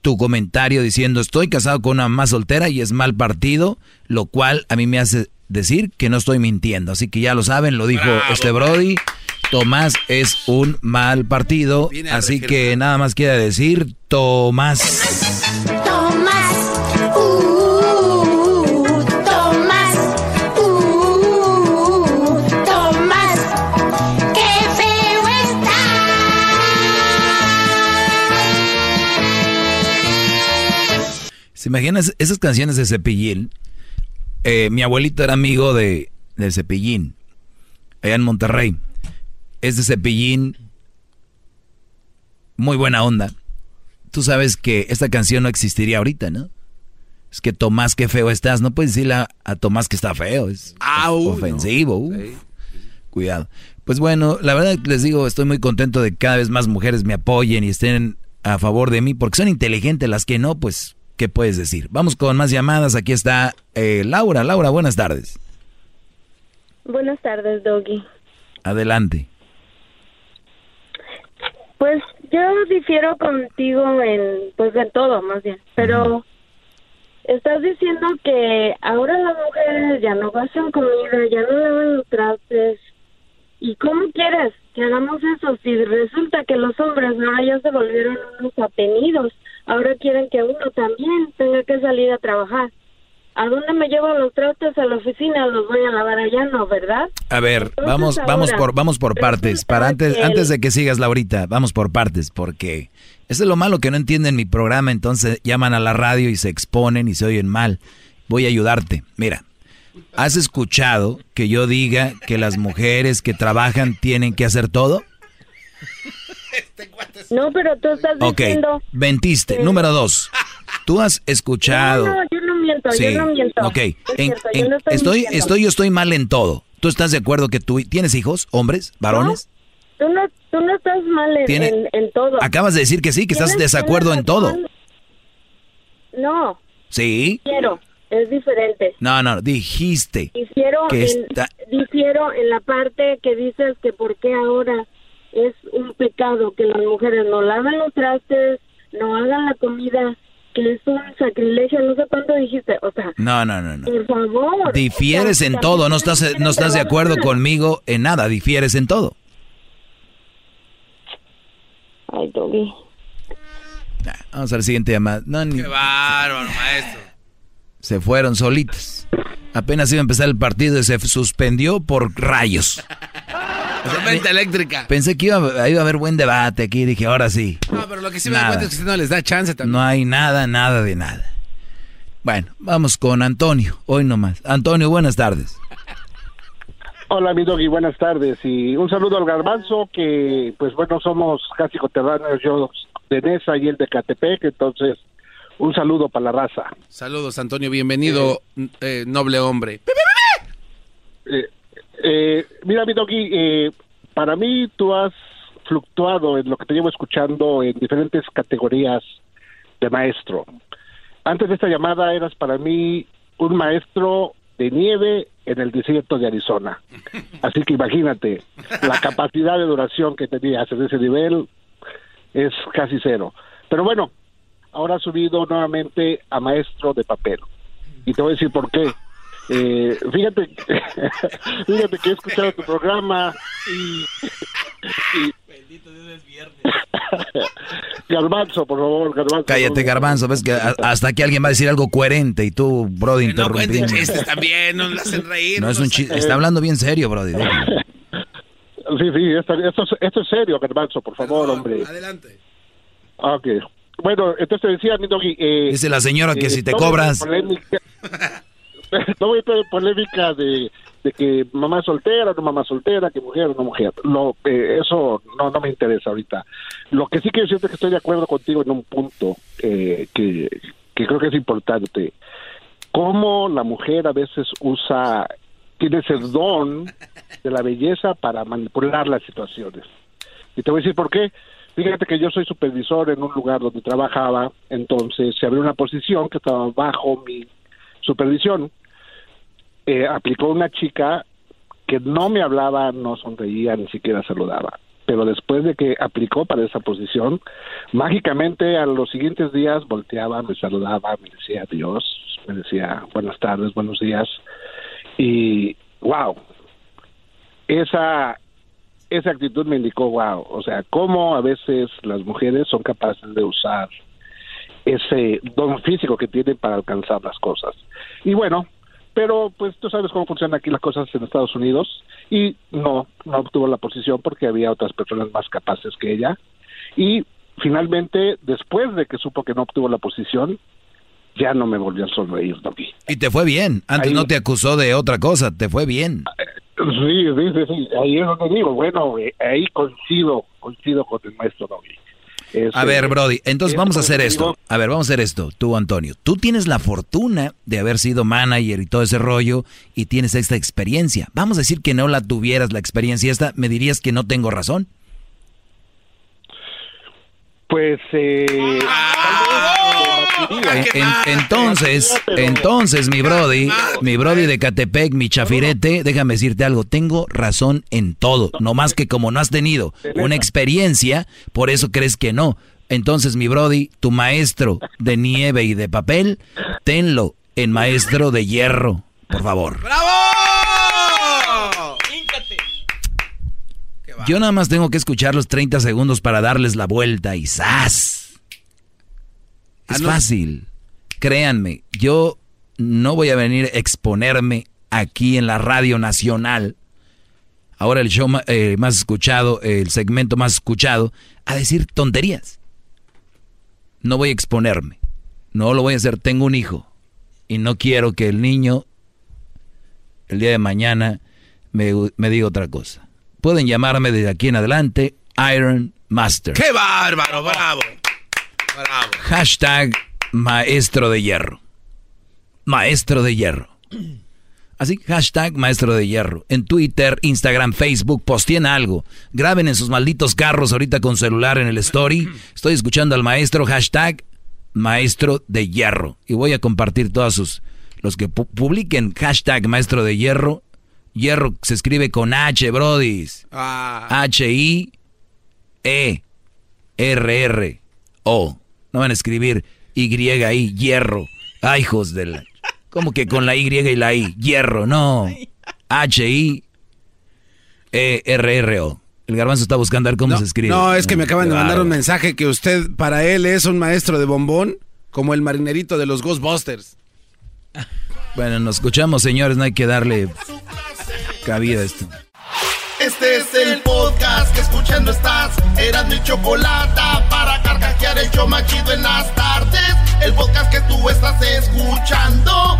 tu comentario diciendo estoy casado con una mamá soltera y es mal partido, lo cual a mí me hace decir que no estoy mintiendo. Así que ya lo saben, lo dijo este Brody. Tomás es un mal partido, así que nada más quiere decir Tomás. ¿Se imaginas esas canciones de Cepillín? Eh, mi abuelito era amigo de, de Cepillín, allá en Monterrey. Es de Cepillín, muy buena onda. Tú sabes que esta canción no existiría ahorita, ¿no? Es que Tomás, qué feo estás. No puedes decirle a, Tomás que está feo. Es ofensivo. Cuidado. Pues bueno, la verdad les digo, estoy muy contento de que cada vez más mujeres me apoyen y estén a favor de mí, porque son inteligentes las que no, pues ¿Qué puedes decir? Vamos con más llamadas. Aquí está eh, Laura. Laura, buenas tardes. Buenas tardes, Doggy. Adelante. Pues yo difiero contigo en, pues en todo, más bien. Pero estás diciendo que ahora las mujeres ya no hacen comida, ya no lavan los trastes. ¿Y cómo quieres que hagamos eso si resulta que los hombres ahora ya se volvieron unos atenidos? Ahora quieren que uno también tenga que salir a trabajar. ¿A dónde me llevo los trastes a la oficina? Los voy a lavar allá, ¿no? ¿Verdad? A ver, vamos, vamos por, vamos por partes. Para antes, antes de que sigas, Laurita, vamos por partes, porque eso es lo malo que no entienden mi programa, entonces llaman a la radio y se exponen y se oyen mal. Voy a ayudarte. Mira, ¿has escuchado que yo diga que las mujeres que trabajan tienen que hacer todo? No, pero tú estás diciendo... Ok, mentiste. Número dos. Tú has escuchado... No, yo no miento, yo no miento. Ok, estoy, estoy, yo estoy mal en todo. ¿Tú estás de acuerdo que tú tienes hijos, hombres, varones? Tú no, tú no estás mal en, todo. Acabas de decir que sí, que estás desacuerdo en todo. No. Sí. Quiero. es diferente. No, no, dijiste. Difiero, que en, difiero en la parte que dices que por qué ahora es un pecado que las mujeres no laven los trastes, no hagan la comida, que es un sacrilegio, no sé cuánto dijiste, o sea. No, no, no, no. Por favor. Difieres en todo, no estás, no estás de acuerdo conmigo en nada, difieres en todo. Ay, Toby. Vamos al siguiente llamada. Qué bárbaro, maestro. Se fueron solitos. Apenas iba a empezar el partido y se suspendió por rayos. Tormenta eléctrica. Pensé que iba, a haber buen debate aquí. Dije, ahora sí. No, pero lo que sí me da cuenta es que no les da chance también. No hay nada, nada de nada. Bueno, vamos con Antonio. Hoy nomás. Antonio, buenas tardes. Hola, mi doggy, buenas tardes. Y un saludo al Garbanzo, que pues bueno, somos casi coterráneos, yo de Nesa y el de Catepec, entonces un saludo para la raza. Saludos, Antonio, bienvenido, eh, noble hombre. Eh, eh, mira, mi doggy, eh, para mí tú has fluctuado en lo que te llevo escuchando en diferentes categorías de maestro. Antes de esta llamada eras para mí un maestro de nieve en el desierto de Arizona. Así que imagínate, la capacidad de duración que tenías en ese nivel es casi cero. Pero bueno, ahora ha subido nuevamente a maestro de papel. Y te voy a decir por qué. Eh, fíjate, fíjate que he escuchado tu programa y, Bendito Dios es viernes. Garbanzo, por favor, Garbanzo. Cállate, Garbanzo, ves que hasta que alguien va a decir algo coherente y tú, Brody, interrumpiendo. No chistes también, no nos hacen reír. No es un chiste, está hablando bien serio, Brody. Sí, sí, esto, esto, es serio, Garbanzo, por favor, hombre. Adelante. Ok. Bueno, entonces decía mi doggy... Eh, Dice la señora que eh, si te cobras... no voy a tener polémica de, que mamá soltera, no mamá soltera, que mujer, no mujer. Lo, eh, eso no, no me interesa ahorita. Lo que sí quiero decirte es que estoy de acuerdo contigo en un punto eh, que, que creo que es importante. Cómo la mujer a veces usa, tiene ese don de la belleza para manipular las situaciones. Y te voy a decir por qué. Fíjate que yo soy supervisor en un lugar donde trabajaba, entonces se abrió una posición que estaba bajo mi supervisión eh, aplicó una chica que no me hablaba, no sonreía, ni siquiera saludaba. Pero después de que aplicó para esa posición, mágicamente a los siguientes días volteaba, me saludaba, me decía adiós, me decía buenas tardes, buenos días. Y wow, esa, esa actitud me indicó wow, o sea, cómo a veces las mujeres son capaces de usar ese don físico que tienen para alcanzar las cosas. Y bueno, pero pues tú sabes cómo funcionan aquí las cosas en Estados Unidos y no, no obtuvo la posición porque había otras personas más capaces que ella y finalmente después de que supo que no obtuvo la posición ya no me volvió a sonreír Doggy. Y te fue bien, antes no te acusó de otra cosa, te fue bien. Sí, sí, sí, ahí es donde digo, bueno, eh, ahí coincido, coincido con el maestro Doggy a ver, Brody, entonces vamos a hacer esto. A ver, vamos a hacer esto. Tú, Antonio, tú tienes la fortuna de haber sido manager y todo ese rollo y tienes esta experiencia. Vamos a decir que no la tuvieras la experiencia esta, ¿me dirías que no tengo razón? Pues eh, entonces, entonces mi brody, mi brody de Catepec, mi chafirete, déjame decirte algo, tengo razón en todo, no más que como no has tenido una experiencia, por eso crees que no. Entonces, mi brody, tu maestro de nieve y de papel, tenlo en maestro de hierro, por favor. ¡Bravo! Yo nada más tengo que escuchar los 30 segundos para darles la vuelta y ¡zas! Es ah, fácil. Créanme, yo no voy a venir a exponerme aquí en la radio nacional. Ahora el show eh, más escuchado, el segmento más escuchado, a decir tonterías. No voy a exponerme. No lo voy a hacer. Tengo un hijo. Y no quiero que el niño, el día de mañana, me, me diga otra cosa. Pueden llamarme desde aquí en adelante Iron Master. ¡Qué bárbaro! ¡Bravo! ¡Bravo! Hashtag Maestro de Hierro. Maestro de Hierro. Así, hashtag Maestro de Hierro. En Twitter, Instagram, Facebook, posteen algo. Graben en sus malditos carros ahorita con celular en el story. Estoy escuchando al maestro, hashtag Maestro de Hierro. Y voy a compartir todas sus Los que publiquen hashtag maestro de hierro. Hierro se escribe con H, brodis. Ah. H-I-E-R-R-O. No van a escribir Y-I, hierro. Ay, hijos de la... ¿Cómo que con la Y y la I? Hierro, no. H-I-E-R-R-O. El garbanzo está buscando a ver cómo se escribe. No, es que me acaban de mandar un mensaje que usted, para él, es un maestro de bombón, como el marinerito de los Ghostbusters. Bueno, nos escuchamos, señores, no hay que darle cabida a esto. Este es el podcast que escuchando estás. Eran mi chocolate para carcajear el yo machido en las tardes. El podcast que tú estás escuchando.